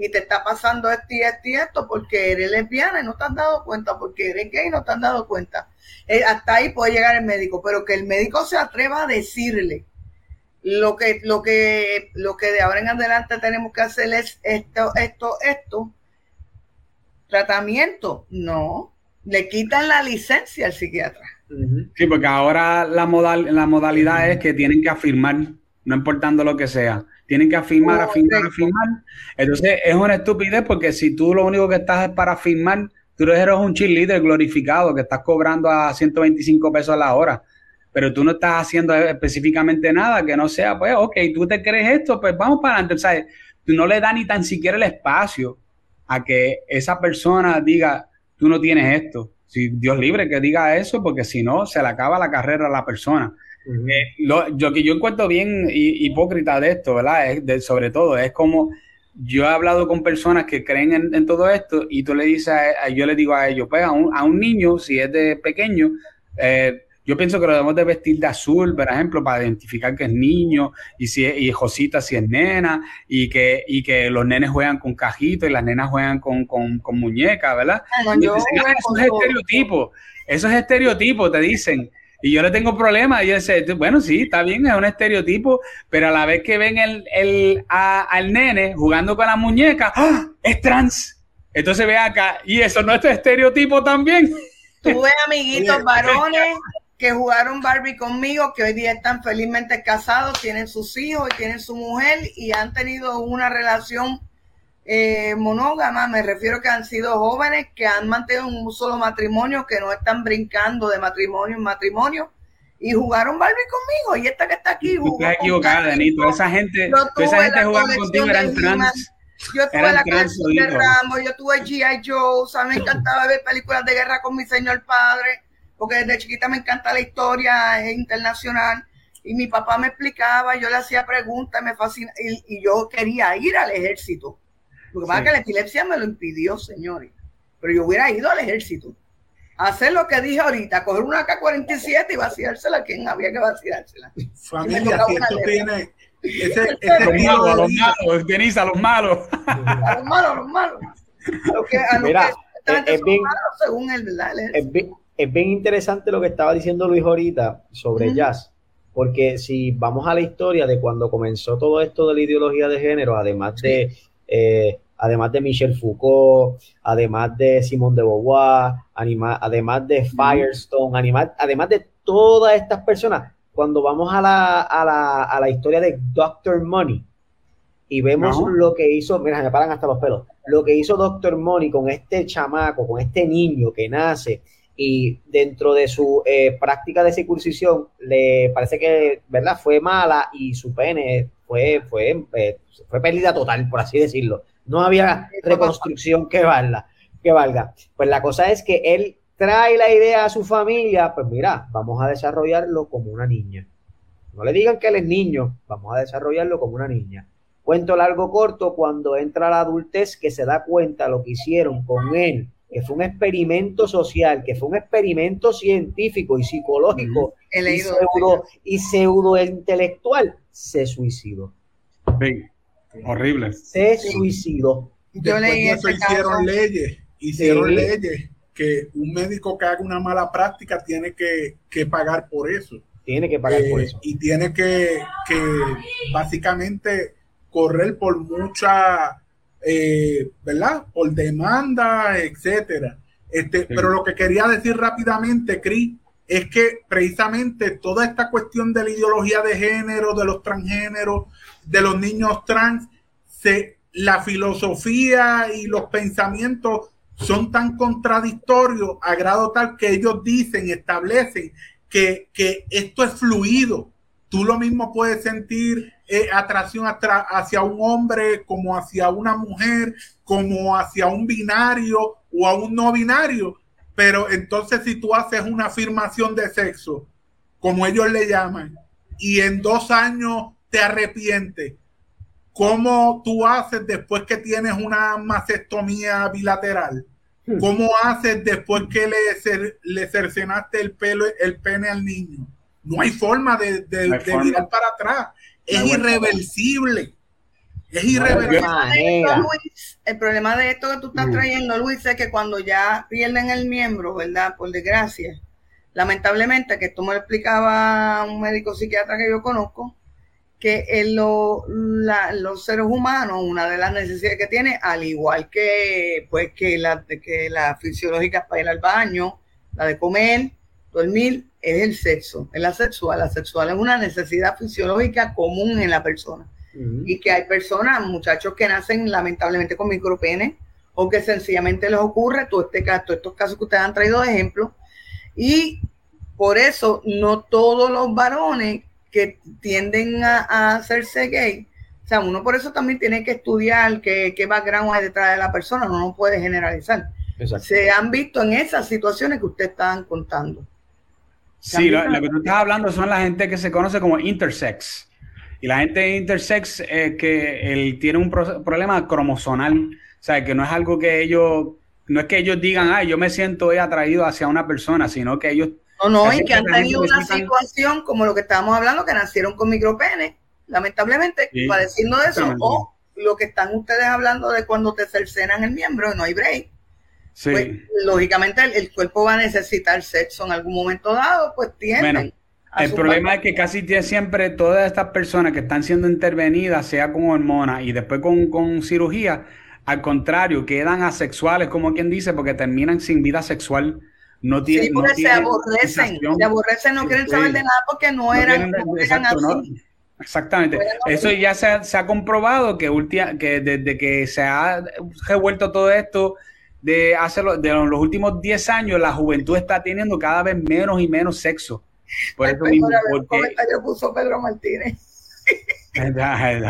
y te está pasando esto y esto y esto porque eres lesbiana y no te has dado cuenta, porque eres gay y no te has dado cuenta. Eh, hasta ahí puede llegar el médico, pero que el médico se atreva a decirle lo que, lo que, lo que de ahora en adelante tenemos que hacer es esto, esto, esto. Tratamiento, no. Le quitan la licencia al psiquiatra. Sí, porque ahora la, modal, la modalidad es que tienen que afirmar, no importando lo que sea. Tienen que afirmar, afirmar, Correcto. afirmar. Entonces es una estupidez porque si tú lo único que estás es para afirmar, tú eres un cheerleader glorificado que estás cobrando a 125 pesos a la hora. Pero tú no estás haciendo específicamente nada que no sea, pues, ok, tú te crees esto, pues vamos para adelante. ¿sabes? Tú no le das ni tan siquiera el espacio a que esa persona diga, tú no tienes esto. Si Dios libre que diga eso, porque si no, se le acaba la carrera a la persona. Eh, lo, yo que yo encuentro bien hipócrita de esto, ¿verdad? Es sobre todo, es como yo he hablado con personas que creen en, todo esto y tú le dices, a, yo le digo a ellos, pues a un, a un niño, si es de pequeño, eh, yo pienso que lo debemos de vestir de azul, por ejemplo, para identificar que es niño, y si y Josita si es nena, y que, y que los nenes juegan con cajitos y las nenas juegan con, con, con muñecas, ¿verdad? Ah, eso es estereotipo, eso es estereotipo, te dicen. Y yo le tengo problemas. Y yo sé, bueno, sí, está bien, es un estereotipo, pero a la vez que ven el, el, al nene jugando con la muñeca, ¡ah! es trans. Entonces ve acá, y eso no es estereotipo también. Tuve amiguitos varones que jugaron Barbie conmigo, que hoy día están felizmente casados, tienen sus hijos y tienen su mujer y han tenido una relación eh, monógama, me refiero que han sido jóvenes que han mantenido un solo matrimonio, que no están brincando de matrimonio en matrimonio y jugaron Barbie conmigo. Y esta que está aquí jugó. Estás equivocada. Esa gente, esa gente jugaba contigo eran trans. Yo tuve la de Rambo, yo tuve G.I. Joe, o sea, me encantaba ver películas de guerra con mi señor padre porque desde chiquita me encanta la historia internacional y mi papá me explicaba, yo le hacía preguntas, me fascina, y, yo quería ir al ejército. Lo que pasa es que la epilepsia me lo impidió, señores, pero yo hubiera ido al ejército. hacer lo que dije ahorita, coger una K-47 y vaciársela a quien había que vaciársela. Familia, si esto tiene... Ese, ese los, malos, los malos, Denisa, los malos. A los malos, los malos. Lo que, a Mira, que es, bien, malos, según el, ¿verdad? Es bien, es bien interesante lo que estaba diciendo Luis ahorita sobre jazz, porque si vamos a la historia de cuando comenzó todo esto de la ideología de género, además de eh, además de Michel Foucault, además de Simone de Beauvoir, además de Firestone, además de todas estas personas, cuando vamos a la, a la, a la historia de Doctor Money y vemos lo que hizo, mira, me paran hasta los pelos, lo que hizo Doctor Money con este chamaco, con este niño que nace y dentro de su eh, práctica de circuncisión le parece que verdad fue mala y su pene fue fue eh, fue pérdida total por así decirlo. No había reconstrucción que valga que valga. Pues la cosa es que él trae la idea a su familia pues mira vamos a desarrollarlo como una niña. No le digan que él es niño vamos a desarrollarlo como una niña. Cuento largo corto cuando entra la adultez que se da cuenta lo que hicieron con él que fue un experimento social, que fue un experimento científico y psicológico y, pseudo, y pseudo intelectual, se suicidó. horrible. Se suicidó. Yo leí eso hicieron leyes, hicieron leyes que un médico que haga una mala práctica tiene que, pagar por eso. Tiene que pagar por eh, eso. Y tiene que, que básicamente correr por mucha eh, ¿verdad? Por demanda, etcétera. Este, Pero lo que quería decir rápidamente, Cris, es que precisamente toda esta cuestión de la ideología de género, de los transgéneros, de los niños trans, se, la filosofía y los pensamientos son tan contradictorios a grado tal que ellos dicen, establecen que, que esto es fluido. Tú lo mismo puedes sentir eh, atracción hacia un hombre, como hacia una mujer, como hacia un binario o a un no binario. Pero entonces si tú haces una afirmación de sexo, como ellos le llaman, y en dos años te arrepientes, ¿cómo tú haces después que tienes una mastectomía bilateral? Hmm. ¿Cómo haces después que le, le cercenaste el pelo, el pene al niño? No hay forma de, de, mirar para atrás es irreversible. Es irreversible. el problema de esto que tú estás mm. trayendo, Luis, es que cuando ya pierden el miembro, ¿verdad? Por desgracia, lamentablemente, que esto me lo explicaba un médico psiquiatra que yo conozco, que en los seres humanos, una de las necesidades que tiene, al igual que pues que la, que la fisiológica para ir al baño, la de comer, dormir, es el sexo, es la sexual. La sexual es una necesidad fisiológica común en la persona. Y que hay personas, muchachos que nacen lamentablemente con micropene o que sencillamente les ocurre todo este caso, estos casos que ustedes han traído de ejemplo. Y por eso no todos los varones que tienden a, hacerse gay, o sea, uno por eso también tiene que estudiar qué, qué background hay detrás de la persona, no, no puede generalizar. Se han visto en esas situaciones que ustedes estaban contando. Sí, lo, que tú estás hablando son la gente que se conoce como intersex. Y la gente intersex es que él tiene un problema cromosonal. O sea, que no es algo que ellos, no es que ellos digan, ah, yo me siento atraído hacia una persona, sino que ellos... No, no, y que han tenido una situación como lo que estábamos hablando, que nacieron con micropene, lamentablemente, padeciendo de eso, o lo que están ustedes hablando de cuando te cercenan el miembro, no hay break. Pues, lógicamente el, cuerpo va a necesitar sexo en algún momento dado, pues tienen. el problema es que casi siempre todas estas personas que están siendo intervenidas, sea con hormonas y después con, cirugía, al contrario, quedan asexuales, como quien dice, porque terminan sin vida sexual. No tienen, sí, porque se aborrecen, se aborrecen, no quieren saber de nada porque no, eran, Exactamente. Eso ya se ha, se ha comprobado que, que desde que se ha revuelto todo esto de hacerlo de los últimos 10 años, la juventud está teniendo cada vez menos y menos sexo. Por eso mismo. Porque... puso Pedro Martínez.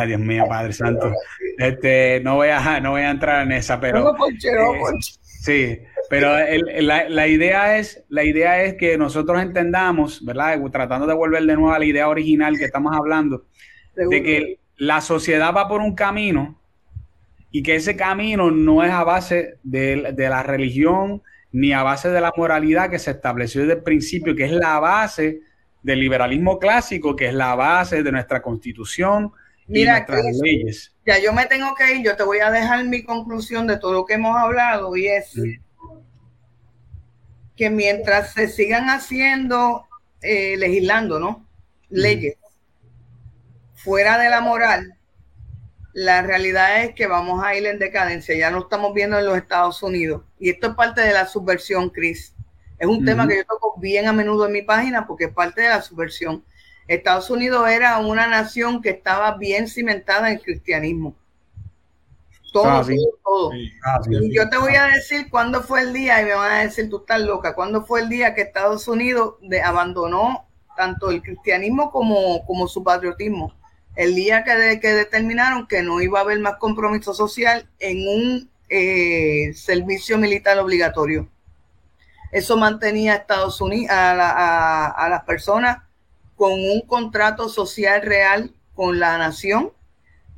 Dios mío, Padre Santo. Este, no voy a, no voy a entrar en esa, pero. Eh, sí, pero la, la, idea es, la idea es que nosotros entendamos, ¿verdad? Tratando de volver de nuevo a la idea original que estamos hablando, de que la sociedad va por un camino y que ese camino no es a base de, la religión ni a base de la moralidad que se estableció desde el principio, que es la base del liberalismo clásico, que es la base de nuestra constitución y nuestras leyes. Ya yo me tengo que ir, yo te voy a dejar mi conclusión de todo lo que hemos hablado y es que mientras se sigan haciendo, eh, legislando, ¿no? Leyes fuera de la moral, la realidad es que vamos a ir en decadencia, ya no estamos viendo en los Estados Unidos. Y esto es parte de la subversión, Chris. Es un tema que yo toco bien a menudo en mi página porque es parte de la subversión. Estados Unidos era una nación que estaba bien cimentada en el cristianismo. Todo, ah, todo, ah, y yo te voy a decir cuándo fue el día, y me van a decir, tú estás loca, cuándo fue el día que Estados Unidos abandonó tanto el cristianismo como, como su patriotismo el día que, determinaron que no iba a haber más compromiso social en un eh, servicio militar obligatorio. Eso mantenía a Estados Unidos, a, las personas con un contrato social real con la nación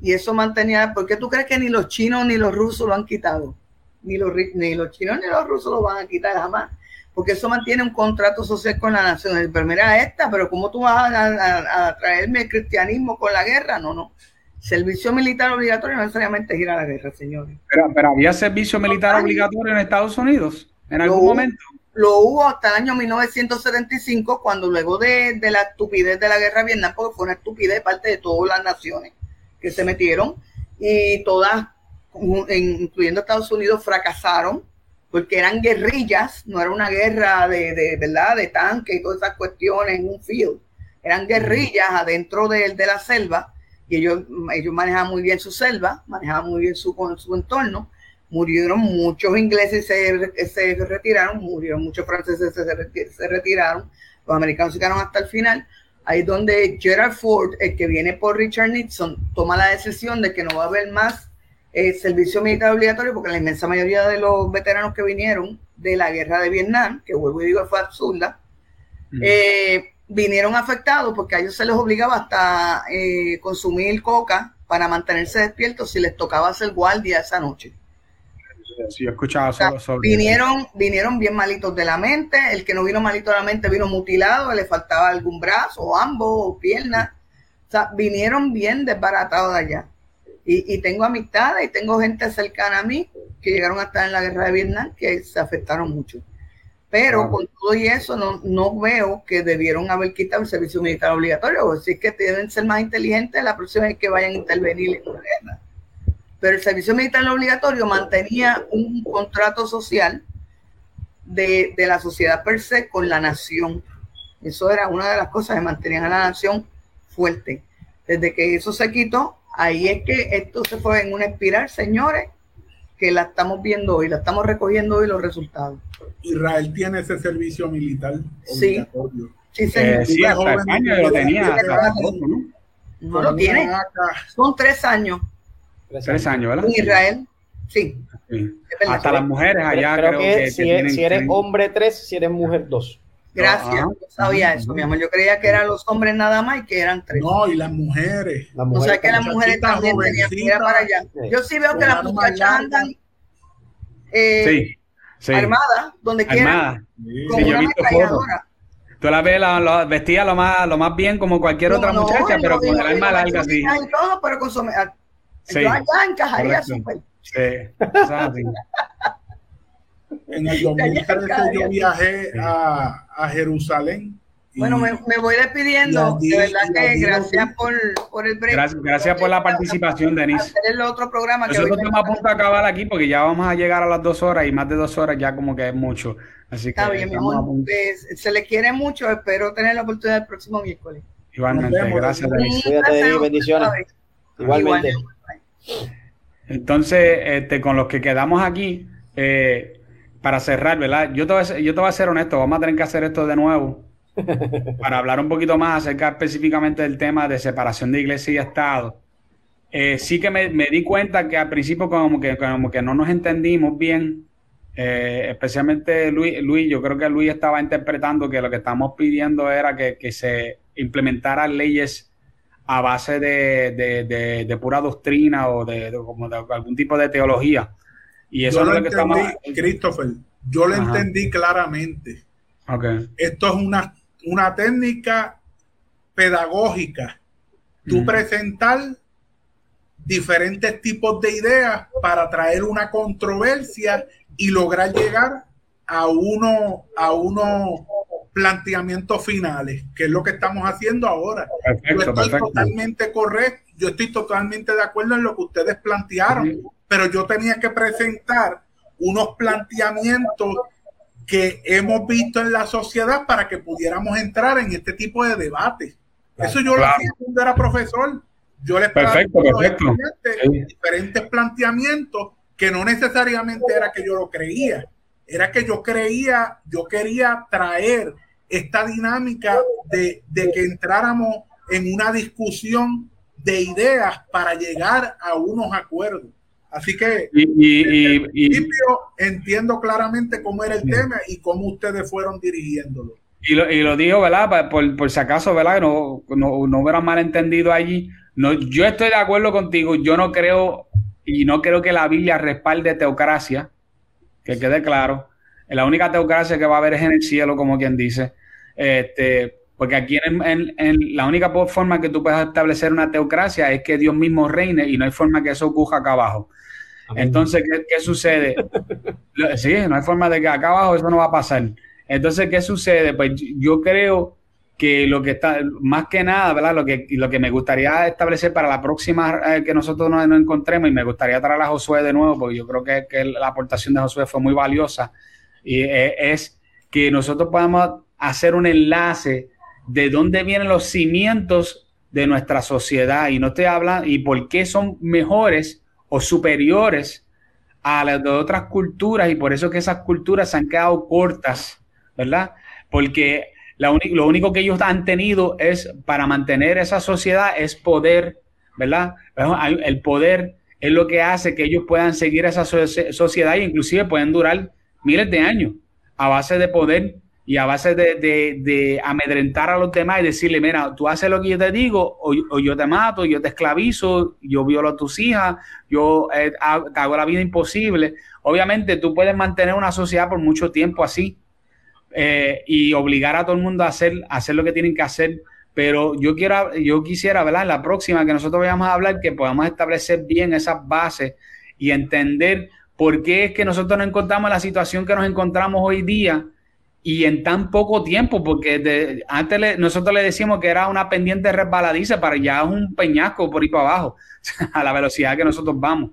y eso mantenía, ¿por qué tú crees que ni los chinos ni los rusos lo han quitado? Ni los, ni los chinos ni los rusos lo van a quitar jamás porque eso mantiene un contrato social con la nación. El primero esta, pero ¿cómo tú vas a, traerme el cristianismo con la guerra? No, no. Servicio militar obligatorio no necesariamente es ir a la guerra, señores. Pero, había servicio militar obligatorio en Estados Unidos en algún momento. Lo hubo hasta el año 1975, cuando luego de, de, la estupidez de la guerra de Vietnam, porque fue una estupidez de parte de todas las naciones que se metieron, y todas, incluyendo Estados Unidos, fracasaron porque eran guerrillas, no era una guerra de, de ¿verdad? de tanque y todas esas cuestiones en un field. Eran guerrillas adentro de, de la selva y ellos, ellos manejaban muy bien su selva, manejaban muy bien su, su entorno. Murieron muchos ingleses, se, se retiraron, murieron muchos franceses, se, se retiraron, los americanos se quedaron hasta el final. Ahí es donde Gerald Ford, el que viene por Richard Nixon, toma la decisión de que no va a haber más eh, servicio militar obligatorio, porque la inmensa mayoría de los veteranos que vinieron de la guerra de Vietnam, que vuelvo y digo fue absurda, eh, vinieron afectados porque a ellos se les obligaba hasta eh, consumir coca para mantenerse despiertos si les tocaba hacer guardia esa noche. Sí, he escuchado vinieron, vinieron bien malitos de la mente, el que no vino malito de la mente vino mutilado, le faltaba algún brazo, o ambos, o pierna. O sea, vinieron bien desbaratados de allá. Y, tengo amistades y tengo gente cercana a mí que llegaron a estar en la guerra de Vietnam que se afectaron mucho. Pero con todo y eso no, no veo que debieron haber quitado el servicio militar obligatorio. Así que deben ser más inteligentes la próxima vez que vayan a intervenir en la guerra. Pero el servicio militar obligatorio mantenía un contrato social de, de la sociedad per se con la nación. Eso era una de las cosas que mantenían a la nación fuerte. Desde que eso se quitó, Ahí es que esto se fue en una espiral, señores, que la estamos viendo hoy, la estamos recogiendo hoy los resultados. Israel tiene ese servicio militar sí. Sí, eh, sí, hasta España lo tenía. ¿no? lo tiene. Son tres años. Tres años, ¿verdad? En Israel, sí. Hasta las mujeres allá creo, que, si, eres hombre tres, si eres mujer dos. Gracias, no sabía eso, mi amor. Yo creía que eran los hombres nada más y que eran tres. No, y las mujeres. La o mujer sea que las mujeres también tenían que ir para allá. Yo sí veo que las muchachas andan eh, Sí, sí. armadas, donde quieran. Sí. con Sí, yo he una visto ametralladora. Tú la ves la, la- vestida lo más, lo más bien como cualquier otra No, no, muchacha, pero con el alma larga así. y todo, pero con su- a- Sí, Yo allá encajaría súper. Sí, es así. En el 2013 yo viajé a, a Jerusalén. Bueno, me, me voy despidiendo. De verdad que gracias por, por el break. Gracias, gracias por la participación, Denise. El otro programa que Nosotros estamos a punto de acabar aquí porque ya vamos a llegar a las dos horas y más de dos horas ya como que es mucho. Así que Está bien, mi amor. Pues, se le quiere mucho. Espero tener la oportunidad el próximo miércoles. Igualmente, gracias, Denise. Cuídate, Denis, bendiciones. Igualmente. Entonces, este, con los que quedamos aquí, eh, para cerrar, ¿verdad? Yo te, voy a, ser- yo te voy a ser honesto, vamos a tener que hacer esto de nuevo para hablar un poquito más acerca específicamente del tema de separación de iglesia y Estado. Eh, sí que me, me di cuenta que al principio como que, como que no nos entendimos bien, eh, especialmente Luis, Luis, yo creo que Luis estaba interpretando que lo que estamos pidiendo era que, que se implementaran leyes a base de, de- de- de pura doctrina o como de algún tipo de teología. Y eso yo es lo lo que estamos... entendí, Christopher, yo lo Ajá. entendí claramente. Ok. Esto es una, una técnica pedagógica. Tú presentar diferentes tipos de ideas para traer una controversia y lograr llegar a uno a unos planteamientos finales, que es lo que estamos haciendo ahora. Yo estoy perfecto. totalmente correcto, yo estoy totalmente de acuerdo en lo que ustedes plantearon. Pero yo tenía que presentar unos planteamientos que hemos visto en la sociedad para que pudiéramos entrar en este tipo de debate. Eso yo lo Claro. hacía cuando era profesor. Yo les Perfecto, planteaba a los perfecto. estudiantes Sí. diferentes planteamientos que no necesariamente era que yo lo creía, era que yo creía, yo quería traer esta dinámica de, de que entráramos en una discusión de ideas para llegar a unos acuerdos. Así que Y, y- y- al y- principio entiendo claramente cómo era el tema y cómo ustedes fueron dirigiéndolo. y lo, y lo digo, ¿verdad? Por, por si acaso, ¿verdad? No, no, no hubiera malentendido allí. No, yo estoy de acuerdo contigo. Yo no creo, y no creo que la Biblia respalde teocracia, que quede claro. La única teocracia que va a haber es en el cielo, como quien dice. Este, porque aquí en, en- en la única forma que tú puedes establecer una teocracia es que Dios mismo reine y no hay forma que eso ocurra acá abajo. Entonces, ¿qué, qué sucede? Sí, no hay forma de que acá abajo eso no va a pasar. Entonces, ¿qué sucede? Pues yo creo que lo que está, más que nada, ¿verdad? Lo que, lo que me gustaría establecer para la próxima eh, que nosotros nos, nos encontremos, y me gustaría traer a Josué de nuevo, porque yo creo que, que la aportación de Josué fue muy valiosa, y eh, es que nosotros podamos hacer un enlace de dónde vienen los cimientos de nuestra sociedad, y no estoy hablando, y por qué son mejores o superiores a las de otras culturas y por eso que esas culturas se han quedado cortas, ¿verdad? Porque lo único que ellos han tenido es para mantener esa sociedad es poder, ¿verdad? El poder es lo que hace que ellos puedan seguir esa so- sociedad e inclusive pueden durar miles de años a base de poder y a base de, de- amedrentar a los demás y decirle, mira, tú haces lo que yo te digo o, o yo te mato, yo te esclavizo, yo violo a tus hijas, yo eh, te hago la vida imposible. Obviamente tú puedes mantener una sociedad por mucho tiempo así eh, y obligar a todo el mundo a hacer, a hacer lo que tienen que hacer. Pero yo quiero, yo quisiera, ¿verdad? En la próxima que nosotros vayamos a hablar, que podamos establecer bien esas bases y entender por qué es que nosotros nos encontramos en la situación que nos encontramos hoy día y en tan poco tiempo, porque de- antes le- nosotros le decíamos que era una pendiente resbaladiza, para ya es un peñasco por ahí para abajo, a la velocidad que nosotros vamos.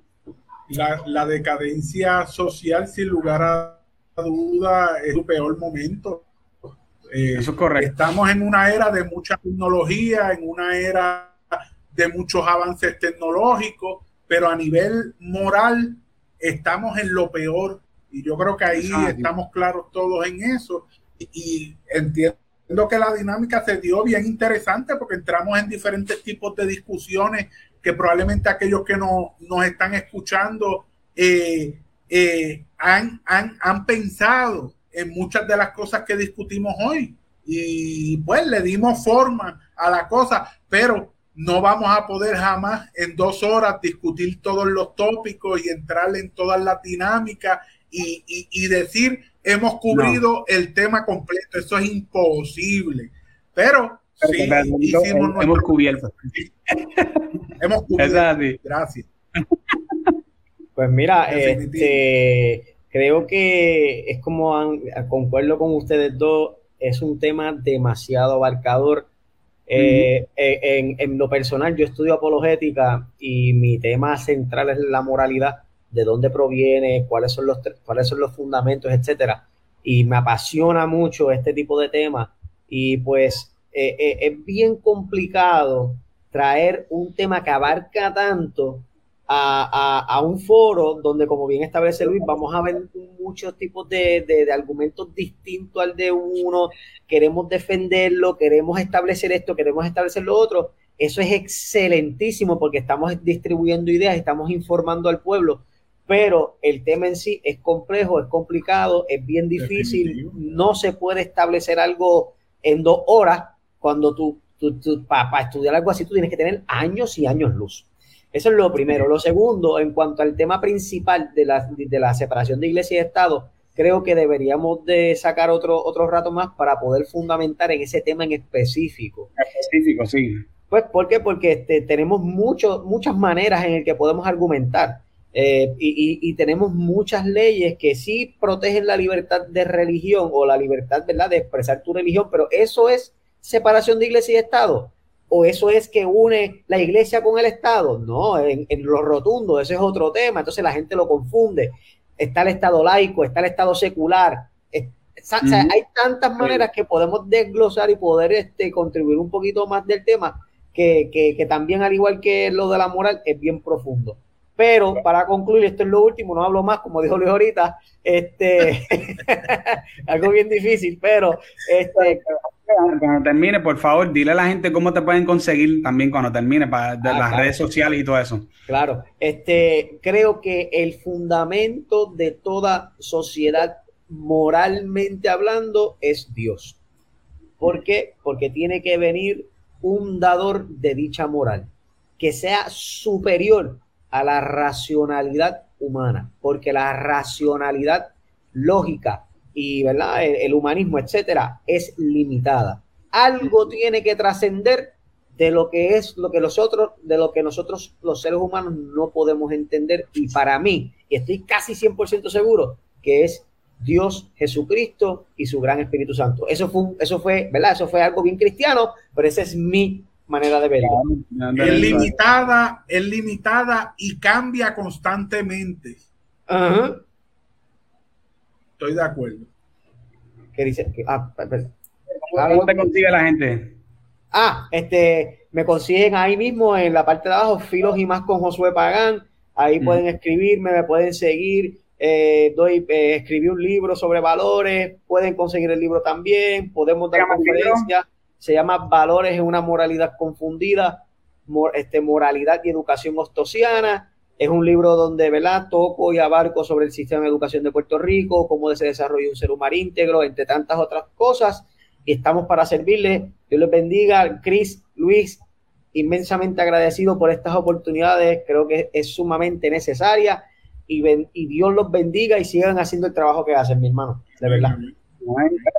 La, la decadencia social, sin lugar a duda, es su peor momento. Eh, Eso es correcto. Estamos en una era de mucha tecnología, en una era de muchos avances tecnológicos, pero a nivel moral estamos en lo peor. Y yo creo que ahí Ah, estamos claros todos en eso. Y, y entiendo que la dinámica se dio bien interesante porque entramos en diferentes tipos de discusiones que probablemente aquellos que no, nos están escuchando eh, eh, han, han, han pensado en muchas de las cosas que discutimos hoy. Y pues le dimos forma a la cosa, pero no vamos a poder jamás en dos horas discutir todos los tópicos y entrar en todas las dinámicas y, decir hemos cubrido el tema completo. Eso es imposible. Pero, sí, hemos, cubierto. hemos cubierto. Gracias. Pues mira, este, creo que es como concuerdo con ustedes dos, es un tema demasiado abarcador. Eh, eh, en, lo personal, yo estudio apologética y mi tema central es la moralidad, de dónde proviene, cuáles son los, cuáles son los fundamentos, etcétera. Y me apasiona mucho este tipo de temas. Y pues eh, es bien complicado traer un tema que abarca tanto a, un foro donde, como bien establece Luis, vamos a ver muchos tipos de, argumentos distintos al de uno, queremos defenderlo, queremos establecer esto, queremos establecer lo otro. Eso es excelentísimo porque estamos distribuyendo ideas, estamos informando al pueblo, pero el tema en sí es complejo, es complicado, es bien difícil, no se puede establecer algo en dos horas cuando tú, para estudiar algo así tú tienes que tener años y años luz. Eso es lo primero. Lo segundo, en cuanto al tema principal de la, de la separación de iglesia y Estado, creo que deberíamos de sacar otro, otro rato más para poder fundamentar en ese tema en específico. Específico, sí. Pues, ¿por qué? Porque este, tenemos mucho, muchas maneras en el que podemos argumentar. Eh, y, y, tenemos muchas leyes que sí protegen la libertad de religión o la libertad, ¿verdad?, de expresar tu religión, pero eso es separación de iglesia y Estado o eso es que une la iglesia con el Estado. No, en, lo rotundo, ese es otro tema. Entonces la gente lo confunde. Está el Estado laico, está el Estado secular. hay tantas maneras que podemos desglosar y poder este, contribuir un poquito más del tema que, que, también, al igual que lo de la moral, es bien profundo. Pero para concluir, esto es lo último, no hablo más, como dijo Luis ahorita, este, algo bien difícil, pero este, cuando termine, por favor, dile a la gente cómo te pueden conseguir también cuando termine para de ah, las redes sociales y todo eso. Claro, este creo que el fundamento de toda sociedad moralmente hablando es Dios. ¿Por qué? Porque tiene que venir un dador de dicha moral que sea superior a la racionalidad humana, porque la racionalidad lógica y ¿verdad? El, humanismo, etcétera, es limitada. Algo tiene que trascender de lo que es lo que nosotros, de lo que nosotros los seres humanos no podemos entender. Y para mí, y estoy casi 100% seguro, que es Dios, Jesucristo y su gran Espíritu Santo. Eso fue, eso fue, ¿verdad? Eso fue algo bien cristiano, pero esa es mi manera de verlo. Es limitada, es limitada y cambia constantemente. Ajá. Estoy de acuerdo. ¿Qué dice? Ah, ¿Cómo te consigue la gente? Ah, este, me consiguen ahí mismo en la parte de abajo, Filos y más con Josué Pagán. Ahí mm. pueden escribirme, me pueden seguir. Eh, doy, eh, escribí un libro sobre valores, pueden conseguir el libro también, podemos dar conferencias. Se llama Valores en una moralidad confundida, este, moralidad y educación ostosiana. Es un libro donde, ¿verdad? Toco y abarco sobre el sistema de educación de Puerto Rico, cómo se desarrolla un ser humano íntegro, entre tantas otras cosas. Y estamos para servirles. Dios les bendiga. Cris, Luis, inmensamente agradecido por estas oportunidades. Creo que es sumamente necesaria. Y, y Dios los bendiga y sigan haciendo el trabajo que hacen, mi hermano. De verdad.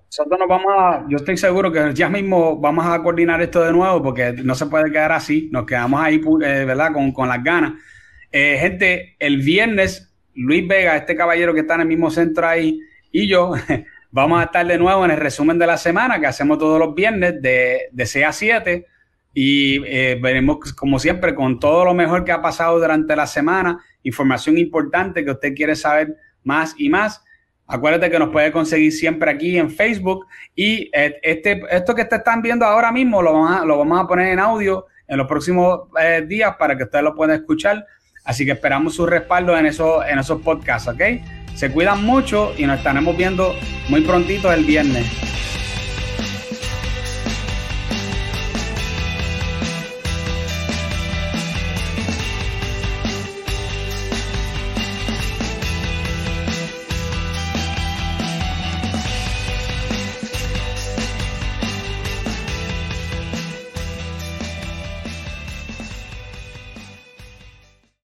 Nosotros nos vamos a, yo estoy seguro que ya mismo vamos a coordinar esto de nuevo porque no se puede quedar así. Nos quedamos ahí, eh, ¿verdad? Con, con las ganas. Eh, gente, el viernes, Luis Vega, este caballero que está en el mismo centro ahí, y yo, vamos a estar de nuevo en el resumen de la semana que hacemos todos los viernes de, de 6 a 7. Y eh, veremos, como siempre, con todo lo mejor que ha pasado durante la semana, información importante que usted quiere saber más y más. Acuérdate que nos puede conseguir siempre aquí en Facebook. Y eh, este, esto que te están viendo ahora mismo lo vamos a, lo vamos a poner en audio en los próximos días para que usted lo pueda escuchar Así que esperamos su respaldo en, eso, en esos podcasts, ¿ok? Se cuidan mucho y nos estaremos viendo muy prontito el viernes.